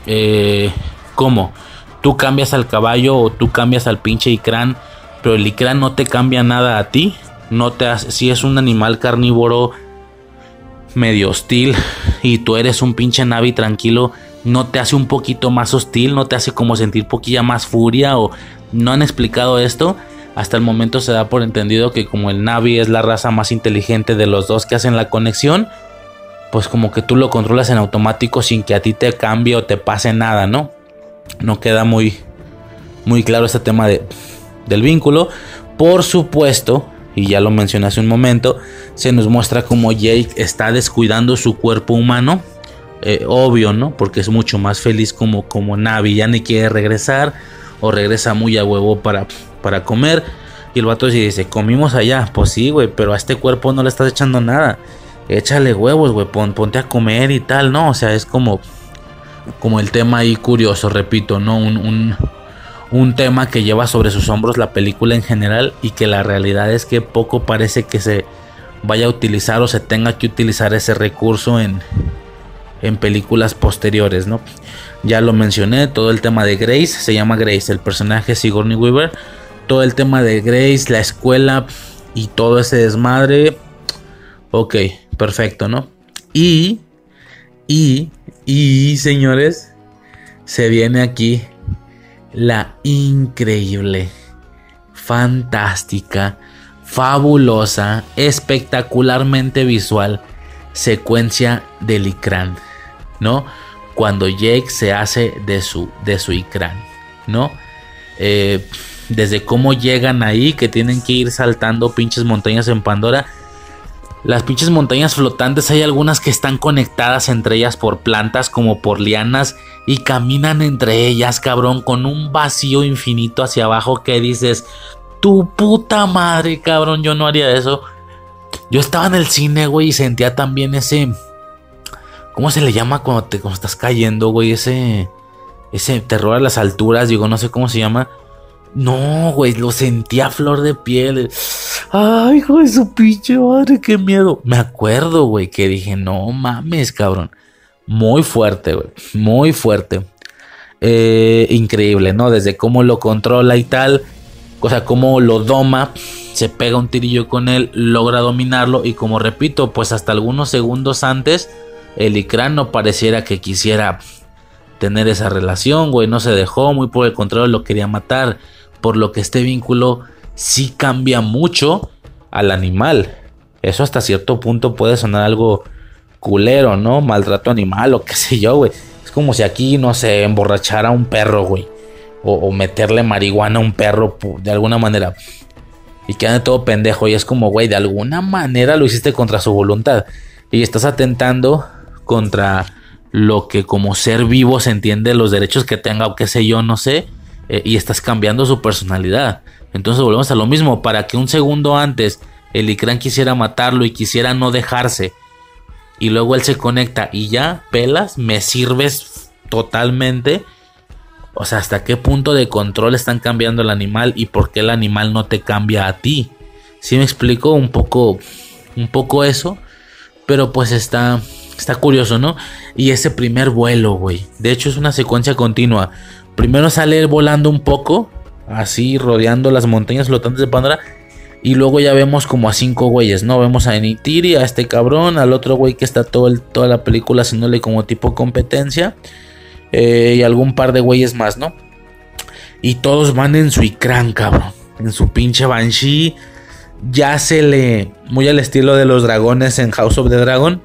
eh, ¿cómo? Tú cambias al caballo o tú cambias al pinche icrán, pero el icrán no te cambia nada a ti, no te hace, si es un animal carnívoro medio hostil y tú eres un pinche navi tranquilo, no te hace un poquito más hostil, no te hace como sentir poquilla más furia o no han explicado esto hasta el momento se da por entendido que como el Navi es la raza más inteligente de los dos que hacen la conexión, pues como que tú lo controlas en automático sin que a ti te cambie o te pase nada, ¿no? No queda muy, muy claro este tema de, del vínculo. Por supuesto, y ya lo mencioné hace un momento, se nos muestra como Jake está descuidando su cuerpo humano. Eh, obvio, ¿no? Porque es mucho más feliz como, como Navi, ya ni quiere regresar o regresa muy a huevo para, para comer. Y el vato dice, comimos allá. Pues sí, güey, pero a este cuerpo no le estás echando nada. Échale huevos, güey, ponte a comer y tal, ¿no? O sea, es como, como el tema ahí curioso, repito, ¿no? Un, un tema que lleva sobre sus hombros la película en general y que la realidad es que poco parece que se vaya a utilizar o se tenga que utilizar ese recurso en, en películas posteriores, ¿no? Ya lo mencioné, todo el tema de Grace, se llama Grace, el personaje Sigourney Weaver, todo el tema de Grace, la escuela y todo ese desmadre. Ok, perfecto, ¿no? Y, y, y, señores, se viene aquí la increíble, fantástica, fabulosa, espectacularmente visual secuencia del Ikran, ¿no? Cuando Jake se hace de su, de su Ikran, ¿no? Eh, desde cómo llegan ahí, que tienen que ir saltando pinches montañas en Pandora. Las pinches montañas flotantes hay algunas que están conectadas entre ellas por plantas como por lianas y caminan entre ellas, cabrón, con un vacío infinito hacia abajo que dices, tu puta madre, cabrón, yo no haría eso. Yo estaba en el cine, güey, y sentía también ese. ¿Cómo se le llama cuando te estás cayendo, güey? Ese. Ese terror a las alturas, digo, no sé cómo se llama. No, güey, lo sentía a flor de piel. Ay, hijo de su pinche madre, qué miedo. Me acuerdo, güey, que dije, no mames, cabrón. Muy fuerte, güey. Muy fuerte. Eh, increíble, ¿no? Desde cómo lo controla y tal. O sea, cómo lo doma se pega un tirillo con él, logra dominarlo y como repito, pues hasta algunos segundos antes el Ikran no pareciera que quisiera tener esa relación, güey, no se dejó, muy por el contrario lo quería matar, por lo que este vínculo sí cambia mucho al animal. Eso hasta cierto punto puede sonar algo culero, ¿no? Maltrato animal o qué *laughs* sé yo, güey. Es como si aquí, no sé, emborrachara a un perro, güey. O, meterle marihuana a un perro de alguna manera y queda todo pendejo. Y es como, güey, de alguna manera lo hiciste contra su voluntad. Y estás atentando contra lo que como ser vivo se entiende, los derechos que tenga o qué sé yo, no sé. Eh, y estás cambiando su personalidad. Entonces volvemos a lo mismo. Para que un segundo antes el Ikran quisiera matarlo y quisiera no dejarse. Y luego él se conecta y ya, pelas, me sirves totalmente o sea, hasta qué punto de control están cambiando el animal y por qué el animal no te cambia a ti. Si me explico un poco, un poco eso, pero pues está, está curioso, ¿no? Y ese primer vuelo, güey. De hecho es una secuencia continua. Primero sale volando un poco, así rodeando las montañas flotantes de Pandora. Y luego ya vemos como a cinco güeyes, ¿no? Vemos a Enitiri, a este cabrón, al otro güey que está todo toda la película haciéndole como tipo competencia. Eh, y algún par de güeyes más, ¿no? Y todos van en su Ikran, cabrón. En su pinche Banshee. Ya se le. Muy al estilo de los dragones en House of the Dragon.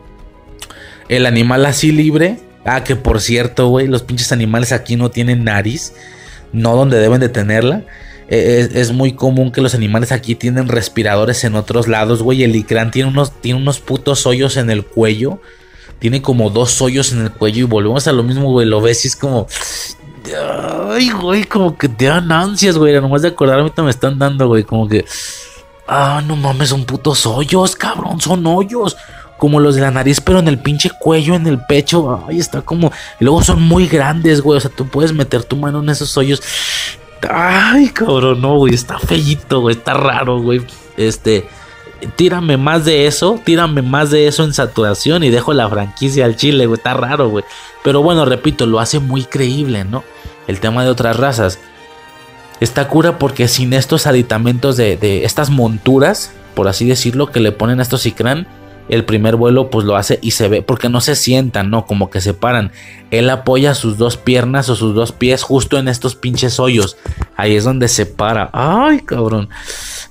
El animal así libre. Ah, que por cierto, güey. Los pinches animales aquí no tienen nariz. No donde deben de tenerla. Eh, es, muy común que los animales aquí tienen respiradores en otros lados, güey. El Ikran tiene unos, tiene unos putos hoyos en el cuello tiene como dos hoyos en el cuello y volvemos a lo mismo, güey. Lo ves y es como. Ay, güey, como que te dan ansias, güey. Nomás de acordar, ahorita me están dando, güey. Como que. Ah, no mames, son putos hoyos, cabrón, son hoyos. Como los de la nariz, pero en el pinche cuello, en el pecho. Ay, está como. Y luego son muy grandes, güey. O sea, tú puedes meter tu mano en esos hoyos. Ay, cabrón, no, güey. Está feíto, güey. Está raro, güey. Este tírame más de eso, tírame más de eso en saturación y dejo la franquicia al chile, güey, está raro, güey. Pero bueno, repito, lo hace muy creíble, ¿no? El tema de otras razas. Está cura porque sin estos aditamentos de, estas monturas, por así decirlo, que le ponen a estos Ikran, el primer vuelo pues lo hace y se ve, porque no se sientan, ¿no? Como que se paran. Él apoya sus dos piernas o sus dos pies justo en estos pinches hoyos. Ahí es donde se para. Ay, cabrón.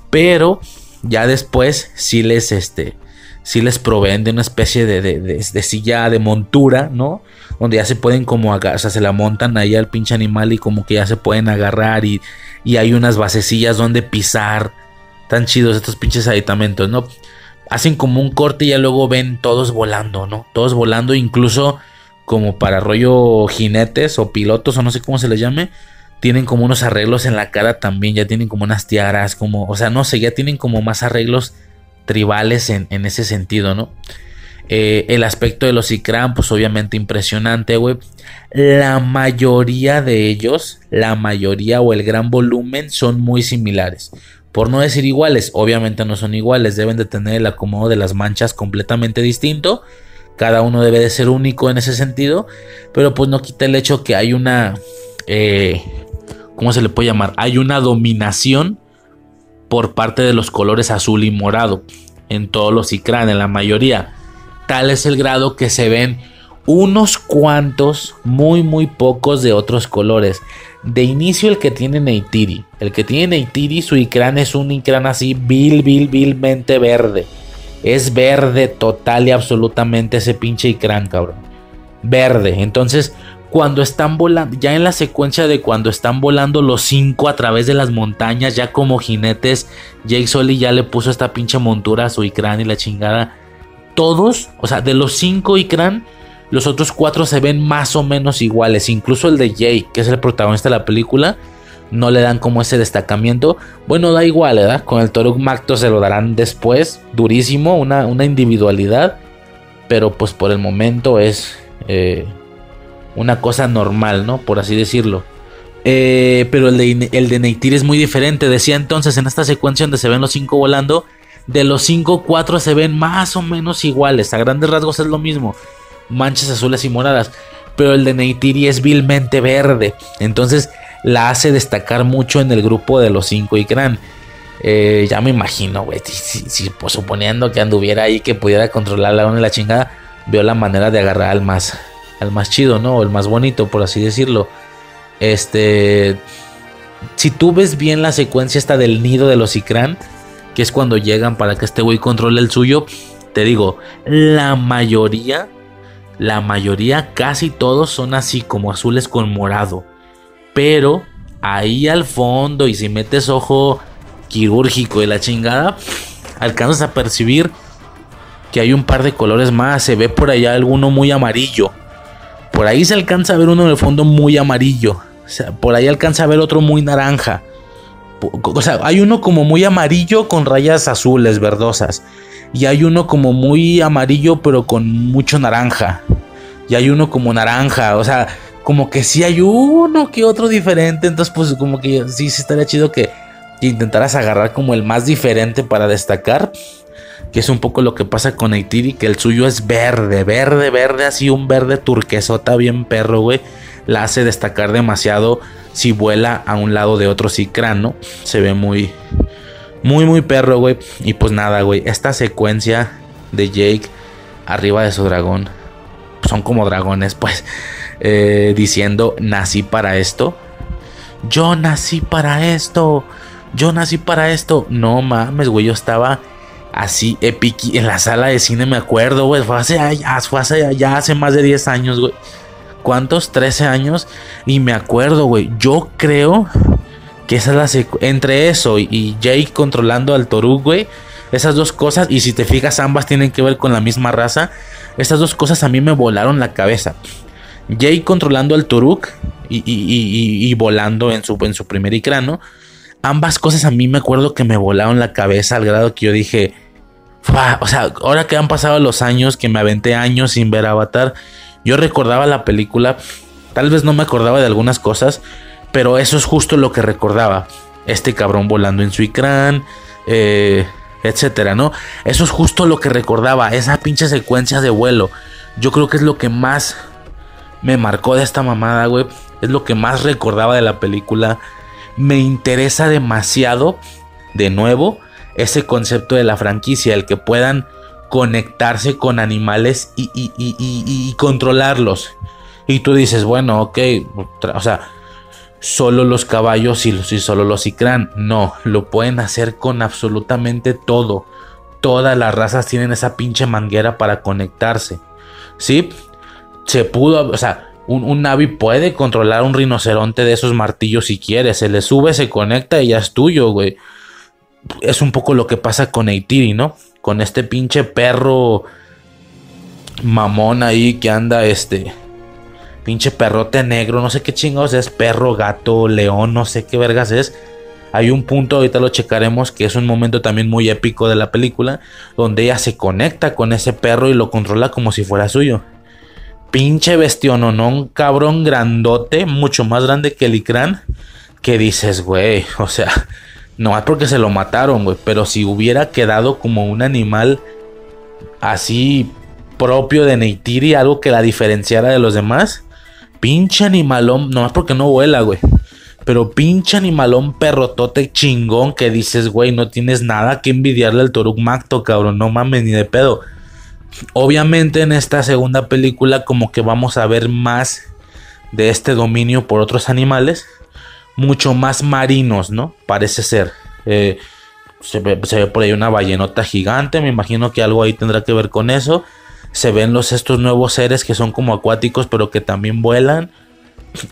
Pero ya después sí les, este, sí les proveen de una especie de, de, silla de montura, ¿no? Donde ya se pueden como, o sea, se la montan ahí al pinche animal y como que ya se pueden agarrar y, y hay unas basecillas donde pisar Tan chidos estos pinches aditamentos, ¿no? Hacen como un corte y ya luego ven todos volando, ¿no? Todos volando, incluso como para rollo jinetes o pilotos o no sé cómo se les llame. Tienen como unos arreglos en la cara también, ya tienen como unas tiaras, como, o sea, no sé, ya tienen como más arreglos tribales en, ese sentido, ¿no? Eh, el aspecto de los Ikran, pues obviamente impresionante, güey. La mayoría de ellos, la mayoría o el gran volumen son muy similares. Por no decir iguales, obviamente no son iguales, deben de tener el acomodo de las manchas completamente distinto. Cada uno debe de ser único en ese sentido, pero pues no quita el hecho que hay una... Eh, ¿Cómo se le puede llamar? Hay una dominación por parte de los colores azul y morado en todos los Ikran, en la mayoría. Tal es el grado que se ven unos cuantos, muy muy pocos de otros colores. De inicio el que tiene Neytiri. El que tiene Neytiri, su Ikran es un Ikran así vil, vil, vilmente verde. Es verde total y absolutamente ese pinche Ikran, cabrón. Verde. Entonces, cuando están volando, ya en la secuencia de cuando están volando los cinco a través de las montañas, ya como jinetes, Jake Sully ya le puso esta pinche montura a su Ikran y la chingada todos, o sea, de los cinco Ikran, los otros cuatro se ven más o menos iguales. Incluso el de Jake, que es el protagonista de la película, no le dan como ese destacamiento. Bueno, da igual, ¿verdad? Con el Toruk Macto se lo darán después, durísimo, una, una individualidad. Pero pues por el momento es eh, una cosa normal, ¿no? Por así decirlo. Eh, pero el de, el de Neytir es muy diferente. Decía entonces en esta secuencia donde se ven los cinco volando de los 5, 4 se ven más o menos iguales. A grandes rasgos es lo mismo. Manchas azules y moradas. Pero el de Neytiri es vilmente verde. Entonces la hace destacar mucho en el grupo de los 5 y Eh, ya me imagino, güey. Si, pues, suponiendo que anduviera ahí, que pudiera controlar la una y la chingada, veo la manera de agarrar al más, al más chido, ¿no? O el más bonito, por así decirlo. Este. Si tú ves bien la secuencia esta del nido de los Ikran, que es cuando llegan para que este güey controle el suyo. Te digo, la mayoría, la mayoría, casi todos son así como azules con morado. Pero ahí al fondo y si metes ojo quirúrgico y la chingada, alcanzas a percibir que hay un par de colores más. Se ve por allá alguno muy amarillo. Por ahí se alcanza a ver uno en el fondo muy amarillo. Por ahí alcanza a ver otro muy naranja. O sea, hay uno como muy amarillo con rayas azules, verdosas. Y hay uno como muy amarillo pero con mucho naranja. Y hay uno como naranja. O sea, como que sí hay uno que otro diferente. Entonces, pues como que sí, sí estaría chido que, intentaras agarrar como el más diferente para destacar. Que es un poco lo que pasa con Aitiri, que el suyo es verde, verde, verde, así un verde turquesota bien perro, güey. La hace destacar demasiado si vuela a un lado de otro Cicrán, ¿no? Se ve muy, muy, muy perro, güey. Y pues nada, güey. Esta secuencia de Jake arriba de su dragón. Son como dragones, pues. Eh, diciendo, nací para esto. Yo nací para esto. Yo nací para esto. No mames, güey. Yo estaba así epic en la sala de cine, me acuerdo, güey. Fue hace, fue hace, ya hace más de 10 años, güey. ¿cuántos? 13 años. Y me acuerdo, güey. Yo creo que esa es la entre eso y, Jake controlando al Toruk, güey. Esas dos cosas, y si te fijas, ambas tienen que ver con la misma raza. Esas dos cosas a mí me volaron la cabeza. Jake controlando al Toruk y, volando en su, en su primer icrano. Ambas cosas a mí me acuerdo que me volaron la cabeza al grado que yo dije. O sea, ahora que han pasado los años, que me aventé años sin ver Avatar, yo recordaba la película, tal vez no me acordaba de algunas cosas, pero eso es justo lo que recordaba. Este cabrón volando en su icrán, eh, etcétera, ¿no? Eso es justo lo que recordaba, esa pinche secuencia de vuelo. Yo creo que es lo que más me marcó de esta mamada, güey. Es lo que más recordaba de la película. Me interesa demasiado, de nuevo, ese concepto de la franquicia, el que puedan conectarse con animales y, controlarlos. Y tú dices, bueno, ok, o sea, solo los caballos y, y solo los icrán. No, lo pueden hacer con absolutamente todo. Todas las razas tienen esa pinche manguera para conectarse. ¿Sí? Se pudo, o sea, un, un, Navi puede controlar un rinoceronte de esos martillos si quiere. Se le sube, se conecta y ya es tuyo, güey. es un poco lo que pasa con Eitiri, ¿no? Con este pinche perro mamón ahí que anda este pinche perrote negro, no sé qué chingados es, perro, gato, león, no sé qué vergas es. Hay un punto, ahorita lo checaremos, que es un momento también muy épico de la película, donde ella se conecta con ese perro y lo controla como si fuera suyo. Pinche bestión, ¿no? Un cabrón grandote, mucho más grande que el Icran, que dices, güey, *laughs* o sea, no es porque se lo mataron, güey, pero si hubiera quedado como un animal así propio de Neytiri, algo que la diferenciara de los demás, pinche animalón, no es porque no vuela, güey. Pero pinche animalón perrotote chingón que dices, güey, no tienes nada que envidiarle al Toruk Macto, cabrón, no mames ni de pedo. Obviamente en esta segunda película como que vamos a ver más de este dominio por otros animales, mucho más marinos, ¿no? Parece ser. Eh, se, ve, se, ve, por ahí una ballenota gigante, me imagino que algo ahí tendrá que ver con eso. Se ven los estos nuevos seres que son como acuáticos pero que también vuelan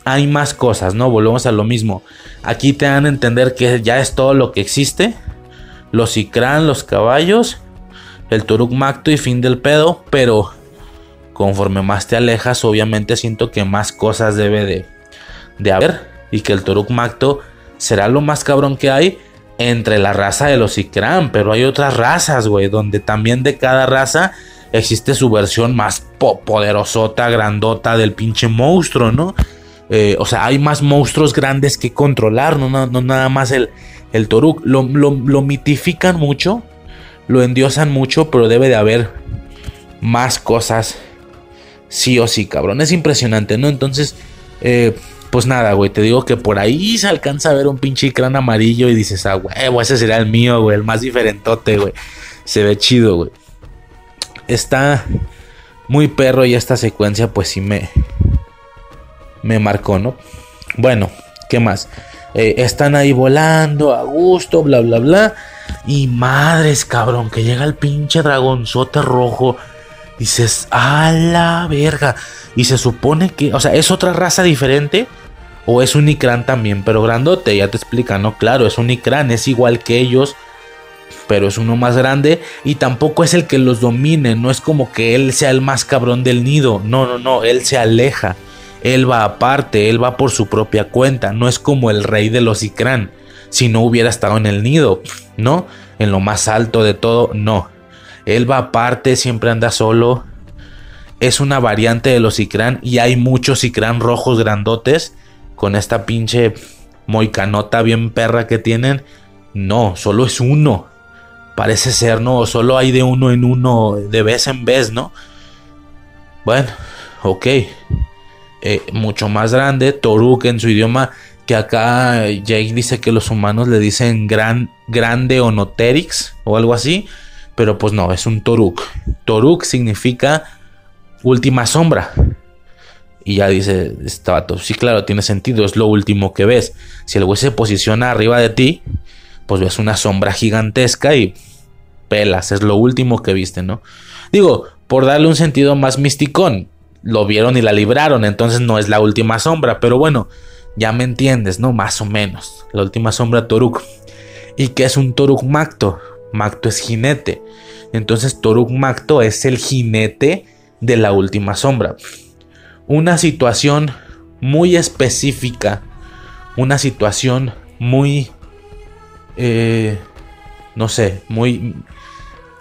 hay más cosas, ¿no? Volvemos a lo mismo. Aquí te dan a entender que ya es todo lo que existe. Los Ikran, los caballos, el Turuk Macto y fin del pedo. Pero conforme más te alejas, obviamente siento que más cosas debe de, de haber. Y que el Turuk Macto será lo más cabrón que hay entre la raza de los Ikran. Pero hay otras razas, güey, donde también de cada raza existe su versión más poderosota, grandota del pinche monstruo, ¿no? Eh, o sea, hay más monstruos grandes que controlar, no, no, nada más el, el Toruk. Lo, lo, mitifican mucho, lo endiosan mucho, pero debe de haber más cosas. Sí o sí, cabrón. Es impresionante, ¿no? Entonces, eh, pues nada, güey. Te digo que por ahí se alcanza a ver un pinche crán amarillo y dices, ah, huevo, ese será el mío, güey. El más diferentote, güey. Se ve chido, güey. Está muy perro y esta secuencia, pues sí me, me marcó, ¿no? Bueno, ¿qué más? Eh, están ahí volando a gusto, bla, bla, bla. Y madres, cabrón, que llega el pinche dragonzote rojo. Dices, a la verga. Y se supone que, o sea, es otra raza diferente. O es un Ikran también, pero grandote, ya te explica, ¿no? Claro, es un Ikran, es igual que ellos, pero es uno más grande y tampoco es el que los domine, no es como que él sea el más cabrón del nido, no, no, no, él se aleja. Él va aparte, él va por su propia cuenta, no es como el rey de los Ikran, si no hubiera estado en el nido, ¿no? En lo más alto de todo, no. Él va aparte, siempre anda solo. Es una variante de los Ikran y hay muchos Ikran rojos grandotes con esta pinche moicanota bien perra que tienen. No, solo es uno. Parece ser, no, solo hay de uno en uno, de vez en vez, ¿no? Bueno, ok. Eh, mucho más grande, Toruk en su idioma, que acá Jake dice que los humanos le dicen gran, grande o noterix o algo así, pero pues no, es un Toruk. Toruk significa última sombra. Y ya dice este sí claro, tiene sentido, es lo último que ves. Si el güey se posiciona arriba de ti, pues ves una sombra gigantesca y pelas, es lo último que viste, ¿no? Digo, por darle un sentido más misticón, lo vieron y la libraron, entonces no es la última sombra, pero bueno, ya me entiendes, ¿no? Más o menos. La última sombra Toruk. ¿Y qué es un Toruk Macto? Macto es jinete. Entonces Toruk Macto es el jinete de la última sombra. Una situación muy específica. Una situación muy... Eh, no sé, muy...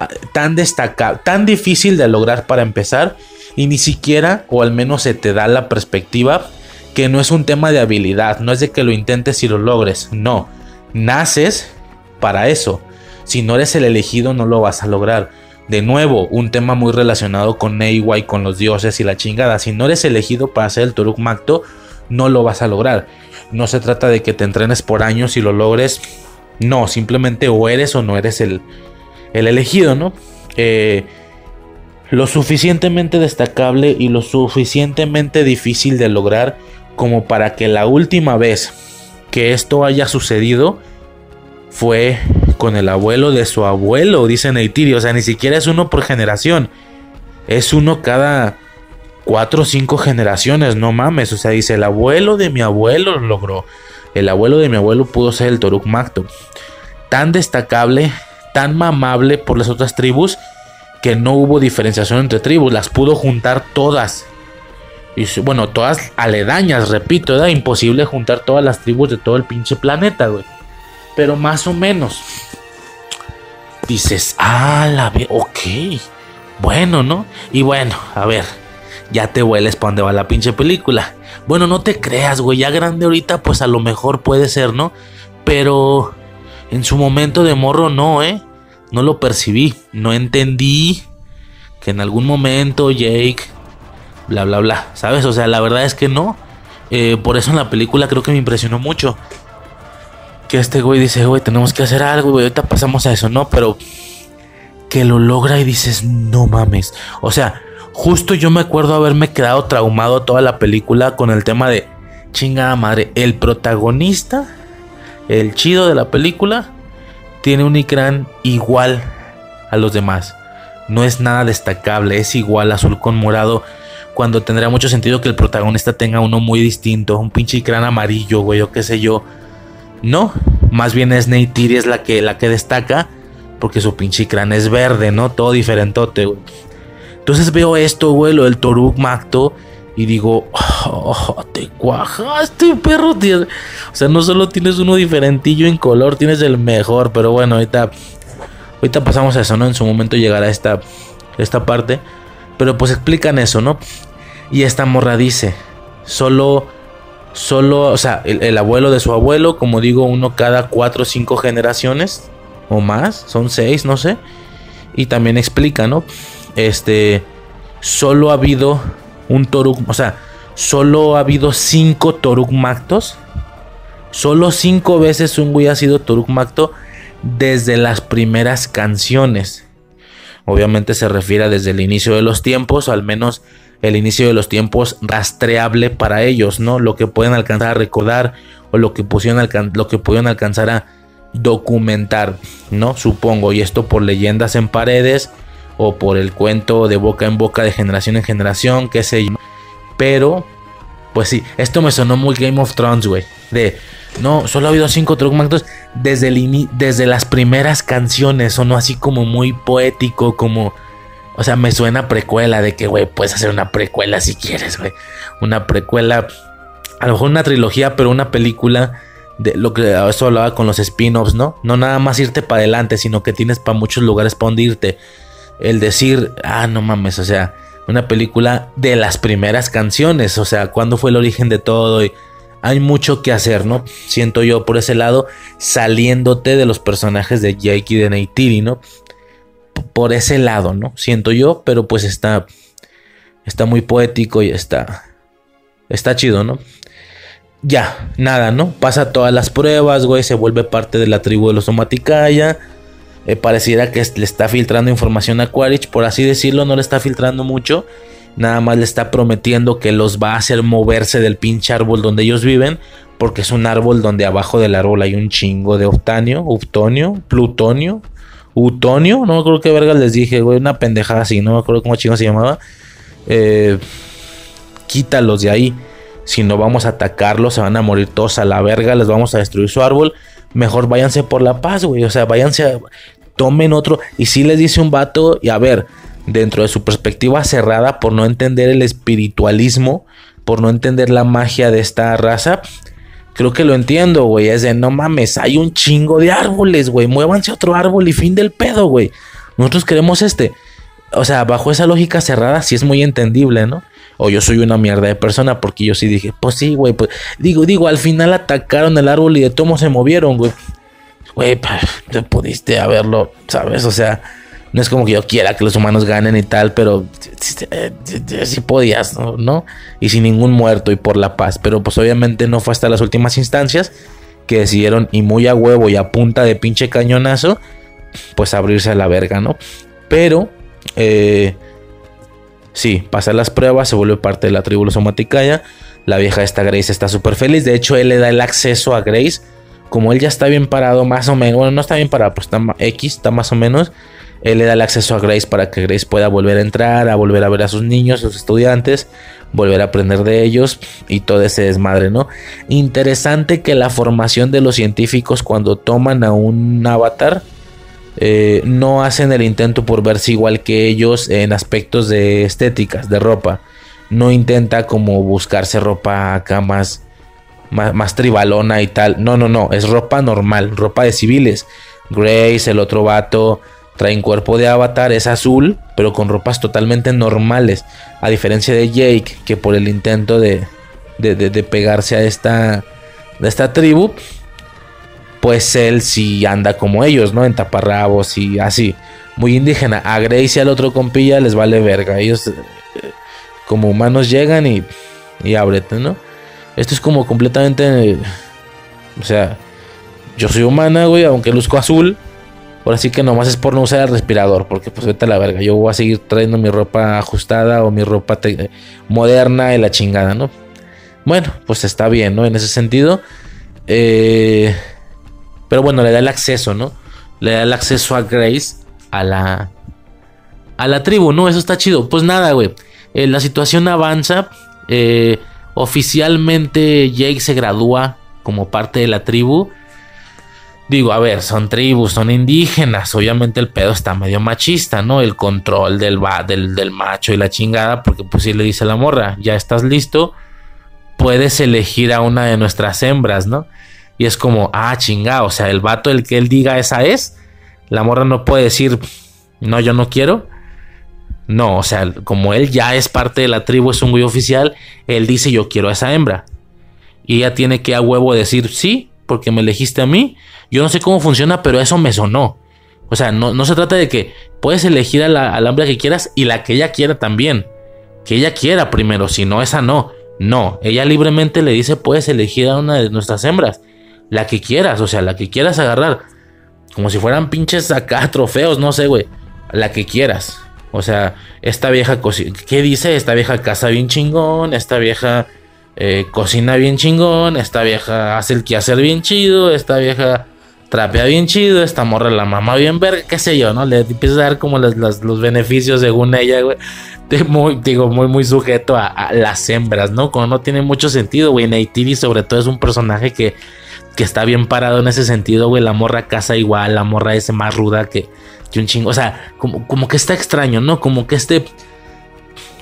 Ah, tan destacada, tan difícil de lograr para empezar y ni siquiera, o al menos se te da la perspectiva, que no es un tema de habilidad, no es de que lo intentes y lo logres, no, naces para eso. Si no eres el elegido no lo vas a lograr. De nuevo, un tema muy relacionado con Neiwa y con los dioses y la chingada. Si no eres elegido para hacer el Turuk Macto, no lo vas a lograr. No se trata de que te entrenes por años y lo logres. No, simplemente o eres o no eres el, el elegido, ¿no? Eh, lo suficientemente destacable y lo suficientemente difícil de lograr como para que la última vez que esto haya sucedido fue con el abuelo de su abuelo, dice Neytiri. O sea, ni siquiera es uno por generación. Es uno cada cuatro o cinco generaciones, no mames. O sea, dice, el abuelo de mi abuelo lo logró. El abuelo de mi abuelo pudo ser el Toruk Makto tan destacable, tan mamable por las otras tribus, que no hubo diferenciación entre tribus, las pudo juntar todas. Y bueno, todas aledañas, repito, era imposible juntar todas las tribus de todo el pinche planeta, güey. Pero más o menos. Dices, ah, la ve, ok. Bueno, ¿no? Y bueno, a ver, ya te hueles para dónde va la pinche película. Bueno, no te creas, güey, ya grande ahorita, pues a lo mejor puede ser, ¿no? Pero en su momento de morro no, ¿eh? No lo percibí, no entendí que en algún momento Jake, bla, bla, bla, ¿sabes? O sea, la verdad es que no. Eh, por eso en la película creo que me impresionó mucho. Que este güey dice, güey, tenemos que hacer algo, güey, ahorita pasamos a eso, ¿no? Pero que lo logra y dices, no mames. O sea, justo yo me acuerdo haberme quedado traumado toda la película con el tema de, chingada madre, el protagonista, el chido de la película, tiene un icrán igual a los demás. No es nada destacable, es igual azul con morado. Cuando tendría mucho sentido que el protagonista tenga uno muy distinto, un pinche icrán amarillo, güey, o qué sé yo. No, más bien es Neytiri es la que, la que destaca porque su pinche crán es verde, ¿no? Todo diferentote, güey. Entonces veo esto, güey, lo del Toruk Macto. Y digo, oh, te cuajaste, perro. O sea, no solo tienes uno diferentillo en color, tienes el mejor. Pero bueno, ahorita, ahorita pasamos a eso, ¿no? En su momento llegará esta, esta parte. Pero pues explican eso, ¿no? Y esta morra dice, solo, solo, o sea, el, el abuelo de su abuelo, como digo, uno cada cuatro o cinco generaciones o más, son seis, no sé. Y también explica, ¿no? Este, solo ha habido un Toruk, o sea, solo ha habido cinco Toruk Mactos. Solo cinco veces un güey ha sido Toruk Macto desde las primeras canciones. Obviamente se refiere desde el inicio de los tiempos, o al menos el inicio de los tiempos rastreable para ellos, ¿no? Lo que pueden alcanzar a recordar o lo que pudieron, lo que pudieron alcanzar a documentar, ¿no? Supongo, y esto por leyendas en paredes o por el cuento de boca en boca de generación en generación, qué sé yo. Pero, pues sí, esto me sonó muy Game of Thrones, güey. De, no, solo ha habido cinco Truckmactos desde, el desde las primeras canciones, sonó así como muy poético, como... O sea, me suena precuela de que, güey, puedes hacer una precuela si quieres, güey. Una precuela, a lo mejor una trilogía, pero una película de lo que eso hablaba con los spin-offs, ¿no? No nada más irte para adelante, sino que tienes para muchos lugares para donde irte. El decir, ah, no mames, o sea, una película de las primeras canciones, o sea, cuándo fue el origen de todo hay mucho que hacer, ¿no? Siento yo por ese lado, saliéndote de los personajes de Jake y de Neytiri, ¿no? Por ese lado, ¿no? Siento yo, pero pues está, está muy poético y está, está chido, ¿no? ya, nada, ¿no? Pasa todas las pruebas, güey, se vuelve parte de la tribu de los Somaticaya. Eh, pareciera que le está filtrando información a Quaritch, por así decirlo, no le está filtrando mucho. Nada más le está prometiendo que los va a hacer moverse del pinche árbol donde ellos viven. Porque es un árbol donde abajo del árbol hay un chingo de Octanio, Uptonio, Plutonio, Utonio. No me acuerdo qué verga les dije, güey. Una pendejada así, no me acuerdo cómo chingo se llamaba. Eh, quítalos de ahí. Si no vamos a atacarlos, se van a morir todos a la verga, les vamos a destruir su árbol. Mejor váyanse por la paz, güey. O sea, váyanse, tomen otro. Y si les dice un vato, y a ver, dentro de su perspectiva cerrada, por no entender el espiritualismo, por no entender la magia de esta raza, creo que lo entiendo, güey. Es de no mames, hay un chingo de árboles, güey. Muévanse otro árbol y fin del pedo, güey. Nosotros queremos este. O sea, bajo esa lógica cerrada, sí es muy entendible, ¿no? o yo soy una mierda de persona porque yo sí dije, pues sí, güey, pues digo, digo, al final atacaron el árbol y de tomo se movieron, güey. Güey, te pudiste haberlo, ¿sabes? O sea, no es como que yo quiera que los humanos ganen y tal, pero sí podías, ¿no? Y sin ningún muerto y por la paz. Pero pues obviamente no fue hasta las últimas instancias que decidieron, y muy a huevo y a punta de pinche cañonazo, pues abrirse a la verga, ¿no? Pero, eh, Sí, pasa las pruebas, se vuelve parte de la tribu Somaticaya. La vieja esta Grace está súper feliz. De hecho, él le da el acceso a Grace. Como él ya está bien parado, más o menos. Bueno, no está bien parado, pues está X, está más o menos. Él le da el acceso a Grace para que Grace pueda volver a entrar, a volver a ver a sus niños, a sus estudiantes, volver a aprender de ellos y todo ese desmadre, ¿no? Interesante que la formación de los científicos cuando toman a un avatar eh, no hacen el intento por verse igual que ellos en aspectos de estéticas, de ropa. No intenta como buscarse ropa acá más, más, tribalona y tal. No, no, no, es ropa normal, ropa de civiles. Grace, el otro vato, traen cuerpo de avatar, es azul, pero con ropas totalmente normales. A diferencia de Jake, que por el intento de, de, de, pegarse a esta, de esta tribu, pues él sí anda como ellos, ¿no? En taparrabos y así. Muy indígena. A Grace y al otro compilla les vale verga. Ellos eh, como humanos llegan y, y ábrete, ¿no? Esto es como completamente... o sea, yo soy humana, güey, aunque luzco azul. Ahora sí que nomás es por no usar el respirador, porque pues vete a la verga. Yo voy a seguir trayendo mi ropa ajustada o mi ropa moderna y la chingada, ¿no? Bueno, pues está bien, ¿no? En ese sentido. Eh, pero bueno, le da el acceso, ¿no? Le da el acceso a Grace a la a la tribu, ¿no? Eso está chido. Pues nada, güey. Eh, la situación avanza. Eh, oficialmente Jake se gradúa como parte de la tribu. Digo, a ver, son tribus, son indígenas. Obviamente el pedo está medio machista, ¿no? El control del, del, del macho y la chingada. Porque pues si le dice a la morra, ya estás listo. Puedes elegir a una de nuestras hembras, ¿no? Y es como, ah, chingado, o sea, el vato, el que él diga esa es, la morra no puede decir, no, yo no quiero. No, o sea, como él ya es parte de la tribu, es un güey oficial, él dice, yo quiero a esa hembra. Y ella tiene que a huevo decir, sí, porque me elegiste a mí. Yo no sé cómo funciona, pero eso me sonó. O sea, no, no se trata de que puedes elegir a la, hembra que quieras y la que ella quiera también. Que ella quiera primero, si no, esa no. No, ella libremente le dice, puedes elegir a una de nuestras hembras la que quieras, o sea, la que quieras agarrar. Como si fueran pinches acá *laughs* trofeos, no sé, güey. La que quieras. O sea, esta vieja cocina. ¿Qué dice? Esta vieja casa bien chingón. Esta vieja eh, cocina bien chingón. Esta vieja hace el quehacer bien chido. Esta vieja trapea bien chido. Esta morra la mamá bien verga. Qué sé yo, ¿no? Le empieza a dar como los beneficios según ella, güey. Muy, digo, muy, muy sujeto a, las hembras, ¿no? Como no tiene mucho sentido, güey. Neytiri, sobre todo, es un personaje que que está bien parado en ese sentido, güey. La morra casa igual, la morra es más ruda que, un chingo. O sea, como, como que está extraño, ¿no? Como que este.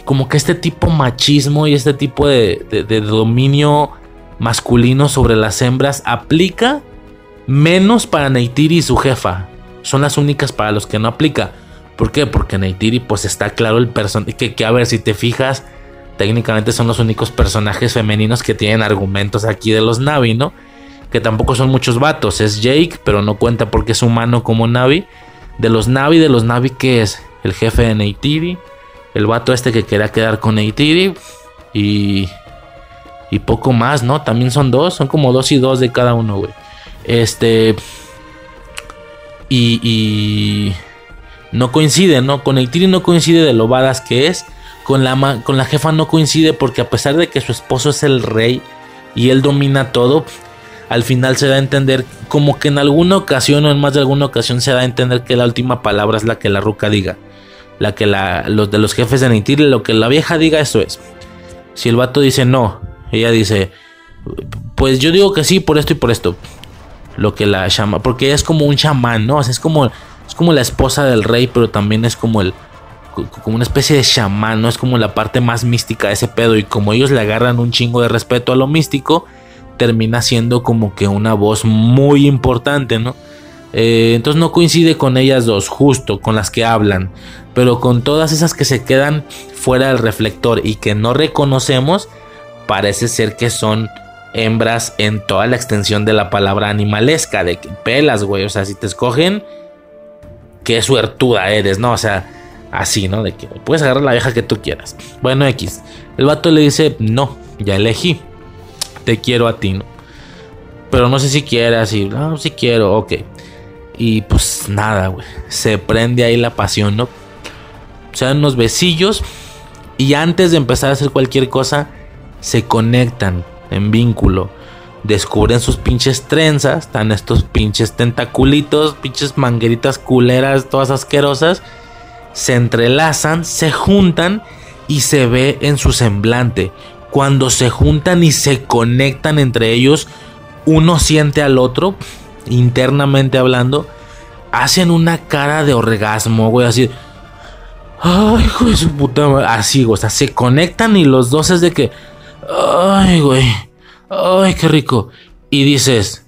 Como que este tipo machismo y este tipo de, de, dominio masculino sobre las hembras aplica menos para Neytiri y su jefa. Son las únicas para los que no aplica. ¿Por qué? Porque Neytiri, pues está claro el personaje. Que, que a ver, si te fijas, técnicamente son los únicos personajes femeninos que tienen argumentos aquí de los Navi, ¿no? que tampoco son muchos vatos. Es Jake, pero no cuenta porque es humano como Navi. De los Navi, de los Navi, que es el jefe de Neytiri, el vato este que quería quedar con Neytiri y, y poco más, ¿no? También son dos, son como dos y dos de cada uno, güey. Este. Y, y. No coincide, ¿no? Con Neytiri no coincide de lo badas que es. Con la, con la jefa no coincide porque a pesar de que su esposo es el rey y él domina todo, al final se da a entender como que en alguna ocasión o en más de alguna ocasión se da a entender que la última palabra es la que la ruca diga. La que la, los de los jefes de Neytiri, lo que la vieja diga, eso es. Si el vato dice no, ella dice, pues yo digo que sí por esto y por esto. Lo que la llama, porque ella es como un chamán, ¿no? es como, es como la esposa del rey, pero también es como el, como una especie de chamán, ¿no? Es como la parte más mística de ese pedo. Y como ellos le agarran un chingo de respeto a lo místico, termina siendo como que una voz muy importante, ¿no? Eh, entonces no coincide con ellas dos, justo con las que hablan, pero con todas esas que se quedan fuera del reflector y que no reconocemos, parece ser que son hembras en toda la extensión de la palabra animalesca, de que pelas, güey, o sea, si te escogen, qué suertuda eres, ¿no? O sea, así, ¿no? De que puedes agarrar la vieja que tú quieras. Bueno, X. El vato le dice, no, ya elegí te quiero a ti, ¿no? Pero no sé si quieras y, no, si quiero, ok. Y pues nada, güey. Se prende ahí la pasión, ¿no? O sea, unos besillos. Y antes de empezar a hacer cualquier cosa, se conectan en vínculo. descubren sus pinches trenzas, están estos pinches tentaculitos, pinches mangueritas culeras, todas asquerosas, se entrelazan, se juntan y se ve en su semblante. Cuando se juntan y se conectan entre ellos, uno siente al otro, internamente hablando, hacen una cara de orgasmo, güey, así. Ay, hijo de su puta madre. Así, güey, o sea, se conectan y los dos es de que. Ay, güey. Ay, qué rico. Y dices.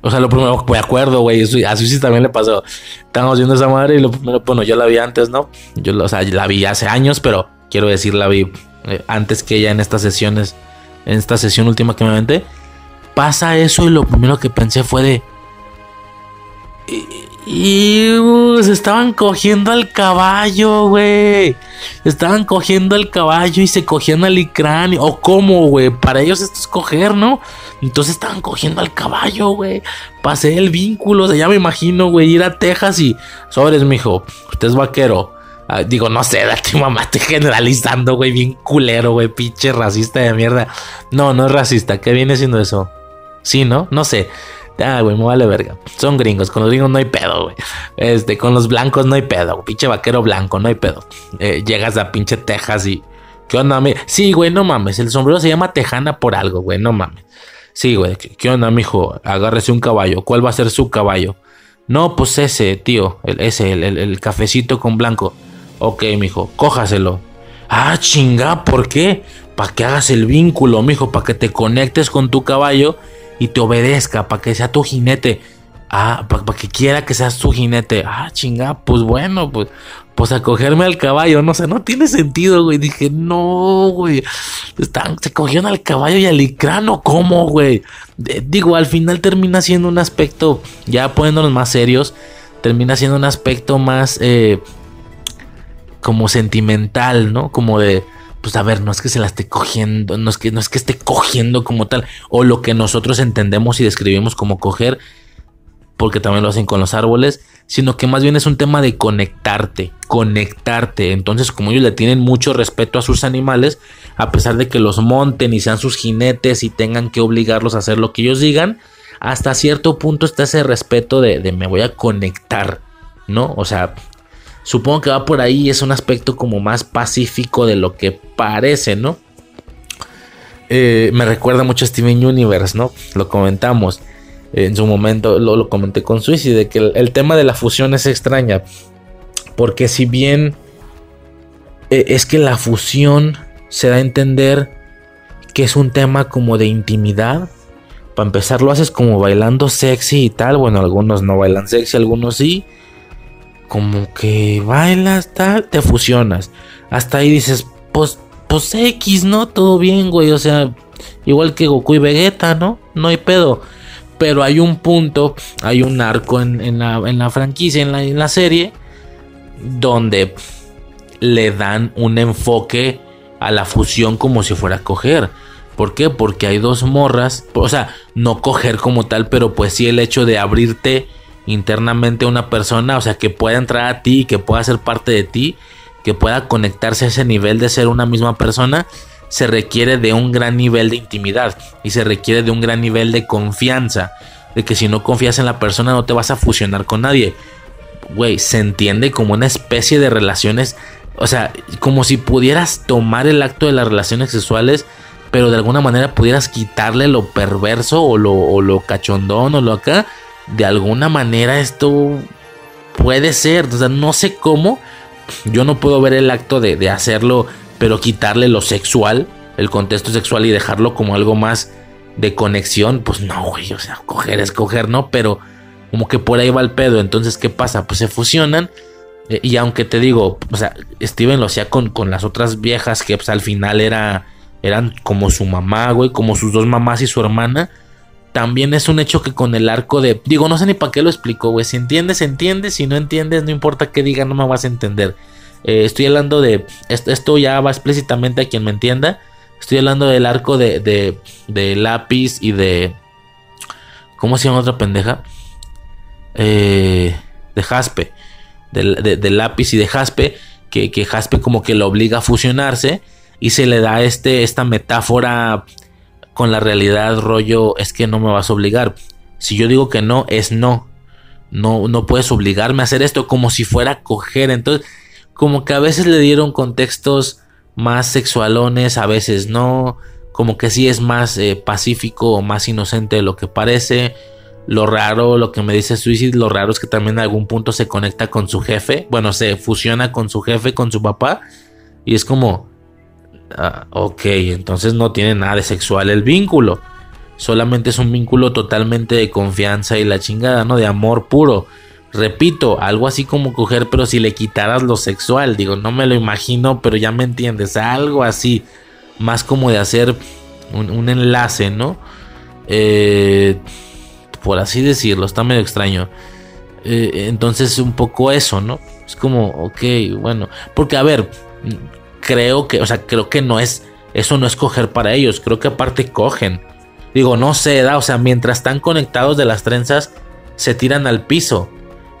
O sea, lo primero, me acuerdo, güey. A Susi también le pasó. Estábamos viendo esa madre y lo primero, bueno, yo la vi antes, ¿no? Yo, o sea, la vi hace años, pero quiero decir, la vi eh, antes que ella en estas sesiones. En esta sesión última que me aventé. Pasa eso y lo primero que pensé fue de. Y se estaban cogiendo al caballo, güey. Estaban cogiendo al caballo y se cogían al icrán. O cómo, güey. Para ellos esto es coger, ¿no? Entonces estaban cogiendo al caballo, güey. Pasé el vínculo. O sea, ya me imagino, güey, ir a Texas y. Sobres, mijo. Usted es vaquero. Ah, digo, no sé, *laughs* date mamá, estoy generalizando, güey. Bien culero, güey. Pinche racista de mierda. No, no es racista. ¿Qué viene siendo eso? Sí, ¿no? No sé. Ah, güey, me vale verga. Son gringos. Con los gringos no hay pedo, güey. Este, con los blancos no hay pedo. Pinche vaquero blanco, no hay pedo. Eh, llegas a pinche Texas y. ¿Qué onda, mi? Sí, güey, no mames. El sombrero se llama Tejana por algo, güey, no mames. Sí, güey. ¿Qué, onda, mijo? Agárrese un caballo. ¿Cuál va a ser su caballo? No, pues ese, tío. El, ese, el, el, cafecito con blanco. Ok, mijo, cójaselo. Ah, chinga, ¿por qué? Para que hagas el vínculo, mijo, para que te conectes con tu caballo y te obedezca, para que sea tu jinete. Ah, para que quiera que seas tu jinete. Ah, chinga, pues bueno, pues, pues a cogerme al caballo. No sé, no tiene sentido, güey. Dije, no, güey. Están, se cogieron al caballo y al icrano, ¿cómo, güey? digo, al final termina siendo un aspecto, ya poniéndonos más serios, termina siendo un aspecto más eh, como sentimental, ¿no? Como de pues a ver, no es que se la esté cogiendo, no es que, no es que esté cogiendo como tal, o lo que nosotros entendemos y describimos como coger, porque también lo hacen con los árboles, sino que más bien es un tema de conectarte, conectarte. Entonces, como ellos le tienen mucho respeto a sus animales, a pesar de que los monten y sean sus jinetes y tengan que obligarlos a hacer lo que ellos digan, hasta cierto punto está ese respeto de, de me voy a conectar, ¿no? O sea, Supongo que va por ahí, es un aspecto como más pacífico de lo que parece, ¿no? Eh, me recuerda mucho a Steven Universe, ¿no? Lo comentamos en su momento, lo, comenté con Suicide, de que el, tema de la fusión es extraña. Porque si bien eh, es que la fusión se da a entender que es un tema como de intimidad. Para empezar, lo haces como bailando sexy y tal. Bueno, algunos no bailan sexy, algunos sí como que bailas, tal, te fusionas. Hasta ahí dices, pues, pues X, ¿no? Todo bien, güey. O sea, igual que Goku y Vegeta, ¿no? No hay pedo. Pero hay un punto, hay un arco en, la, franquicia, en la, en la serie, donde le dan un enfoque a la fusión como si fuera a coger. ¿Por qué? Porque hay dos morras, o sea, no coger como tal, pero pues sí el hecho de abrirte internamente una persona, o sea, que pueda entrar a ti, que pueda ser parte de ti, que pueda conectarse a ese nivel de ser una misma persona, se requiere de un gran nivel de intimidad y se requiere de un gran nivel de confianza, de que si no confías en la persona no te vas a fusionar con nadie. Güey, se entiende como una especie de relaciones, o sea, como si pudieras tomar el acto de las relaciones sexuales, pero de alguna manera pudieras quitarle lo perverso o lo, o lo cachondón o lo acá de alguna manera esto puede ser, o sea, no sé cómo, yo no puedo ver el acto de, hacerlo, pero quitarle lo sexual, el contexto sexual y dejarlo como algo más de conexión, pues no, güey, o sea, coger es coger, ¿no? Pero como que por ahí va el pedo, entonces, ¿qué pasa? Pues se fusionan. Eh, y aunque te digo, o sea, Steven lo hacía con, con las otras viejas que pues, al final era, eran como su mamá, güey, como sus dos mamás y su hermana también es un hecho que con el arco de. Digo, no sé ni para qué lo explico, güey. Si entiendes, entiendes. Si no entiendes, no importa qué diga, no me vas a entender. Eh, estoy hablando de. Esto, ya va explícitamente a quien me entienda. Estoy hablando del arco de, de, de lápiz y de. ¿Cómo se llama otra pendeja? Eh, de Jaspe. De, lápiz y de Jaspe. Que, que Jaspe como que lo obliga a fusionarse. Y se le da este, esta metáfora con la realidad rollo es que no me vas a obligar. Si yo digo que no, es no. No, no puedes obligarme a hacer esto como si fuera coger. Entonces, como que a veces le dieron contextos más sexualones, a veces no. Como que sí es más eh, pacífico o más inocente de lo que parece. Lo raro, lo que me dice Suicide, lo raro es que también en algún punto se conecta con su jefe. Bueno, se fusiona con su jefe, con su papá. Y es como, ah, ok, entonces no tiene nada de sexual el vínculo. Solamente es un vínculo totalmente de confianza y la chingada, ¿no? De amor puro. Repito, algo así como coger, pero si le quitaras lo sexual. Digo, no me lo imagino, pero ya me entiendes. Algo así. Más como de hacer un, enlace, ¿no? Eh por así decirlo, está medio extraño. Eh, entonces un poco eso, ¿no? Es como, ok, bueno, porque a ver, creo que, o sea, creo que no es, eso no es coger para ellos, creo que aparte cogen. Digo, no sé, da, o sea, mientras están conectados de las trenzas, se tiran al piso.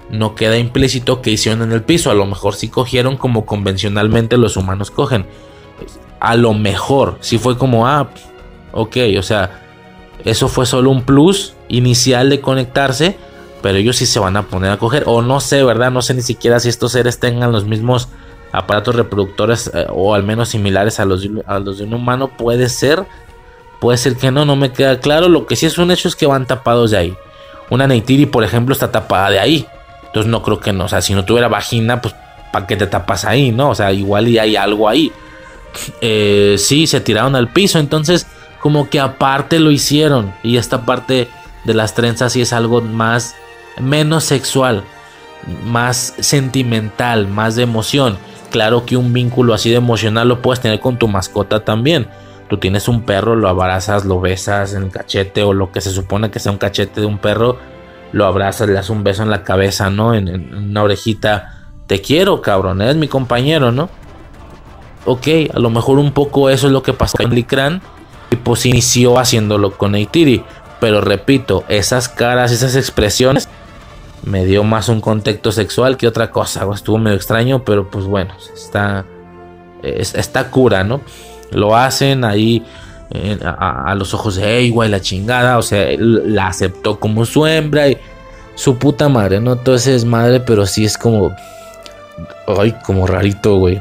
No queda implícito que hicieron en el piso, a lo mejor sí cogieron como convencionalmente los humanos cogen. A lo mejor, si fue como, ah, ok, o sea, eso fue solo un plus inicial de conectarse, pero ellos sí se van a poner a coger. O no sé, ¿verdad? No sé ni siquiera si estos seres tengan los mismos aparatos reproductores eh, o al menos similares a los, a los de un humano. Puede ser, puede ser que no, no me queda claro. Lo que sí es un hecho es que van tapados de ahí. Una Neytiri, por ejemplo, está tapada de ahí. Entonces no creo que no. O sea, si no tuviera vagina, pues ¿para qué te tapas ahí? ¿No? O sea, igual y hay algo ahí. Eh, sí, se tiraron al piso. Entonces, como que aparte lo hicieron. Y esta parte de las trenzas sí es algo más, menos sexual, más sentimental, más de emoción. Claro que un vínculo así de emocional lo puedes tener con tu mascota también. Tú tienes un perro, lo abrazas, lo besas en el cachete o lo que se supone que sea un cachete de un perro, lo abrazas, le das un beso en la cabeza, ¿no? En, una orejita. Te quiero, cabrón, eres mi compañero, ¿no? Ok, a lo mejor un poco eso es lo que pasó con Licran y pues inició haciéndolo con Eitiri. Pero repito, esas caras, esas expresiones me dio más un contexto sexual que otra cosa. Estuvo medio extraño, pero pues bueno, está, está cura, ¿no? Lo hacen ahí a, los ojos de Eiwa y la chingada. O sea, la aceptó como su hembra y su puta madre, ¿no? Entonces es madre, pero sí es como. Ay, como rarito, güey.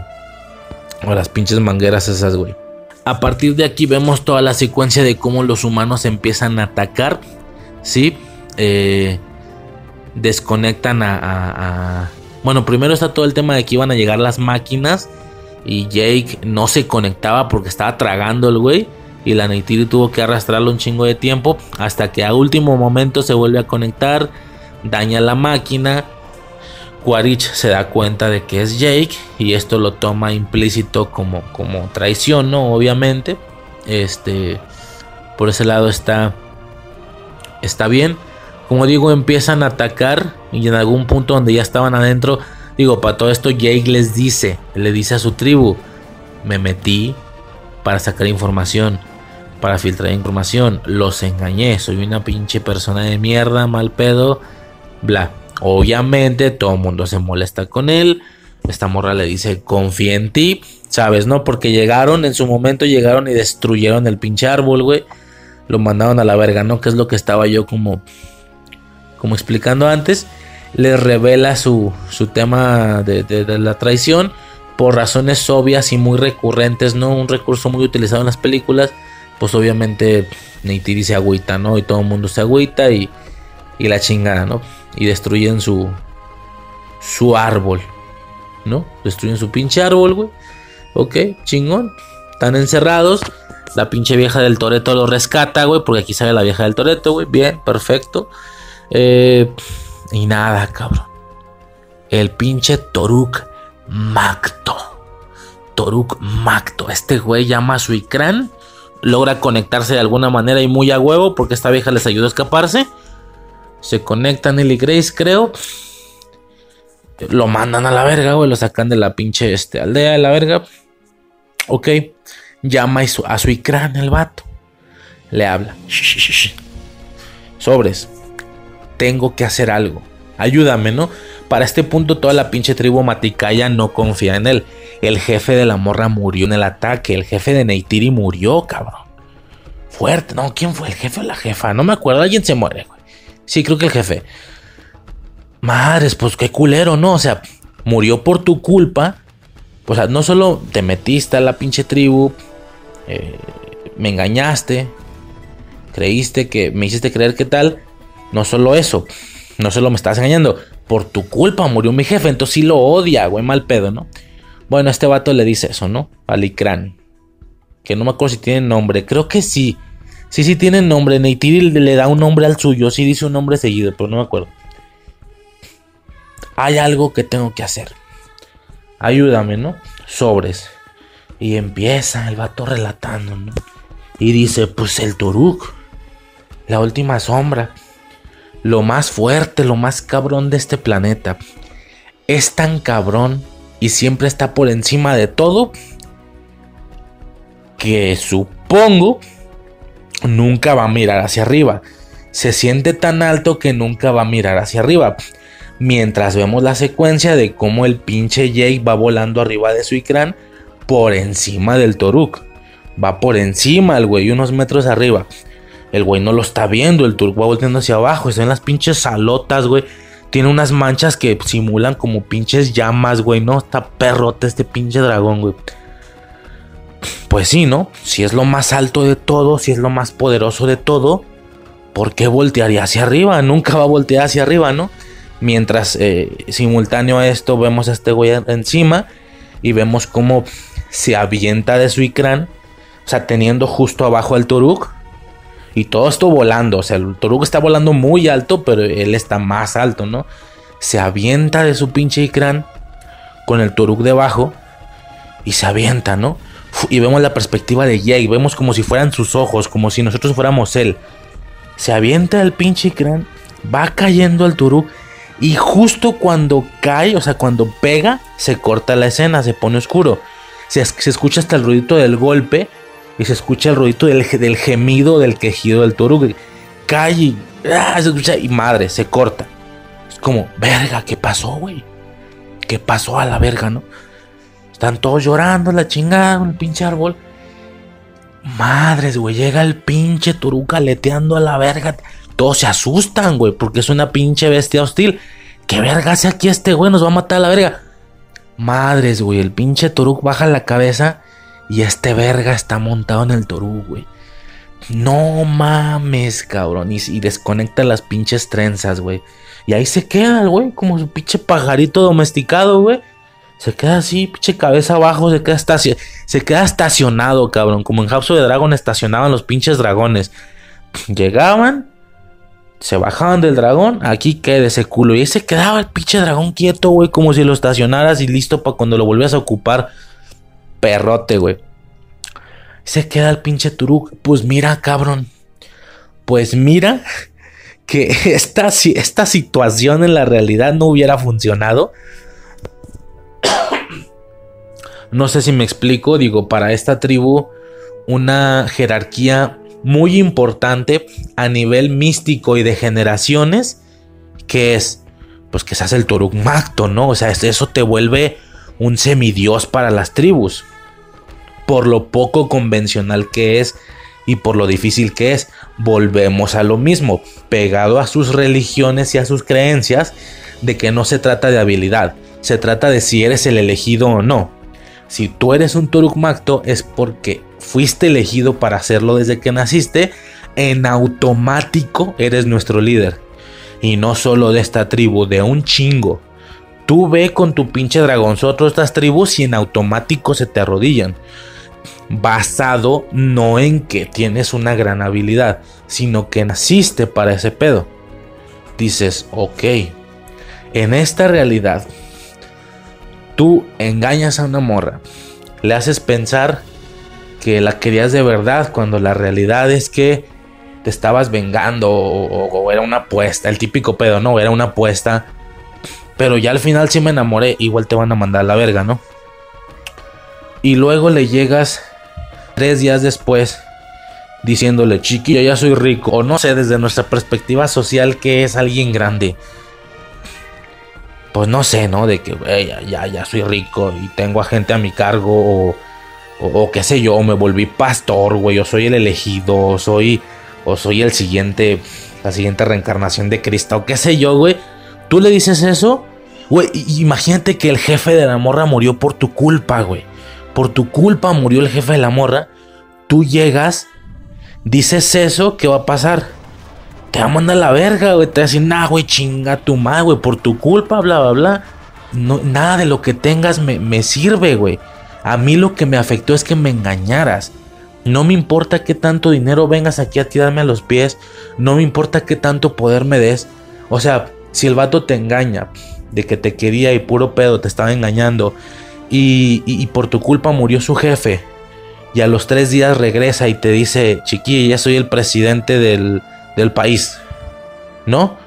O las pinches mangueras esas, güey. A partir de aquí vemos toda la secuencia de cómo los humanos empiezan a atacar. ¿Sí? Eh, desconectan a, Bueno, primero está todo el tema de que iban a llegar las máquinas. Y Jake no se conectaba porque estaba tragando el güey. Y la Neytiri tuvo que arrastrarlo un chingo de tiempo. Hasta que a último momento se vuelve a conectar. Daña la máquina. Quaritch se da cuenta de que es Jake y esto lo toma implícito como, como traición, ¿no? Obviamente. Este, por ese lado está, está bien. Como digo, empiezan a atacar y en algún punto donde ya estaban adentro, digo, para todo esto Jake les dice, le dice a su tribu, me metí para sacar información, para filtrar información, los engañé, soy una pinche persona de mierda, mal pedo, bla. Obviamente todo el mundo se molesta con él. Esta morra le dice, confía en ti, ¿sabes? ¿No? Porque llegaron, en su momento llegaron y destruyeron el pinche árbol, güey. Lo mandaron a la verga, ¿no? Que es lo que estaba yo como, como explicando antes. Le revela su, su tema de, de, la traición por razones obvias y muy recurrentes, ¿no? Un recurso muy utilizado en las películas. Pues obviamente Neytiri se agüita, ¿no? Y todo el mundo se agüita y, y la chingada, ¿no? y destruyen su su árbol, ¿no? Destruyen su pinche árbol, güey. Ok, chingón. Están encerrados. La pinche vieja del Toreto lo rescata, güey, porque aquí sale la vieja del Toreto, güey. Bien, perfecto. Eh, y nada, cabrón. El pinche Toruk Macto. Toruk Macto. Este güey llama a su Ikran. Logra conectarse de alguna manera y muy a huevo porque esta vieja les ayuda a escaparse. Se conectan Nelly Grace, creo. Lo mandan a la verga, güey. Lo sacan de la pinche este, aldea de la verga. Ok. Llama a su, a su icrán el vato. Le habla. Sobres. Tengo que hacer algo. Ayúdame, ¿no? Para este punto toda la pinche tribu Maticaya no confía en él. El jefe de la morra murió en el ataque. El jefe de Neytiri murió, cabrón. fuerte. No, ¿quién fue el jefe o la jefa? No me acuerdo, alguien se muere, güey. Sí, creo que el jefe. Madres, pues qué culero, ¿no? O sea, murió por tu culpa. O sea, no solo te metiste a la pinche tribu, eh, me engañaste, creíste que me hiciste creer que tal. No solo eso, no solo me estás engañando, por tu culpa murió mi jefe, entonces sí lo odia, güey, mal pedo, ¿no? Bueno, este vato le dice eso, ¿no? Alicrán. Que no me acuerdo si tiene nombre, creo que sí. Sí, sí tiene nombre. Neytiri le da un nombre al suyo, sí dice un nombre seguido, pero no me acuerdo. Hay algo que tengo que hacer. Ayúdame, ¿no? Sobres. Y empieza el vato relatando, ¿no? Y dice, pues el Turuk. La última sombra. Lo más fuerte, lo más cabrón de este planeta. Es tan cabrón y siempre está por encima de todo que supongo nunca va a mirar hacia arriba. Se siente tan alto que nunca va a mirar hacia arriba. Mientras vemos la secuencia de cómo el pinche Jake va volando arriba de su icrán por encima del Toruk. Va por encima el güey, unos metros arriba. El güey no lo está viendo, el Toruk va volteando hacia abajo. Están las pinches salotas, güey. Tiene unas manchas que simulan como pinches llamas, güey. No, está perrote este pinche dragón, güey. Pues sí, ¿no? Si es lo más alto de todo, si es lo más poderoso de todo, ¿por qué voltearía hacia arriba? *laughs* Nunca va a voltear hacia arriba, ¿no? Mientras eh, simultáneo a esto vemos a este güey encima y vemos cómo se avienta de su icrán, o sea, teniendo justo abajo al Toruk. Y todo esto volando, o sea, el Toruk está volando muy alto, pero él está más alto, ¿no? Se avienta de su pinche icrán con el Toruk debajo y se avienta, ¿no? Y vemos la perspectiva de Jake, vemos como si fueran sus ojos, como si nosotros fuéramos él. Se avienta el pinche icrán, va cayendo al Turuk y justo cuando cae, o sea, cuando pega, se corta la escena, se pone oscuro. Se, escucha hasta el ruidito del golpe y se escucha el ruidito del, gemido, del quejido del toro. Cae y, ah, se escucha y madre, se corta. Es como, verga, ¿qué pasó, güey? ¿Qué pasó a la verga, no? Están todos llorando, la chingada, el pinche árbol. Madres, güey, llega el pinche turuca leteando a la verga. Todos se asustan, güey, porque es una pinche bestia hostil. ¿Qué verga hace aquí este güey? Nos va a matar a la verga. Madres, güey, el pinche Toruk baja la cabeza y este verga está montado en el Toruk, güey. No mames, cabrón. Y, desconecta las pinches trenzas, güey. Y ahí se queda, güey, como su pinche pajarito domesticado, güey. Se queda así, pinche cabeza abajo, se queda, se queda estacionado, cabrón. Como en House of the Dragon estacionaban los pinches dragones. Llegaban, se bajaban del dragón, aquí queda ese culo. Y ese quedaba el pinche dragón quieto, güey, como si lo estacionaras y listo para cuando lo volvías a ocupar. Perrote, güey. Se queda el pinche Turuk. Pues mira, cabrón. Pues mira *laughs* que *laughs* esta, esta situación en la realidad no hubiera funcionado. No sé si me explico, digo, para esta tribu una jerarquía muy importante a nivel místico y de generaciones, que es, pues que se hace el Toruk Macto, ¿no? O sea, eso te vuelve un semidios para las tribus, por lo poco convencional que es y por lo difícil que es. Volvemos a lo mismo, pegado a sus religiones y a sus creencias, de que no se trata de habilidad, se trata de si eres el elegido o no. Si tú eres un Turuk Macto es porque fuiste elegido para hacerlo desde que naciste, en automático eres nuestro líder. Y no solo de esta tribu, de un chingo. Tú ve con tu pinche dragonzoto estas tribus y en automático se te arrodillan. Basado no en que tienes una gran habilidad, sino que naciste para ese pedo. Dices, ok, en esta realidad Tú engañas a una morra, le haces pensar que la querías de verdad cuando la realidad es que te estabas vengando o, era una apuesta, el típico pedo, no, era una apuesta. Pero ya al final sí me enamoré, igual te van a mandar a la verga, ¿no? Y luego le llegas tres días después diciéndole, chiquillo, ya soy rico. O no sé, desde nuestra perspectiva social, que es alguien grande pues no sé, ¿no? De que ya, ya, soy rico y tengo a gente a mi cargo O, qué sé yo, me volví pastor, güey, o soy el elegido, o soy, o soy el siguiente, la siguiente reencarnación de Cristo, o qué sé yo, güey. Tú le dices eso, güey, imagínate que el jefe de la morra murió por tu culpa, güey. Por tu culpa murió el jefe de la morra. Tú llegas, dices eso, ¿qué va a pasar? Te va a mandar la verga, güey. Te va a decir, nah, güey, chinga tu madre, güey, por tu culpa, bla, bla, bla. No, nada de lo que tengas me, me sirve, güey. A mí lo que me afectó es que me engañaras. No me importa qué tanto dinero vengas aquí a tirarme a los pies. No me importa qué tanto poder me des. O sea, si el vato te engaña de que te quería y puro pedo te estaba engañando y, por tu culpa murió su jefe y a los tres días regresa y te dice, chiquilla, ya soy el presidente del, del país. ¿No?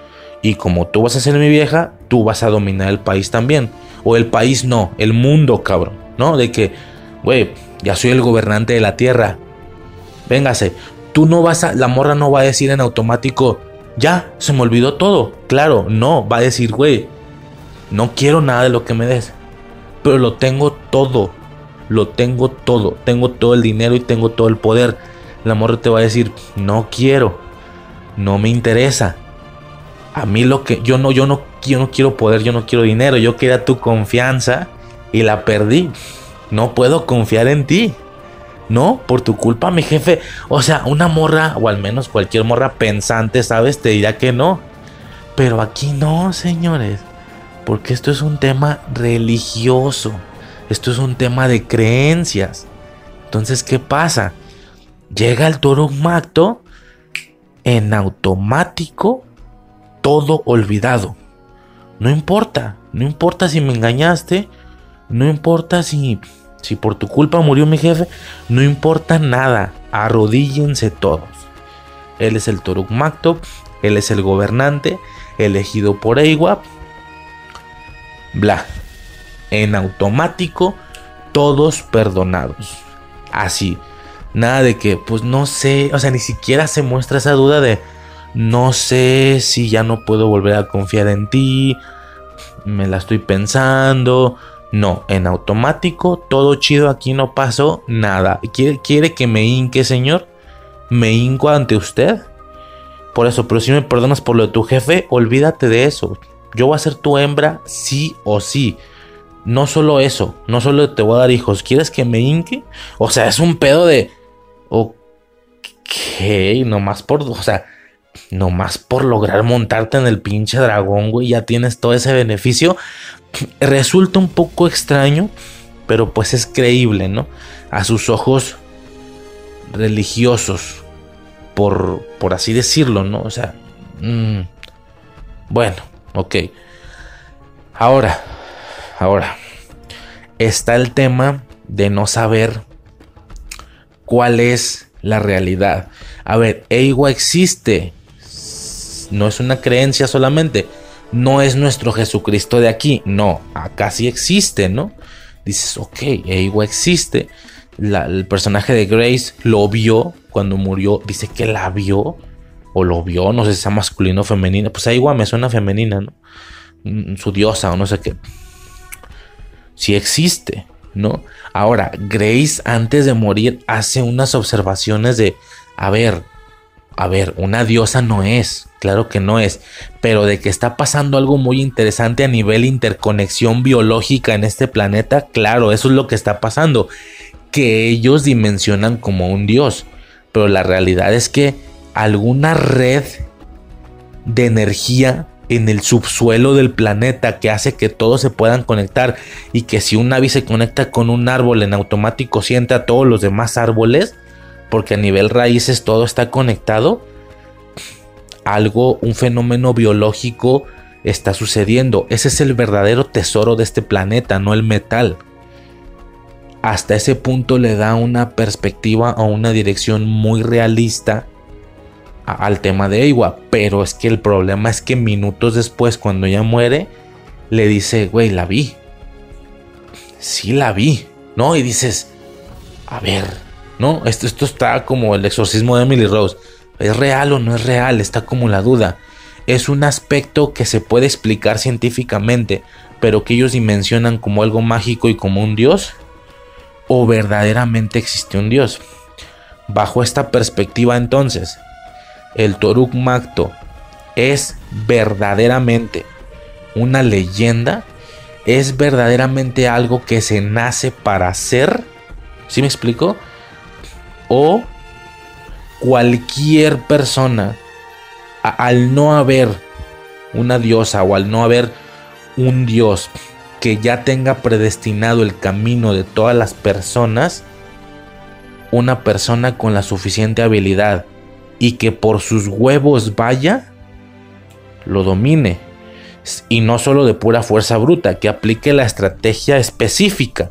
Y como tú vas a ser mi vieja, tú vas a dominar el país también. O el país no, el mundo, cabrón. ¿no? De que, güey, ya soy el gobernante de la tierra. Véngase, tú no vas a, la morra no va a decir en automático, ya, se me olvidó todo. Claro, no, va a decir, güey, no quiero nada de lo que me des, pero lo tengo todo, lo tengo todo, tengo todo el dinero y tengo todo el poder. La morra te va a decir, no quiero, no me interesa. A mí lo que yo no, yo no, yo no quiero poder, yo no quiero dinero, yo quiero tu confianza y la perdí. No puedo confiar en ti. No, por tu culpa, mi jefe. O sea, una morra, o al menos cualquier morra pensante, ¿sabes? Te dirá que no. Pero aquí no, señores. Porque esto es un tema religioso. Esto es un tema de creencias. Entonces, ¿qué pasa? Llega el toro macto en automático, todo olvidado. No importa, no importa si me engañaste, no importa si, si por tu culpa murió mi jefe, no importa nada. Arrodíllense todos. Él es el Toruk Maktub, él es el gobernante, elegido por Eiwap. Bla. En automático, todos perdonados. Así. Nada de que, pues no sé, o sea, ni siquiera se muestra esa duda de, no sé si ya no puedo volver a confiar en ti, me la estoy pensando, no, en automático, todo chido, aquí no pasó nada. ¿Quiere, quiere que me hinque, señor? ¿Me hinco ante usted? Por eso, pero si me perdonas por lo de tu jefe, olvídate de eso. Yo voy a ser tu hembra sí o sí. No solo eso, no solo te voy a dar hijos. ¿Quieres que me hinque? O sea, es un pedo de... Ok, nomás por... O sea, nomás por lograr montarte en el pinche dragón, güey, ya tienes todo ese beneficio resulta un poco extraño, pero pues es creíble, ¿no? A sus ojos religiosos, por, por así decirlo, ¿no? O sea, mm, bueno, ok. Ahora, ahora, está el tema de no saber cuál es la realidad. A ver, Eiwa existe, no es una creencia solamente no es nuestro Jesucristo de aquí, no, acá sí existe, ¿no? Dices, ok, Eiwa existe. el personaje de Grace lo vio cuando murió, dice que la vio, o lo vio, no sé si sea masculino o femenina, pues Eiwa me suena femenina, ¿no? Mm, su diosa o no sé qué. Sí existe, ¿no? Ahora, Grace antes de morir hace unas observaciones de, a ver, a ver, una diosa no es, claro que no es, pero de que está pasando algo muy interesante a nivel interconexión biológica en este planeta, claro, eso es lo que está pasando, que ellos dimensionan como un dios, pero la realidad es que alguna red de energía en el subsuelo del planeta que hace que todos se puedan conectar y que si un ave se conecta con un árbol en automático siente a todos los demás árboles, porque a nivel raíces todo está conectado, algo, un fenómeno biológico está sucediendo. Ese es el verdadero tesoro de este planeta, no el metal. Hasta ese punto le da una perspectiva o una dirección muy realista al tema de Iwa. Pero es que el problema es que minutos después, cuando ella muere, le dice, güey, la vi. Sí la vi, ¿no? Y dices, a ver, ¿no? Esto, está como el exorcismo de Emily Rose. ¿Es real o no es real? Está como la duda. Es un aspecto que se puede explicar científicamente, pero que ellos dimensionan como algo mágico y como un dios. o verdaderamente existe un Dios. Bajo esta perspectiva entonces, el Toruk Makto es verdaderamente una leyenda, es verdaderamente algo que se nace para ser, ¿sí me explico? O cualquier persona, al no haber una diosa o al no haber un dios que ya tenga predestinado el camino de todas las personas, una persona con la suficiente habilidad y que por sus huevos vaya, lo domine. Y no solo de pura fuerza bruta, que aplique la estrategia específica.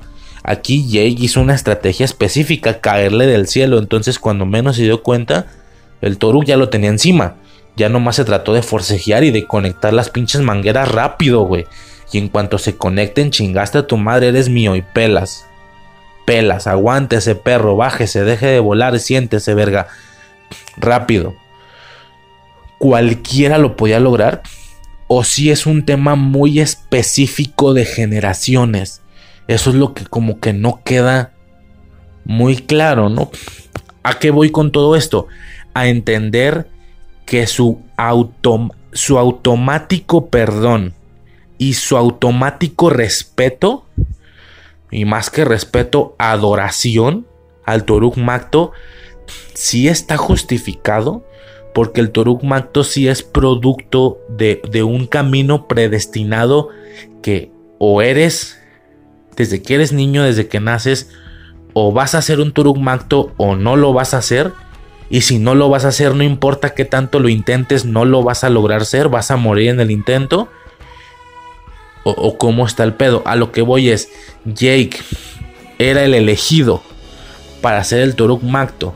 Aquí Jake hizo una estrategia específica, caerle del cielo. Entonces, cuando menos se dio cuenta, el Toru ya lo tenía encima. Ya nomás se trató de forcejear y de conectar las pinches mangueras rápido, güey. Y en cuanto se conecten, chingaste a tu madre, eres mío y pelas. Pelas, aguántese, perro, bájese, deje de volar, siéntese, verga. Rápido. Cualquiera lo podía lograr. O si es un tema muy específico de generaciones. Eso es lo que como que no queda muy claro, ¿no? ¿A qué voy con todo esto? A entender que su, su automático perdón y su automático respeto, y más que respeto, adoración al Toruk Macto, sí está justificado, porque el Toruk Macto sí es producto de, de un camino predestinado que o eres, desde que eres niño, desde que naces, o vas a ser un Turuk Macto o no lo vas a hacer y si no lo vas a hacer, no importa qué tanto lo intentes, no lo vas a lograr ser, vas a morir en el intento. O, cómo está el pedo. A lo que voy es, Jake era el elegido para ser el Toruk Macto.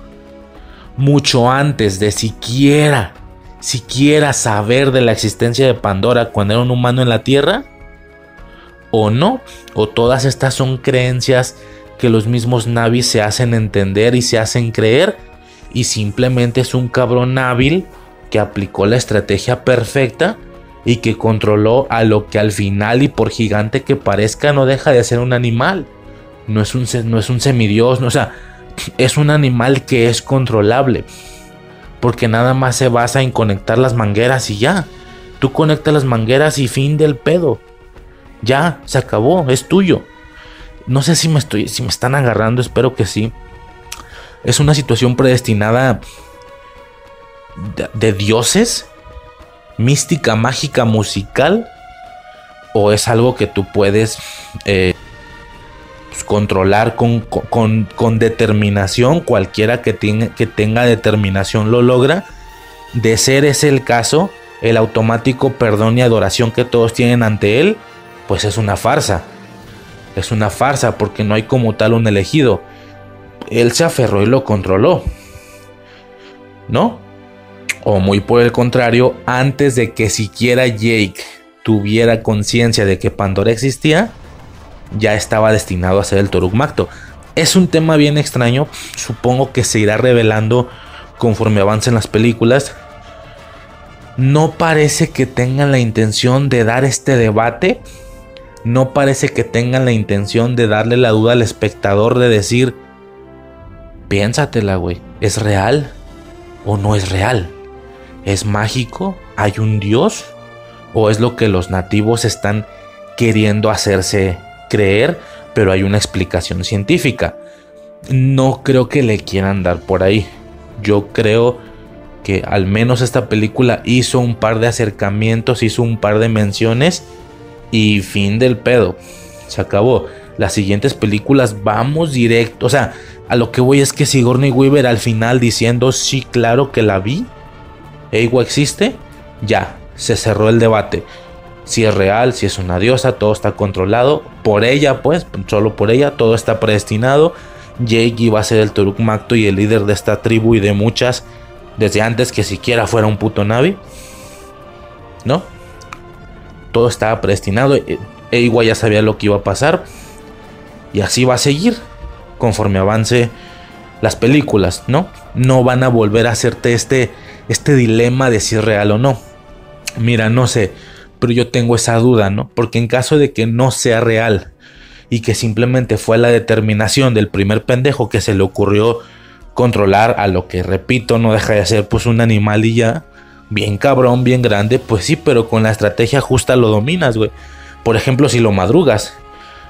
Mucho antes de siquiera, siquiera saber de la existencia de Pandora cuando era un humano en la Tierra. O no, o todas estas son creencias que los mismos Navi se hacen entender y se hacen creer y simplemente es un cabrón hábil que aplicó la estrategia perfecta y que controló a lo que al final y por gigante que parezca no deja de ser un animal. No es un, no es un semidios, no, o sea, es un animal que es controlable. Porque nada más se basa en conectar las mangueras y ya. Tú conectas las mangueras y fin del pedo. Ya, se acabó, es tuyo. No sé si me estoy si me están agarrando, espero que sí es una situación predestinada de, dioses, mística, mágica, musical, o es algo que tú puedes eh, pues, controlar con, determinación, cualquiera que, que tenga determinación lo logra. De ser ese el caso, el automático perdón y adoración que todos tienen ante él, pues es una farsa. Es una farsa porque no hay como tal un elegido él se aferró y lo controló. ¿No? O muy por el contrario, antes de que siquiera Jake tuviera conciencia de que Pandora existía, ya estaba destinado a ser el Toruk Macto. Es un tema bien extraño, supongo que se irá revelando conforme avancen las películas. No parece que tengan la intención de dar este debate. No parece que tengan la intención de darle la duda al espectador de decir, Piénsatela, güey. ¿Es real o no es real? ¿Es mágico? ¿Hay un dios? ¿O es lo que los nativos están queriendo hacerse creer, pero hay una explicación científica? No creo que le quieran dar por ahí. Yo creo que al menos esta película hizo un par de acercamientos, hizo un par de menciones y fin del pedo. Se acabó. Las siguientes películas vamos directo, o sea, a lo que voy es que Sigourney Weaver al final diciendo sí, claro que la vi, Ewa existe, ya, se cerró el debate. Si es real, si es una diosa, todo está controlado por ella, pues, solo por ella, todo está predestinado. Jake iba a ser el Turuk Makto y el líder de esta tribu y de muchas desde antes que siquiera fuera un puto Navi. ¿No? Todo estaba predestinado. Ewa ya sabía lo que iba a pasar. Y así va a seguir conforme avance las películas, ¿no? No van a volver a hacerte este, este dilema de si es real o no. Mira, no sé, pero yo tengo esa duda, ¿no? Porque en caso de que no sea real y que simplemente fue la determinación del primer pendejo que se le ocurrió controlar a lo que repito no deja de ser pues un animal y ya bien cabrón, bien grande, pues sí, pero con la estrategia justa lo dominas, güey. Por ejemplo, si lo madrugas,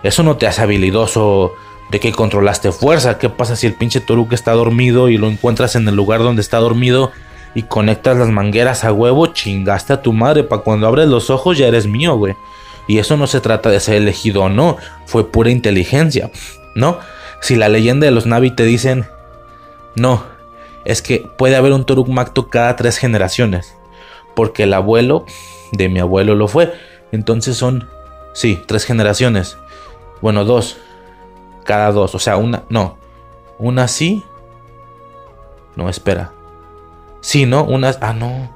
eso no te hace habilidoso de que controlaste fuerza. ¿Qué pasa si el pinche Toruk está dormido y lo encuentras en el lugar donde está dormido y conectas las mangueras a huevo? Chingaste a tu madre, para cuando abres los ojos ya eres mío, güey. Y eso no se trata de ser elegido o no, fue pura inteligencia, ¿no? Si la leyenda de los Navi te dicen, no, es que puede haber un Toruk Macto cada tres generaciones, porque el abuelo de mi abuelo lo fue. Entonces son, sí, tres generaciones. Bueno, dos, cada dos, o sea, una, no, una sí. No, espera. Sí, ¿no? Una, ah, no.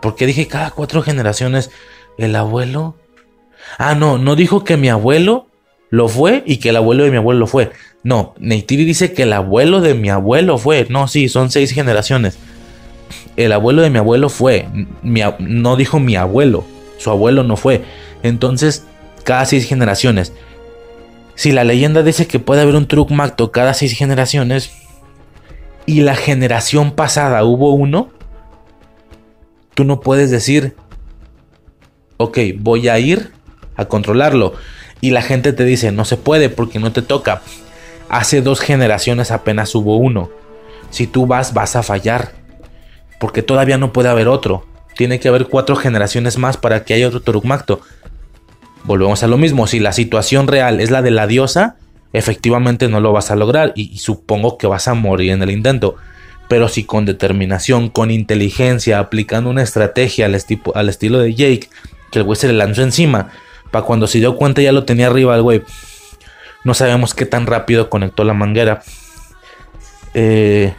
Porque dije cada cuatro generaciones el abuelo Ah, no, no dijo que mi abuelo lo fue y que el abuelo de mi abuelo lo fue. No, Neytiri dice que el abuelo de mi abuelo fue. No, sí, son seis generaciones. El abuelo de mi abuelo fue. no dijo mi abuelo. Su abuelo no fue. Entonces, cada seis generaciones. Si la leyenda dice que puede haber un truc macto cada seis generaciones y la generación pasada hubo uno, tú no puedes decir, ok, voy a ir a controlarlo. Y la gente te dice, no se puede porque no te toca. Hace dos generaciones apenas hubo uno. Si tú vas, vas a fallar. Porque todavía no puede haber otro. Tiene que haber cuatro generaciones más para que haya otro Torukmacto. Volvemos a lo mismo. Si la situación real es la de la diosa, efectivamente no lo vas a lograr. Y, supongo que vas a morir en el intento. Pero si con determinación, con inteligencia, aplicando una estrategia al, al estilo de Jake, que el güey se le lanzó encima, para cuando se dio cuenta ya lo tenía arriba el güey. No sabemos qué tan rápido conectó la manguera. Eh,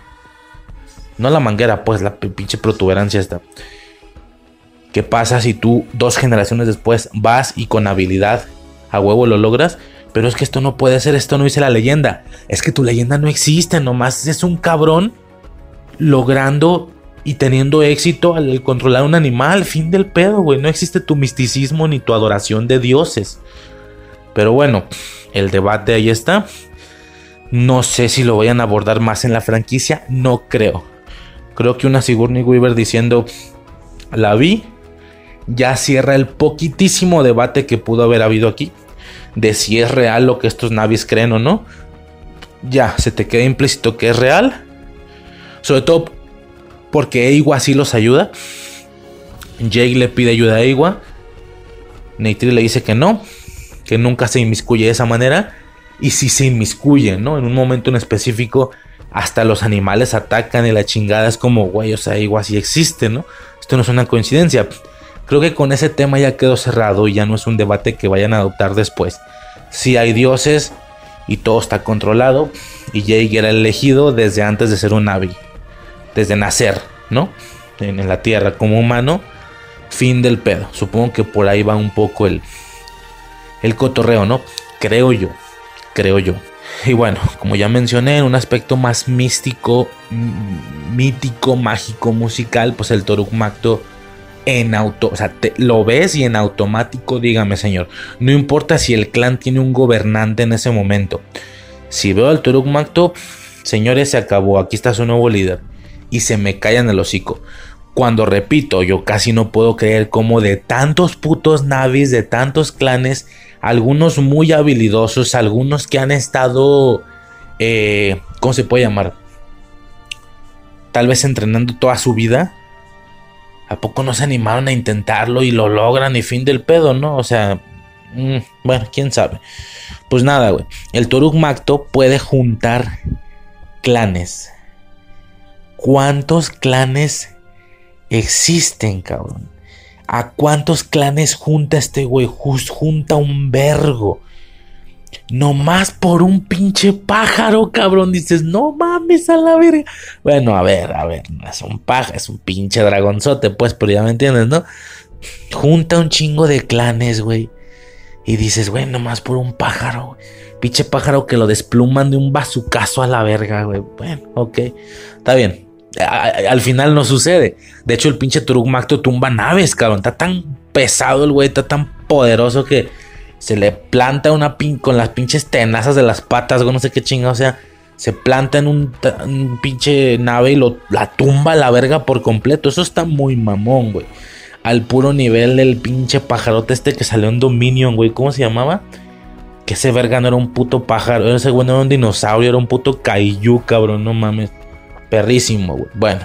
no la manguera, pues la pinche protuberancia esta. ¿Qué pasa si tú dos generaciones después vas y con habilidad a huevo lo logras? Pero es que esto no puede ser, esto no dice la leyenda. Es que tu leyenda no existe, nomás es un cabrón logrando y teniendo éxito al controlar un animal. Fin del pedo, güey. No existe tu misticismo ni tu adoración de dioses. Pero bueno, el debate ahí está. No sé si lo vayan a abordar más en la franquicia. No creo. Creo que una Sigourney Weaver diciendo la vi. Ya cierra el poquitísimo debate que pudo haber habido aquí. De si es real lo que estos navis creen o no. Ya, se te queda implícito que es real. Sobre todo porque Eiwa sí los ayuda. Jake le pide ayuda a Eiwa. Neytiri le dice que no, que nunca se inmiscuye de esa manera. Y si se inmiscuye, ¿no? En un momento en específico, hasta los animales atacan y la chingada es como, güey, o sea, Eiwa sí existe, ¿no? Esto no es una coincidencia. Creo que con ese tema ya quedó cerrado y ya no es un debate que vayan a adoptar después. Si hay dioses y todo está controlado, y Jake era elegido desde antes de ser un Navi desde nacer, ¿no? En, la tierra como humano. Fin del pedo. Supongo que por ahí va un poco el, el cotorreo, ¿no? Creo yo. Creo yo. Y bueno, como ya mencioné, en un aspecto más místico, mítico, mágico, musical, pues el Toruk Macto en auto, o sea, lo ves y en automático, dígame señor, no importa si el clan tiene un gobernante en ese momento. Si veo al Toruk Macto, señores, se acabó, aquí está su nuevo líder y se me callan el hocico. Cuando repito, yo casi no puedo creer cómo de tantos putos navis, de tantos clanes, algunos muy habilidosos, algunos que han estado, eh, ¿cómo se puede llamar? Tal vez entrenando toda su vida. ¿A poco no se animaron a intentarlo y lo logran y fin del pedo, no? O sea, mm, bueno, quién sabe. Pues nada, güey. El Toruk Macto puede juntar clanes ¿Cuántos clanes existen, cabrón? ¿A cuántos clanes junta este güey? junta un vergo. No más por un pinche pájaro, cabrón. Dices, no mames a la verga. Bueno, a ver, a ver, no es un pájaro, es un pinche dragonzote, pues, pero ya me entiendes, ¿no? Junta un chingo de clanes, güey. Y dices, güey, nomás por un pájaro, Pinche pájaro que lo despluman de un bazucazo a la verga, güey. Bueno, ok. Está bien al final no sucede. De hecho, el pinche Turuk tumba naves, cabrón. Está tan pesado el güey, está tan poderoso que se le planta una pin con las pinches tenazas de las patas, no sé qué chinga, o sea, se planta en un, un pinche nave y lo, la tumba a la verga por completo. Eso está muy mamón, güey. Al puro nivel del pinche pajarote este que salió en Dominion, güey. ¿Cómo se llamaba? Que ese verga no era un puto pájaro. Ese güey no era un dinosaurio, era un puto kaiju, cabrón. No mames. Perrísimo. Bueno.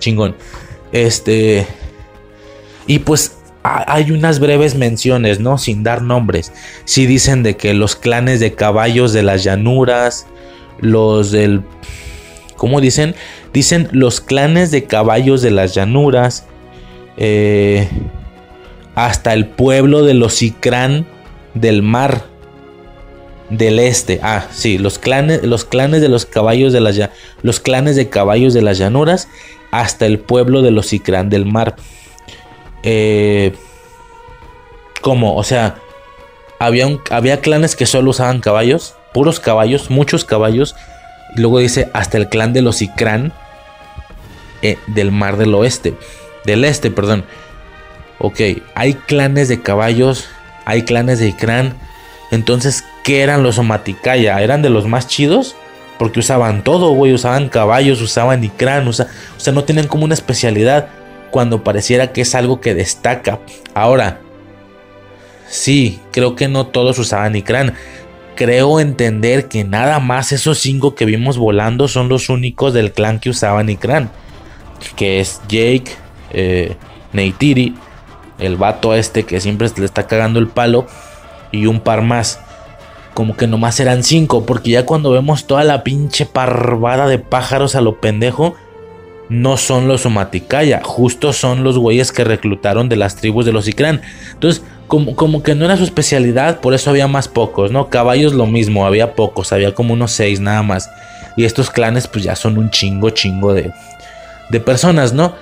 Chingón. Este. Y pues hay unas breves menciones, ¿no? Sin dar nombres. Sí dicen de que los clanes de caballos de las llanuras, los del... ¿Cómo dicen? Dicen los clanes de caballos de las llanuras, eh, hasta el pueblo de los Icrán del mar del este. Ah, sí, los clanes, los clanes de los caballos de las los clanes de caballos de las llanuras hasta el pueblo de los Icrán del mar. Eh, ¿Cómo? O sea, había, un, había clanes que solo usaban caballos, puros caballos, muchos caballos. Luego dice hasta el clan de los Icrán eh, del mar del oeste, del este, perdón. Ok, hay clanes de caballos, hay clanes de Icrán. Entonces, ¿qué eran los Omaticaya? ¿Eran de los más chidos? Porque usaban todo, güey. Usaban caballos, usaban Icrán. o sea, no tienen como una especialidad cuando pareciera que es algo que destaca. Ahora, sí, creo que no todos usaban Ikran. Creo entender que nada más esos cinco que vimos volando son los únicos del clan que usaban Ikran. Que es Jake, eh, Neytiri, el vato este que siempre le está cagando el palo. Y un par más. Como que nomás eran cinco. Porque ya cuando vemos toda la pinche parvada de pájaros a lo pendejo no son los Somaticaya, justo son los güeyes que reclutaron de las tribus de los Ikran. Entonces, como, como, que no era su especialidad, por eso había más pocos, ¿no? Caballos lo mismo, había pocos, había como unos seis nada más. Y estos clanes pues ya son un chingo, chingo de, de personas, ¿no?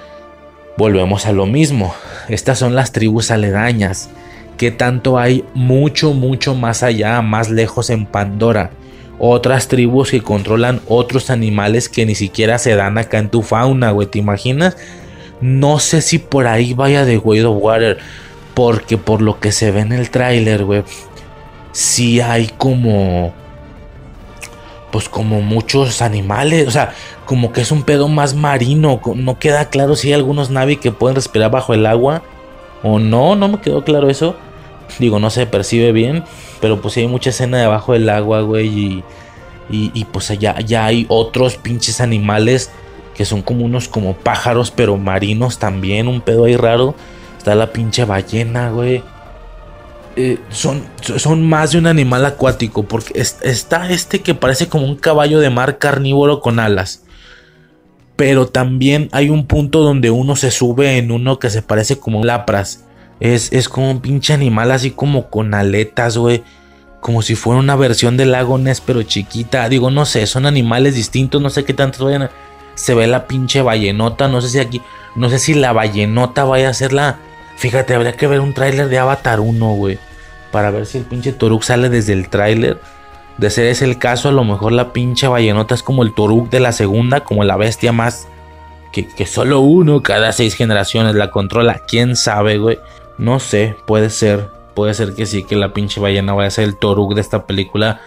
Volvemos a lo mismo. Estas son las tribus aledañas. Que tanto hay mucho, mucho más allá, más lejos en Pandora otras tribus que controlan otros animales que ni siquiera se dan acá en tu fauna, güey. ¿Te imaginas? No sé si por ahí vaya de Way of Water. Porque por lo que se ve en el tráiler, güey. Sí hay como. Pues como muchos animales. O sea, como que es un pedo más marino. No queda claro si hay algunos Navi que pueden respirar bajo el agua. O no, no me quedó claro eso. Digo, no se percibe bien. Pero pues hay mucha escena debajo del agua, güey. Y, y, pues allá ya hay otros pinches animales que son como unos como pájaros, pero marinos también. Un pedo ahí raro. Está la pinche ballena, güey. Eh, son, son más de un animal acuático. Porque está este que parece como un caballo de mar carnívoro con alas. Pero también hay un punto donde uno se sube en uno que se parece como un lapras. Es, como un pinche animal así como con aletas, güey. Como si fuera una versión del lago Ness, pero chiquita. Digo, no sé, son animales distintos, no sé qué tanto vayan. Se ve la pinche ballenota, no sé si aquí, no sé si la ballenota vaya a ser la... Fíjate, habría que ver un tráiler de Avatar 1, güey. Para ver si el pinche Toruk sale desde el tráiler. De ser ese el caso, a lo mejor la pinche ballenota es como el Toruk de la segunda, como la bestia más... Que, solo uno cada seis generaciones la controla. ¿Quién sabe, güey? No sé, puede ser. Puede ser que sí, que la pinche ballena vaya a ser el Toruk de esta película.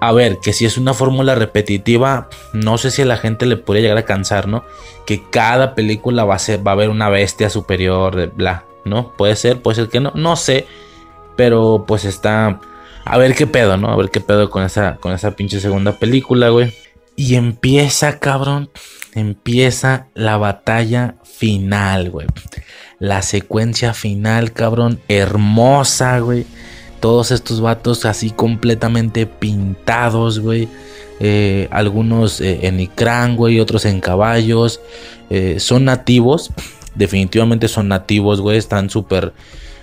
A ver, que si es una fórmula repetitiva, no sé si a la gente le podría llegar a cansar, ¿no? Que cada película va a, ser, va a haber una bestia superior, bla, ¿no? Puede ser, puede ser que no, no sé. Pero pues está... A ver qué pedo, ¿no? A ver qué pedo con esa, con esa pinche segunda película, güey. Y empieza, cabrón. Empieza la batalla final, güey la secuencia final, cabrón, hermosa, güey. Todos estos vatos así completamente pintados, güey. Eh, algunos eh, en Icrán, güey, otros en caballos. Eh, son nativos, definitivamente son nativos, güey. Están súper,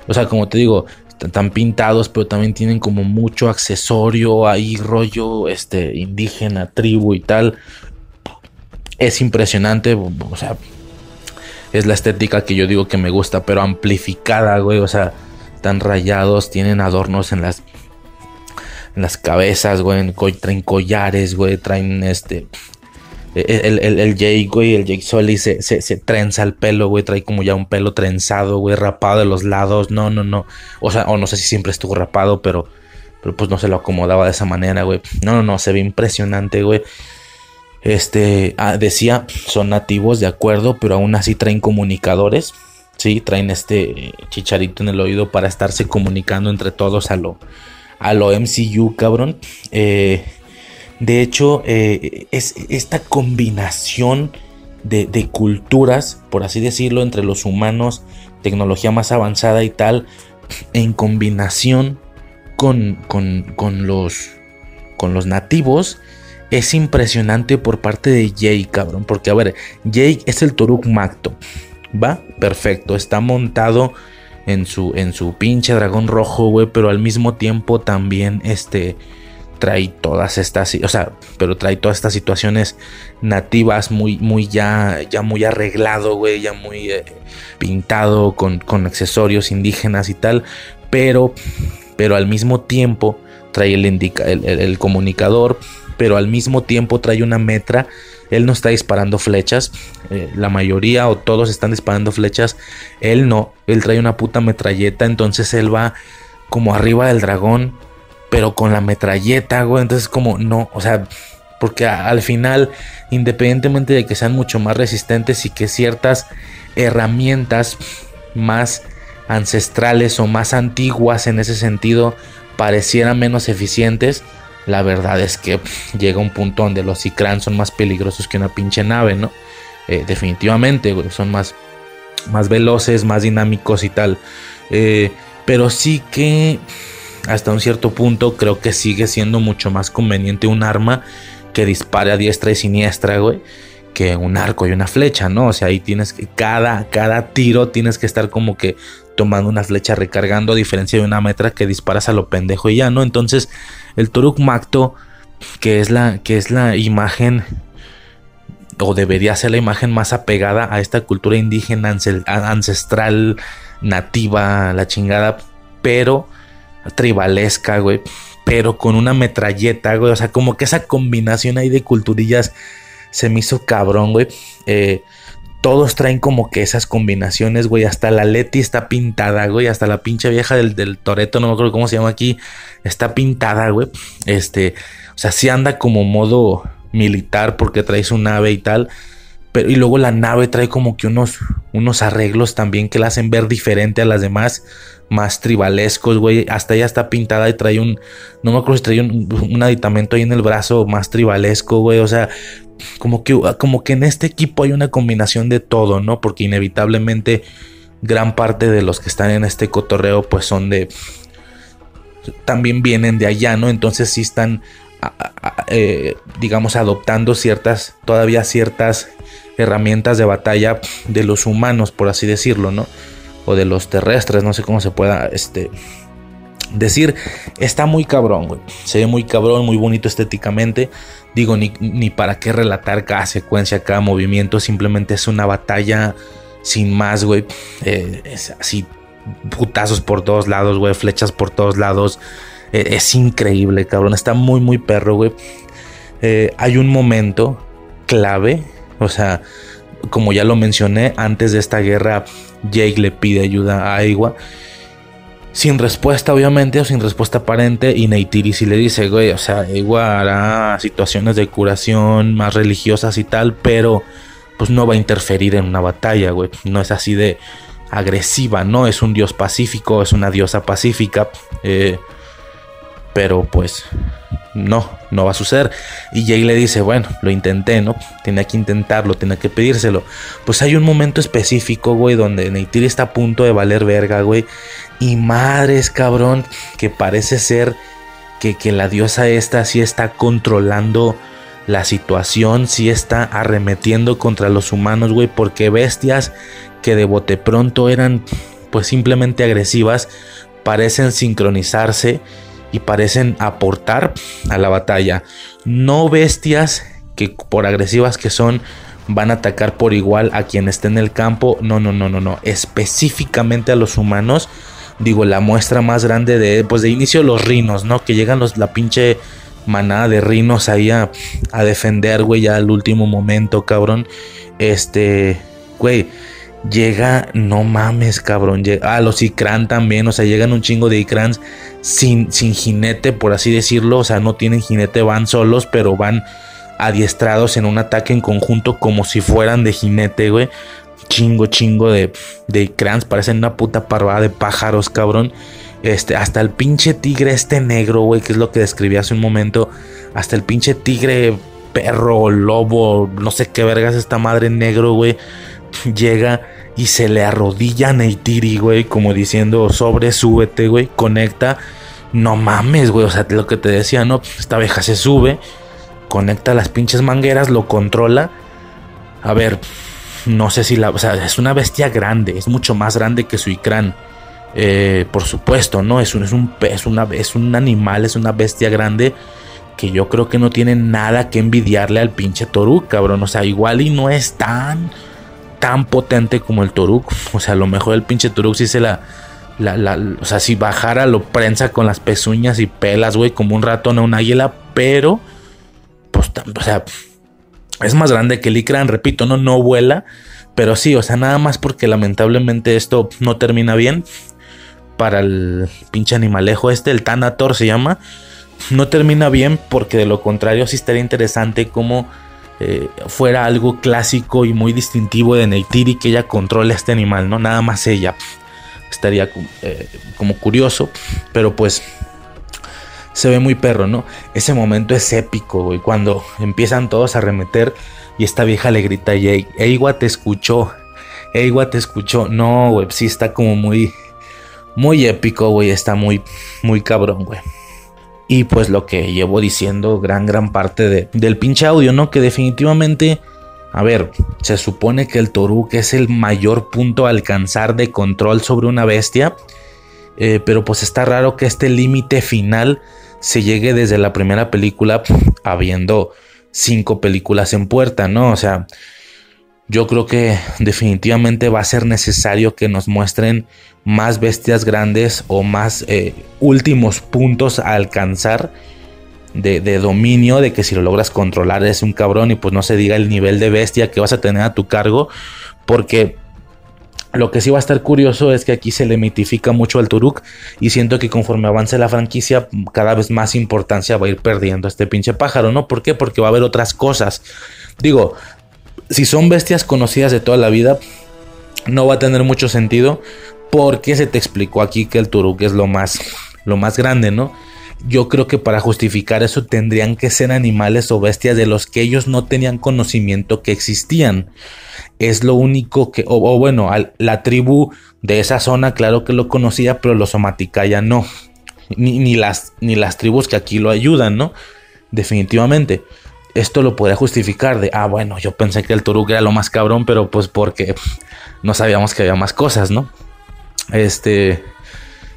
o sea, como te digo, están pintados, pero también tienen como mucho accesorio ahí, rollo, este, indígena, tribu y tal. Es impresionante, o sea, es la estética que yo digo que me gusta, pero amplificada, güey. O sea, están rayados, tienen adornos en las, en las cabezas, güey. Traen collares, güey. Traen este. El, el, el, Jake, güey, el Jake Sully se, se, trenza el pelo, güey, trae como ya un pelo trenzado, güey, rapado de los lados. No, no, no. O sea, o no sé si siempre estuvo rapado, pero, pero pues no se lo acomodaba de esa manera, güey. No, no, no, se ve impresionante, güey. Este, ah, decía, son nativos, de acuerdo, pero aún así traen comunicadores. Sí, traen este chicharito en el oído para estarse comunicando entre todos a lo, a lo MCU, cabrón. Eh, de hecho, eh, es esta combinación de, culturas, por así decirlo, entre los humanos, tecnología más avanzada y tal, en combinación con los nativos, es impresionante por parte de Jake, cabrón. Porque, a ver, Jake es el Toruk Macto. ¿Va? Perfecto. Está montado en su, en su pinche dragón rojo, güey. Pero al mismo tiempo también, este trae todas estas, o sea, pero trae todas estas situaciones nativas muy, muy ya, ya muy arreglado, güey, ya muy eh, pintado con, con, accesorios indígenas y tal, pero, pero al mismo tiempo trae el, el comunicador, pero al mismo tiempo trae una metra. Él no está disparando flechas, eh, la mayoría o todos están disparando flechas, él no, él trae una puta metralleta, entonces él va como arriba del dragón pero con la metralleta, güey. Entonces, como no, o sea, porque al final, independientemente de que sean mucho más resistentes y que ciertas herramientas más ancestrales o más antiguas en ese sentido parecieran menos eficientes, la verdad es que llega un punto donde los Ikran son más peligrosos que una pinche nave, ¿no? Eh, definitivamente, güey, son más, más veloces, más dinámicos y tal. Eh, pero sí que hasta un cierto punto creo que sigue siendo mucho más conveniente un arma que dispare a diestra y siniestra, güey, que un arco y una flecha, ¿no? O sea, ahí tienes que, cada, cada tiro tienes que estar como que tomando una flecha recargando, a diferencia de una metra que disparas a lo pendejo y ya, ¿no? Entonces, el Turuk Macto, que es la, que es la imagen o debería ser la imagen más apegada a esta cultura indígena ancestral, nativa, la chingada, pero tribalesca, güey, pero con una metralleta, güey, o sea, como que esa combinación ahí de culturillas se me hizo cabrón, güey. Eh, todos traen como que esas combinaciones, güey. Hasta la Leti está pintada, güey. Hasta la pinche vieja del, del Toreto, no me acuerdo cómo se llama aquí, está pintada, güey. Este, o sea, sí anda como modo militar porque trae su nave y tal. Pero, y luego la nave trae como que unos, unos arreglos también que la hacen ver diferente a las demás más tribalescos, güey. Hasta ella está pintada y trae un, no me acuerdo si trae un, aditamento ahí en el brazo más tribalesco, güey. O sea, como que, como que en este equipo hay una combinación de todo, ¿no? Porque inevitablemente gran parte de los que están en este cotorreo, pues son de, también vienen de allá, ¿no? Entonces sí están, eh, digamos, adoptando ciertas, todavía ciertas herramientas de batalla de los humanos, por así decirlo, ¿no? O de los terrestres, no sé cómo se pueda este, decir. Está muy cabrón, güey. Se ve muy cabrón, muy bonito estéticamente. Digo, ni, para qué relatar cada secuencia, cada movimiento. Simplemente es una batalla sin más, güey. Eh, es así, putazos por todos lados, güey. Flechas por todos lados. Eh, es increíble, cabrón. Está muy, muy perro, güey. Eh, hay un momento clave. O sea, como ya lo mencioné, antes de esta guerra Jake le pide ayuda a Aiwa. Sin respuesta, obviamente, o sin respuesta aparente. Y Neytiri sí le dice, güey, o sea, Aiwa hará situaciones de curación más religiosas y tal, pero pues no va a interferir en una batalla, güey. No es así de agresiva, ¿no? Es un dios pacífico, es una diosa pacífica. Eh, pero pues no, no va a suceder. Y Jay le dice, bueno, lo intenté, ¿no? Tenía que intentarlo, tenía que pedírselo. Pues hay un momento específico, güey, donde Neytiri está a punto de valer verga, güey. Y madres, cabrón, que parece ser que, que la diosa esta sí está controlando la situación, sí está arremetiendo contra los humanos, güey, porque bestias que de bote pronto eran pues simplemente agresivas, parecen sincronizarse y parecen aportar a la batalla. No bestias que por agresivas que son van a atacar por igual a quien esté en el campo. No, no, no, no, no. Específicamente a los humanos. Digo, la muestra más grande de, pues de inicio los rinos, ¿no? Que llegan los, la pinche manada de rinos ahí a, a defender, güey, ya al último momento, cabrón. Este, güey, llega, no mames, cabrón. Ah, los Ikran también, o sea, llegan un chingo de Ikrans sin, sin jinete, por así decirlo. O sea, no tienen jinete, van solos, pero van adiestrados en un ataque en conjunto como si fueran de jinete, güey. Chingo, chingo de, de Ikrans, parecen una puta parvada de pájaros, cabrón. Este, hasta el pinche tigre este negro, güey, que es lo que describí hace un momento. Hasta el pinche tigre, perro, lobo, no sé qué vergas esta madre negro, güey. Llega y se le arrodilla a Neytiri, güey, como diciendo, sobre, súbete, güey, conecta. No mames, güey, o sea, lo que te decía, ¿no? Esta abeja se sube, conecta las pinches mangueras, lo controla. A ver, no sé si la, o sea, es una bestia grande, es mucho más grande que su Ikran. Eh, por supuesto, ¿no? Es un, es, un, es, una, es un animal, es una bestia grande que yo creo que no tiene nada que envidiarle al pinche Toruk, cabrón. O sea, igual y no es tan, tan potente como el Toruk. O sea, a lo mejor el pinche Toruk sí se la, o sea, si bajara lo prensa con las pezuñas y pelas, güey, como un ratón o un águila, pero, pues, o sea, es más grande que el Ikran, repito, no, no vuela. Pero sí, o sea, nada más porque lamentablemente esto no termina bien para el pinche animalejo este, el Tanator se llama, no termina bien porque de lo contrario sí estaría interesante como eh, fuera algo clásico y muy distintivo de Neytiri que ella controle a este animal, ¿no? Nada más ella. Estaría eh, como curioso, pero pues se ve muy perro, ¿no? Ese momento es épico, güey, cuando empiezan todos a remeter y esta vieja le grita a Jake, Eiwa te escuchó, Eiwa te escuchó. No, güey, sí está como muy muy épico, güey. Está muy, muy cabrón, güey. Y pues lo que llevo diciendo gran, gran parte de, del pinche audio, ¿no? Que definitivamente, a ver, se supone que el Toruk es el mayor punto a alcanzar de control sobre una bestia. Eh, pero pues está raro que este límite final se llegue desde la primera película, habiendo cinco películas en puerta, ¿no? O sea, yo creo que definitivamente va a ser necesario que nos muestren más bestias grandes o más eh, últimos puntos a alcanzar de, dominio, de que si lo logras controlar es un cabrón y pues no se diga el nivel de bestia que vas a tener a tu cargo, porque lo que sí va a estar curioso es que aquí se le mitifica mucho al Turuk y siento que conforme avance la franquicia cada vez más importancia va a ir perdiendo este pinche pájaro, ¿no? ¿Por qué? Porque va a haber otras cosas. Digo, si son bestias conocidas de toda la vida, no va a tener mucho sentido porque se te explicó aquí que el Turuk es lo más, lo más grande, ¿no? Yo creo que para justificar eso tendrían que ser animales o bestias de los que ellos no tenían conocimiento que existían. Es lo único que, o, bueno, la tribu de esa zona, claro que lo conocía, pero los Somaticaya no. Ni, las, ni las tribus que aquí lo ayudan, ¿no? Definitivamente esto lo podría justificar de, ah, bueno, yo pensé que el Turuk era lo más cabrón, pero pues porque no sabíamos que había más cosas, ¿no? Este,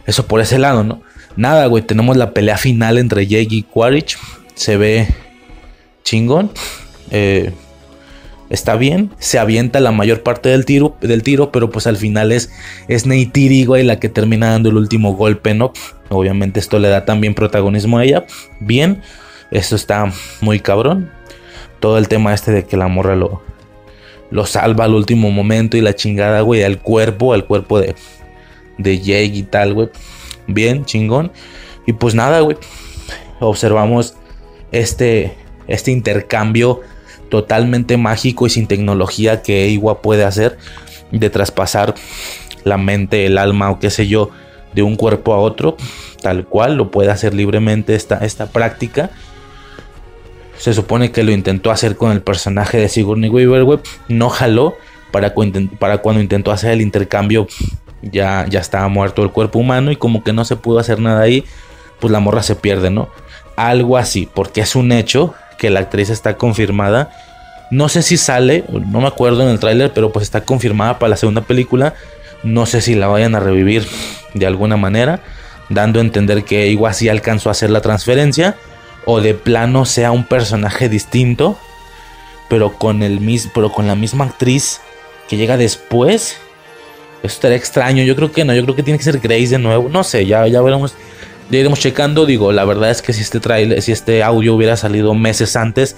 eso por ese lado, ¿no? Nada, güey, tenemos la pelea final entre Jake y Quaritch. Se ve chingón. Eh, está bien. Se avienta la mayor parte del tiro, del tiro pero pues al final es, es Neytiri, güey, la que termina dando el último golpe, ¿no? Obviamente esto le da también protagonismo a ella. Bien. Esto está muy cabrón. Todo el tema este de que la morra lo, lo salva al último momento y la chingada, güey, al cuerpo, al cuerpo de, de Jake y tal, güey. Bien, chingón. Y pues nada, güey. Observamos este, este intercambio totalmente mágico y sin tecnología que Iwa puede hacer de traspasar la mente, el alma o qué sé yo de un cuerpo a otro, tal cual lo puede hacer libremente esta, esta práctica se supone que lo intentó hacer con el personaje de Sigourney Weaver, No jaló. Para, cuando intentó hacer el intercambio, ya, ya estaba muerto el cuerpo humano y como que no se pudo hacer nada ahí, pues la morra se pierde, ¿no? Algo así, porque es un hecho que la actriz está confirmada. No sé si sale, no me acuerdo en el tráiler, pero pues está confirmada para la segunda película. No sé si la vayan a revivir de alguna manera, dando a entender que sí alcanzó a hacer la transferencia o de plano sea un personaje distinto, pero con el mismo, pero con la misma actriz que llega después. Eso estaría extraño. Yo creo que no, yo creo que tiene que ser Grace de nuevo. No sé, ya, ya veremos. Ya iremos checando, digo, la verdad es que si este trailer, si este audio hubiera salido meses antes,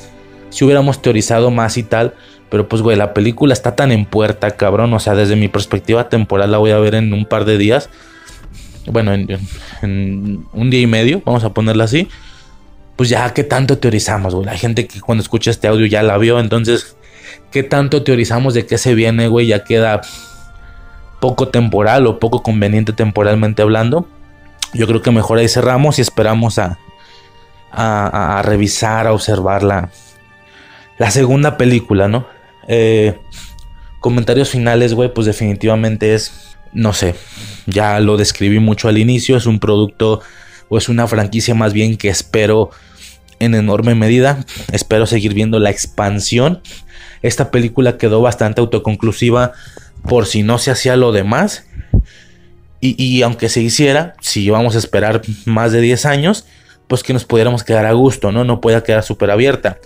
si hubiéramos teorizado más y tal, pero pues güey, la película está tan en puerta, cabrón, o sea, desde mi perspectiva temporal la voy a ver en un par de días. Bueno, en, en un día y medio, vamos a ponerla así. Pues ya, ¿qué tanto teorizamos, güey? Hay gente que cuando escucha este audio ya la vio, entonces, ¿qué tanto teorizamos de qué se viene, güey? Ya queda poco temporal o poco conveniente temporalmente hablando yo creo que mejor ahí cerramos y esperamos a, a, revisar, a observar la, la segunda película, ¿no? Eh, comentarios finales, güey, pues definitivamente es, no sé, ya lo describí mucho al inicio, es un producto o es una franquicia más bien que espero en enorme medida, espero seguir viendo la expansión. Esta película quedó bastante autoconclusiva por si no se hacía lo demás y, aunque se hiciera, si vamos a esperar más de 10 años, pues que nos pudiéramos quedar a gusto, ¿no? No pueda quedar súper abierta.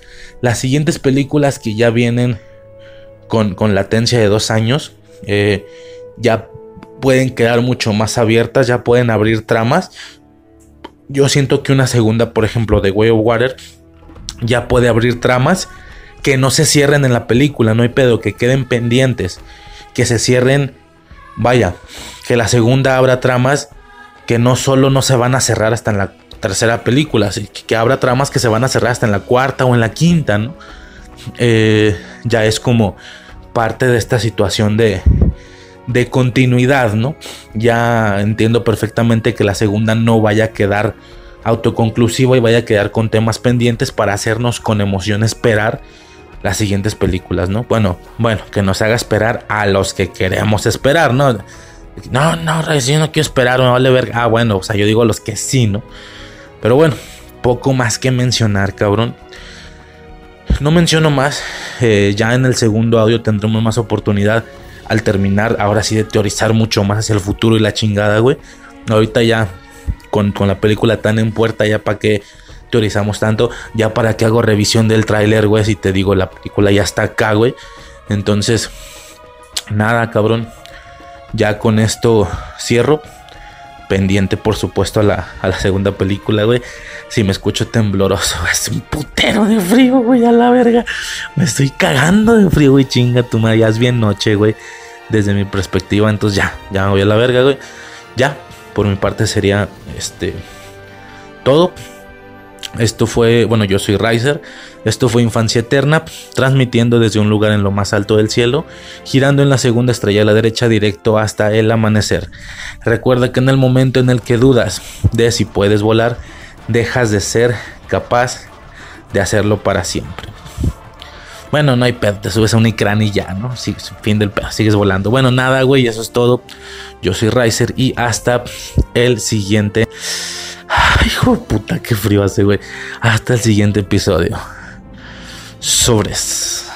Las siguientes películas que ya vienen con, latencia de dos años, eh, ya pueden quedar mucho más abiertas, ya pueden abrir tramas. Yo siento que una segunda, por ejemplo, de Way of Water, ya puede abrir tramas que no se cierren en la película, no hay pedo, que queden pendientes, que se cierren, vaya, que la segunda abra tramas que no solo no se van a cerrar hasta en la tercera película, que habrá tramas que se van a cerrar hasta en la cuarta o en la quinta, ¿no? Eh, ya es como parte de esta situación de, de continuidad, ¿no? Ya entiendo perfectamente que la segunda no vaya a quedar autoconclusiva y vaya a quedar con temas pendientes para hacernos con emoción esperar las siguientes películas, ¿no? Bueno, bueno, que nos haga esperar a los que queremos esperar, ¿no? No, no, yo no quiero esperar, me vale ver. Ah, bueno, o sea, yo digo los que sí, ¿no? Pero bueno, poco más que mencionar, cabrón. No menciono más. Eh, ya en el segundo audio tendremos más oportunidad al terminar, ahora sí, de teorizar mucho más hacia el futuro y la chingada, güey. Ahorita ya, con, con la película tan en puerta, ya para que teorizamos tanto, ya para que hago revisión del tráiler, güey. Si te digo, la película ya está acá, güey. Entonces, nada, cabrón ya con esto cierro. Pendiente, por supuesto, a la, segunda película, güey. Si me escucho tembloroso, *laughs* es un putero de frío, güey, a la verga. Me estoy cagando de frío, güey, chinga tu madre. Ya es bien noche, güey. Desde mi perspectiva, entonces ya, ya me voy a la verga, güey. Ya, por mi parte sería este todo. Esto fue, bueno, yo soy Riser. Esto fue Infancia Eterna, transmitiendo desde un lugar en lo más alto del cielo, girando en la segunda estrella a la derecha directo hasta el amanecer. Recuerda que en el momento en el que dudas de si puedes volar, dejas de ser capaz de hacerlo para siempre. Bueno, no hay pedo, te subes a un icrán y ya, ¿no? Sí, fin del pedo, sigues volando. Bueno, nada, güey, eso es todo. Yo soy Riser y hasta el siguiente. Ay, hijo de puta, qué frío hace, güey. Hasta el siguiente episodio. Sobres.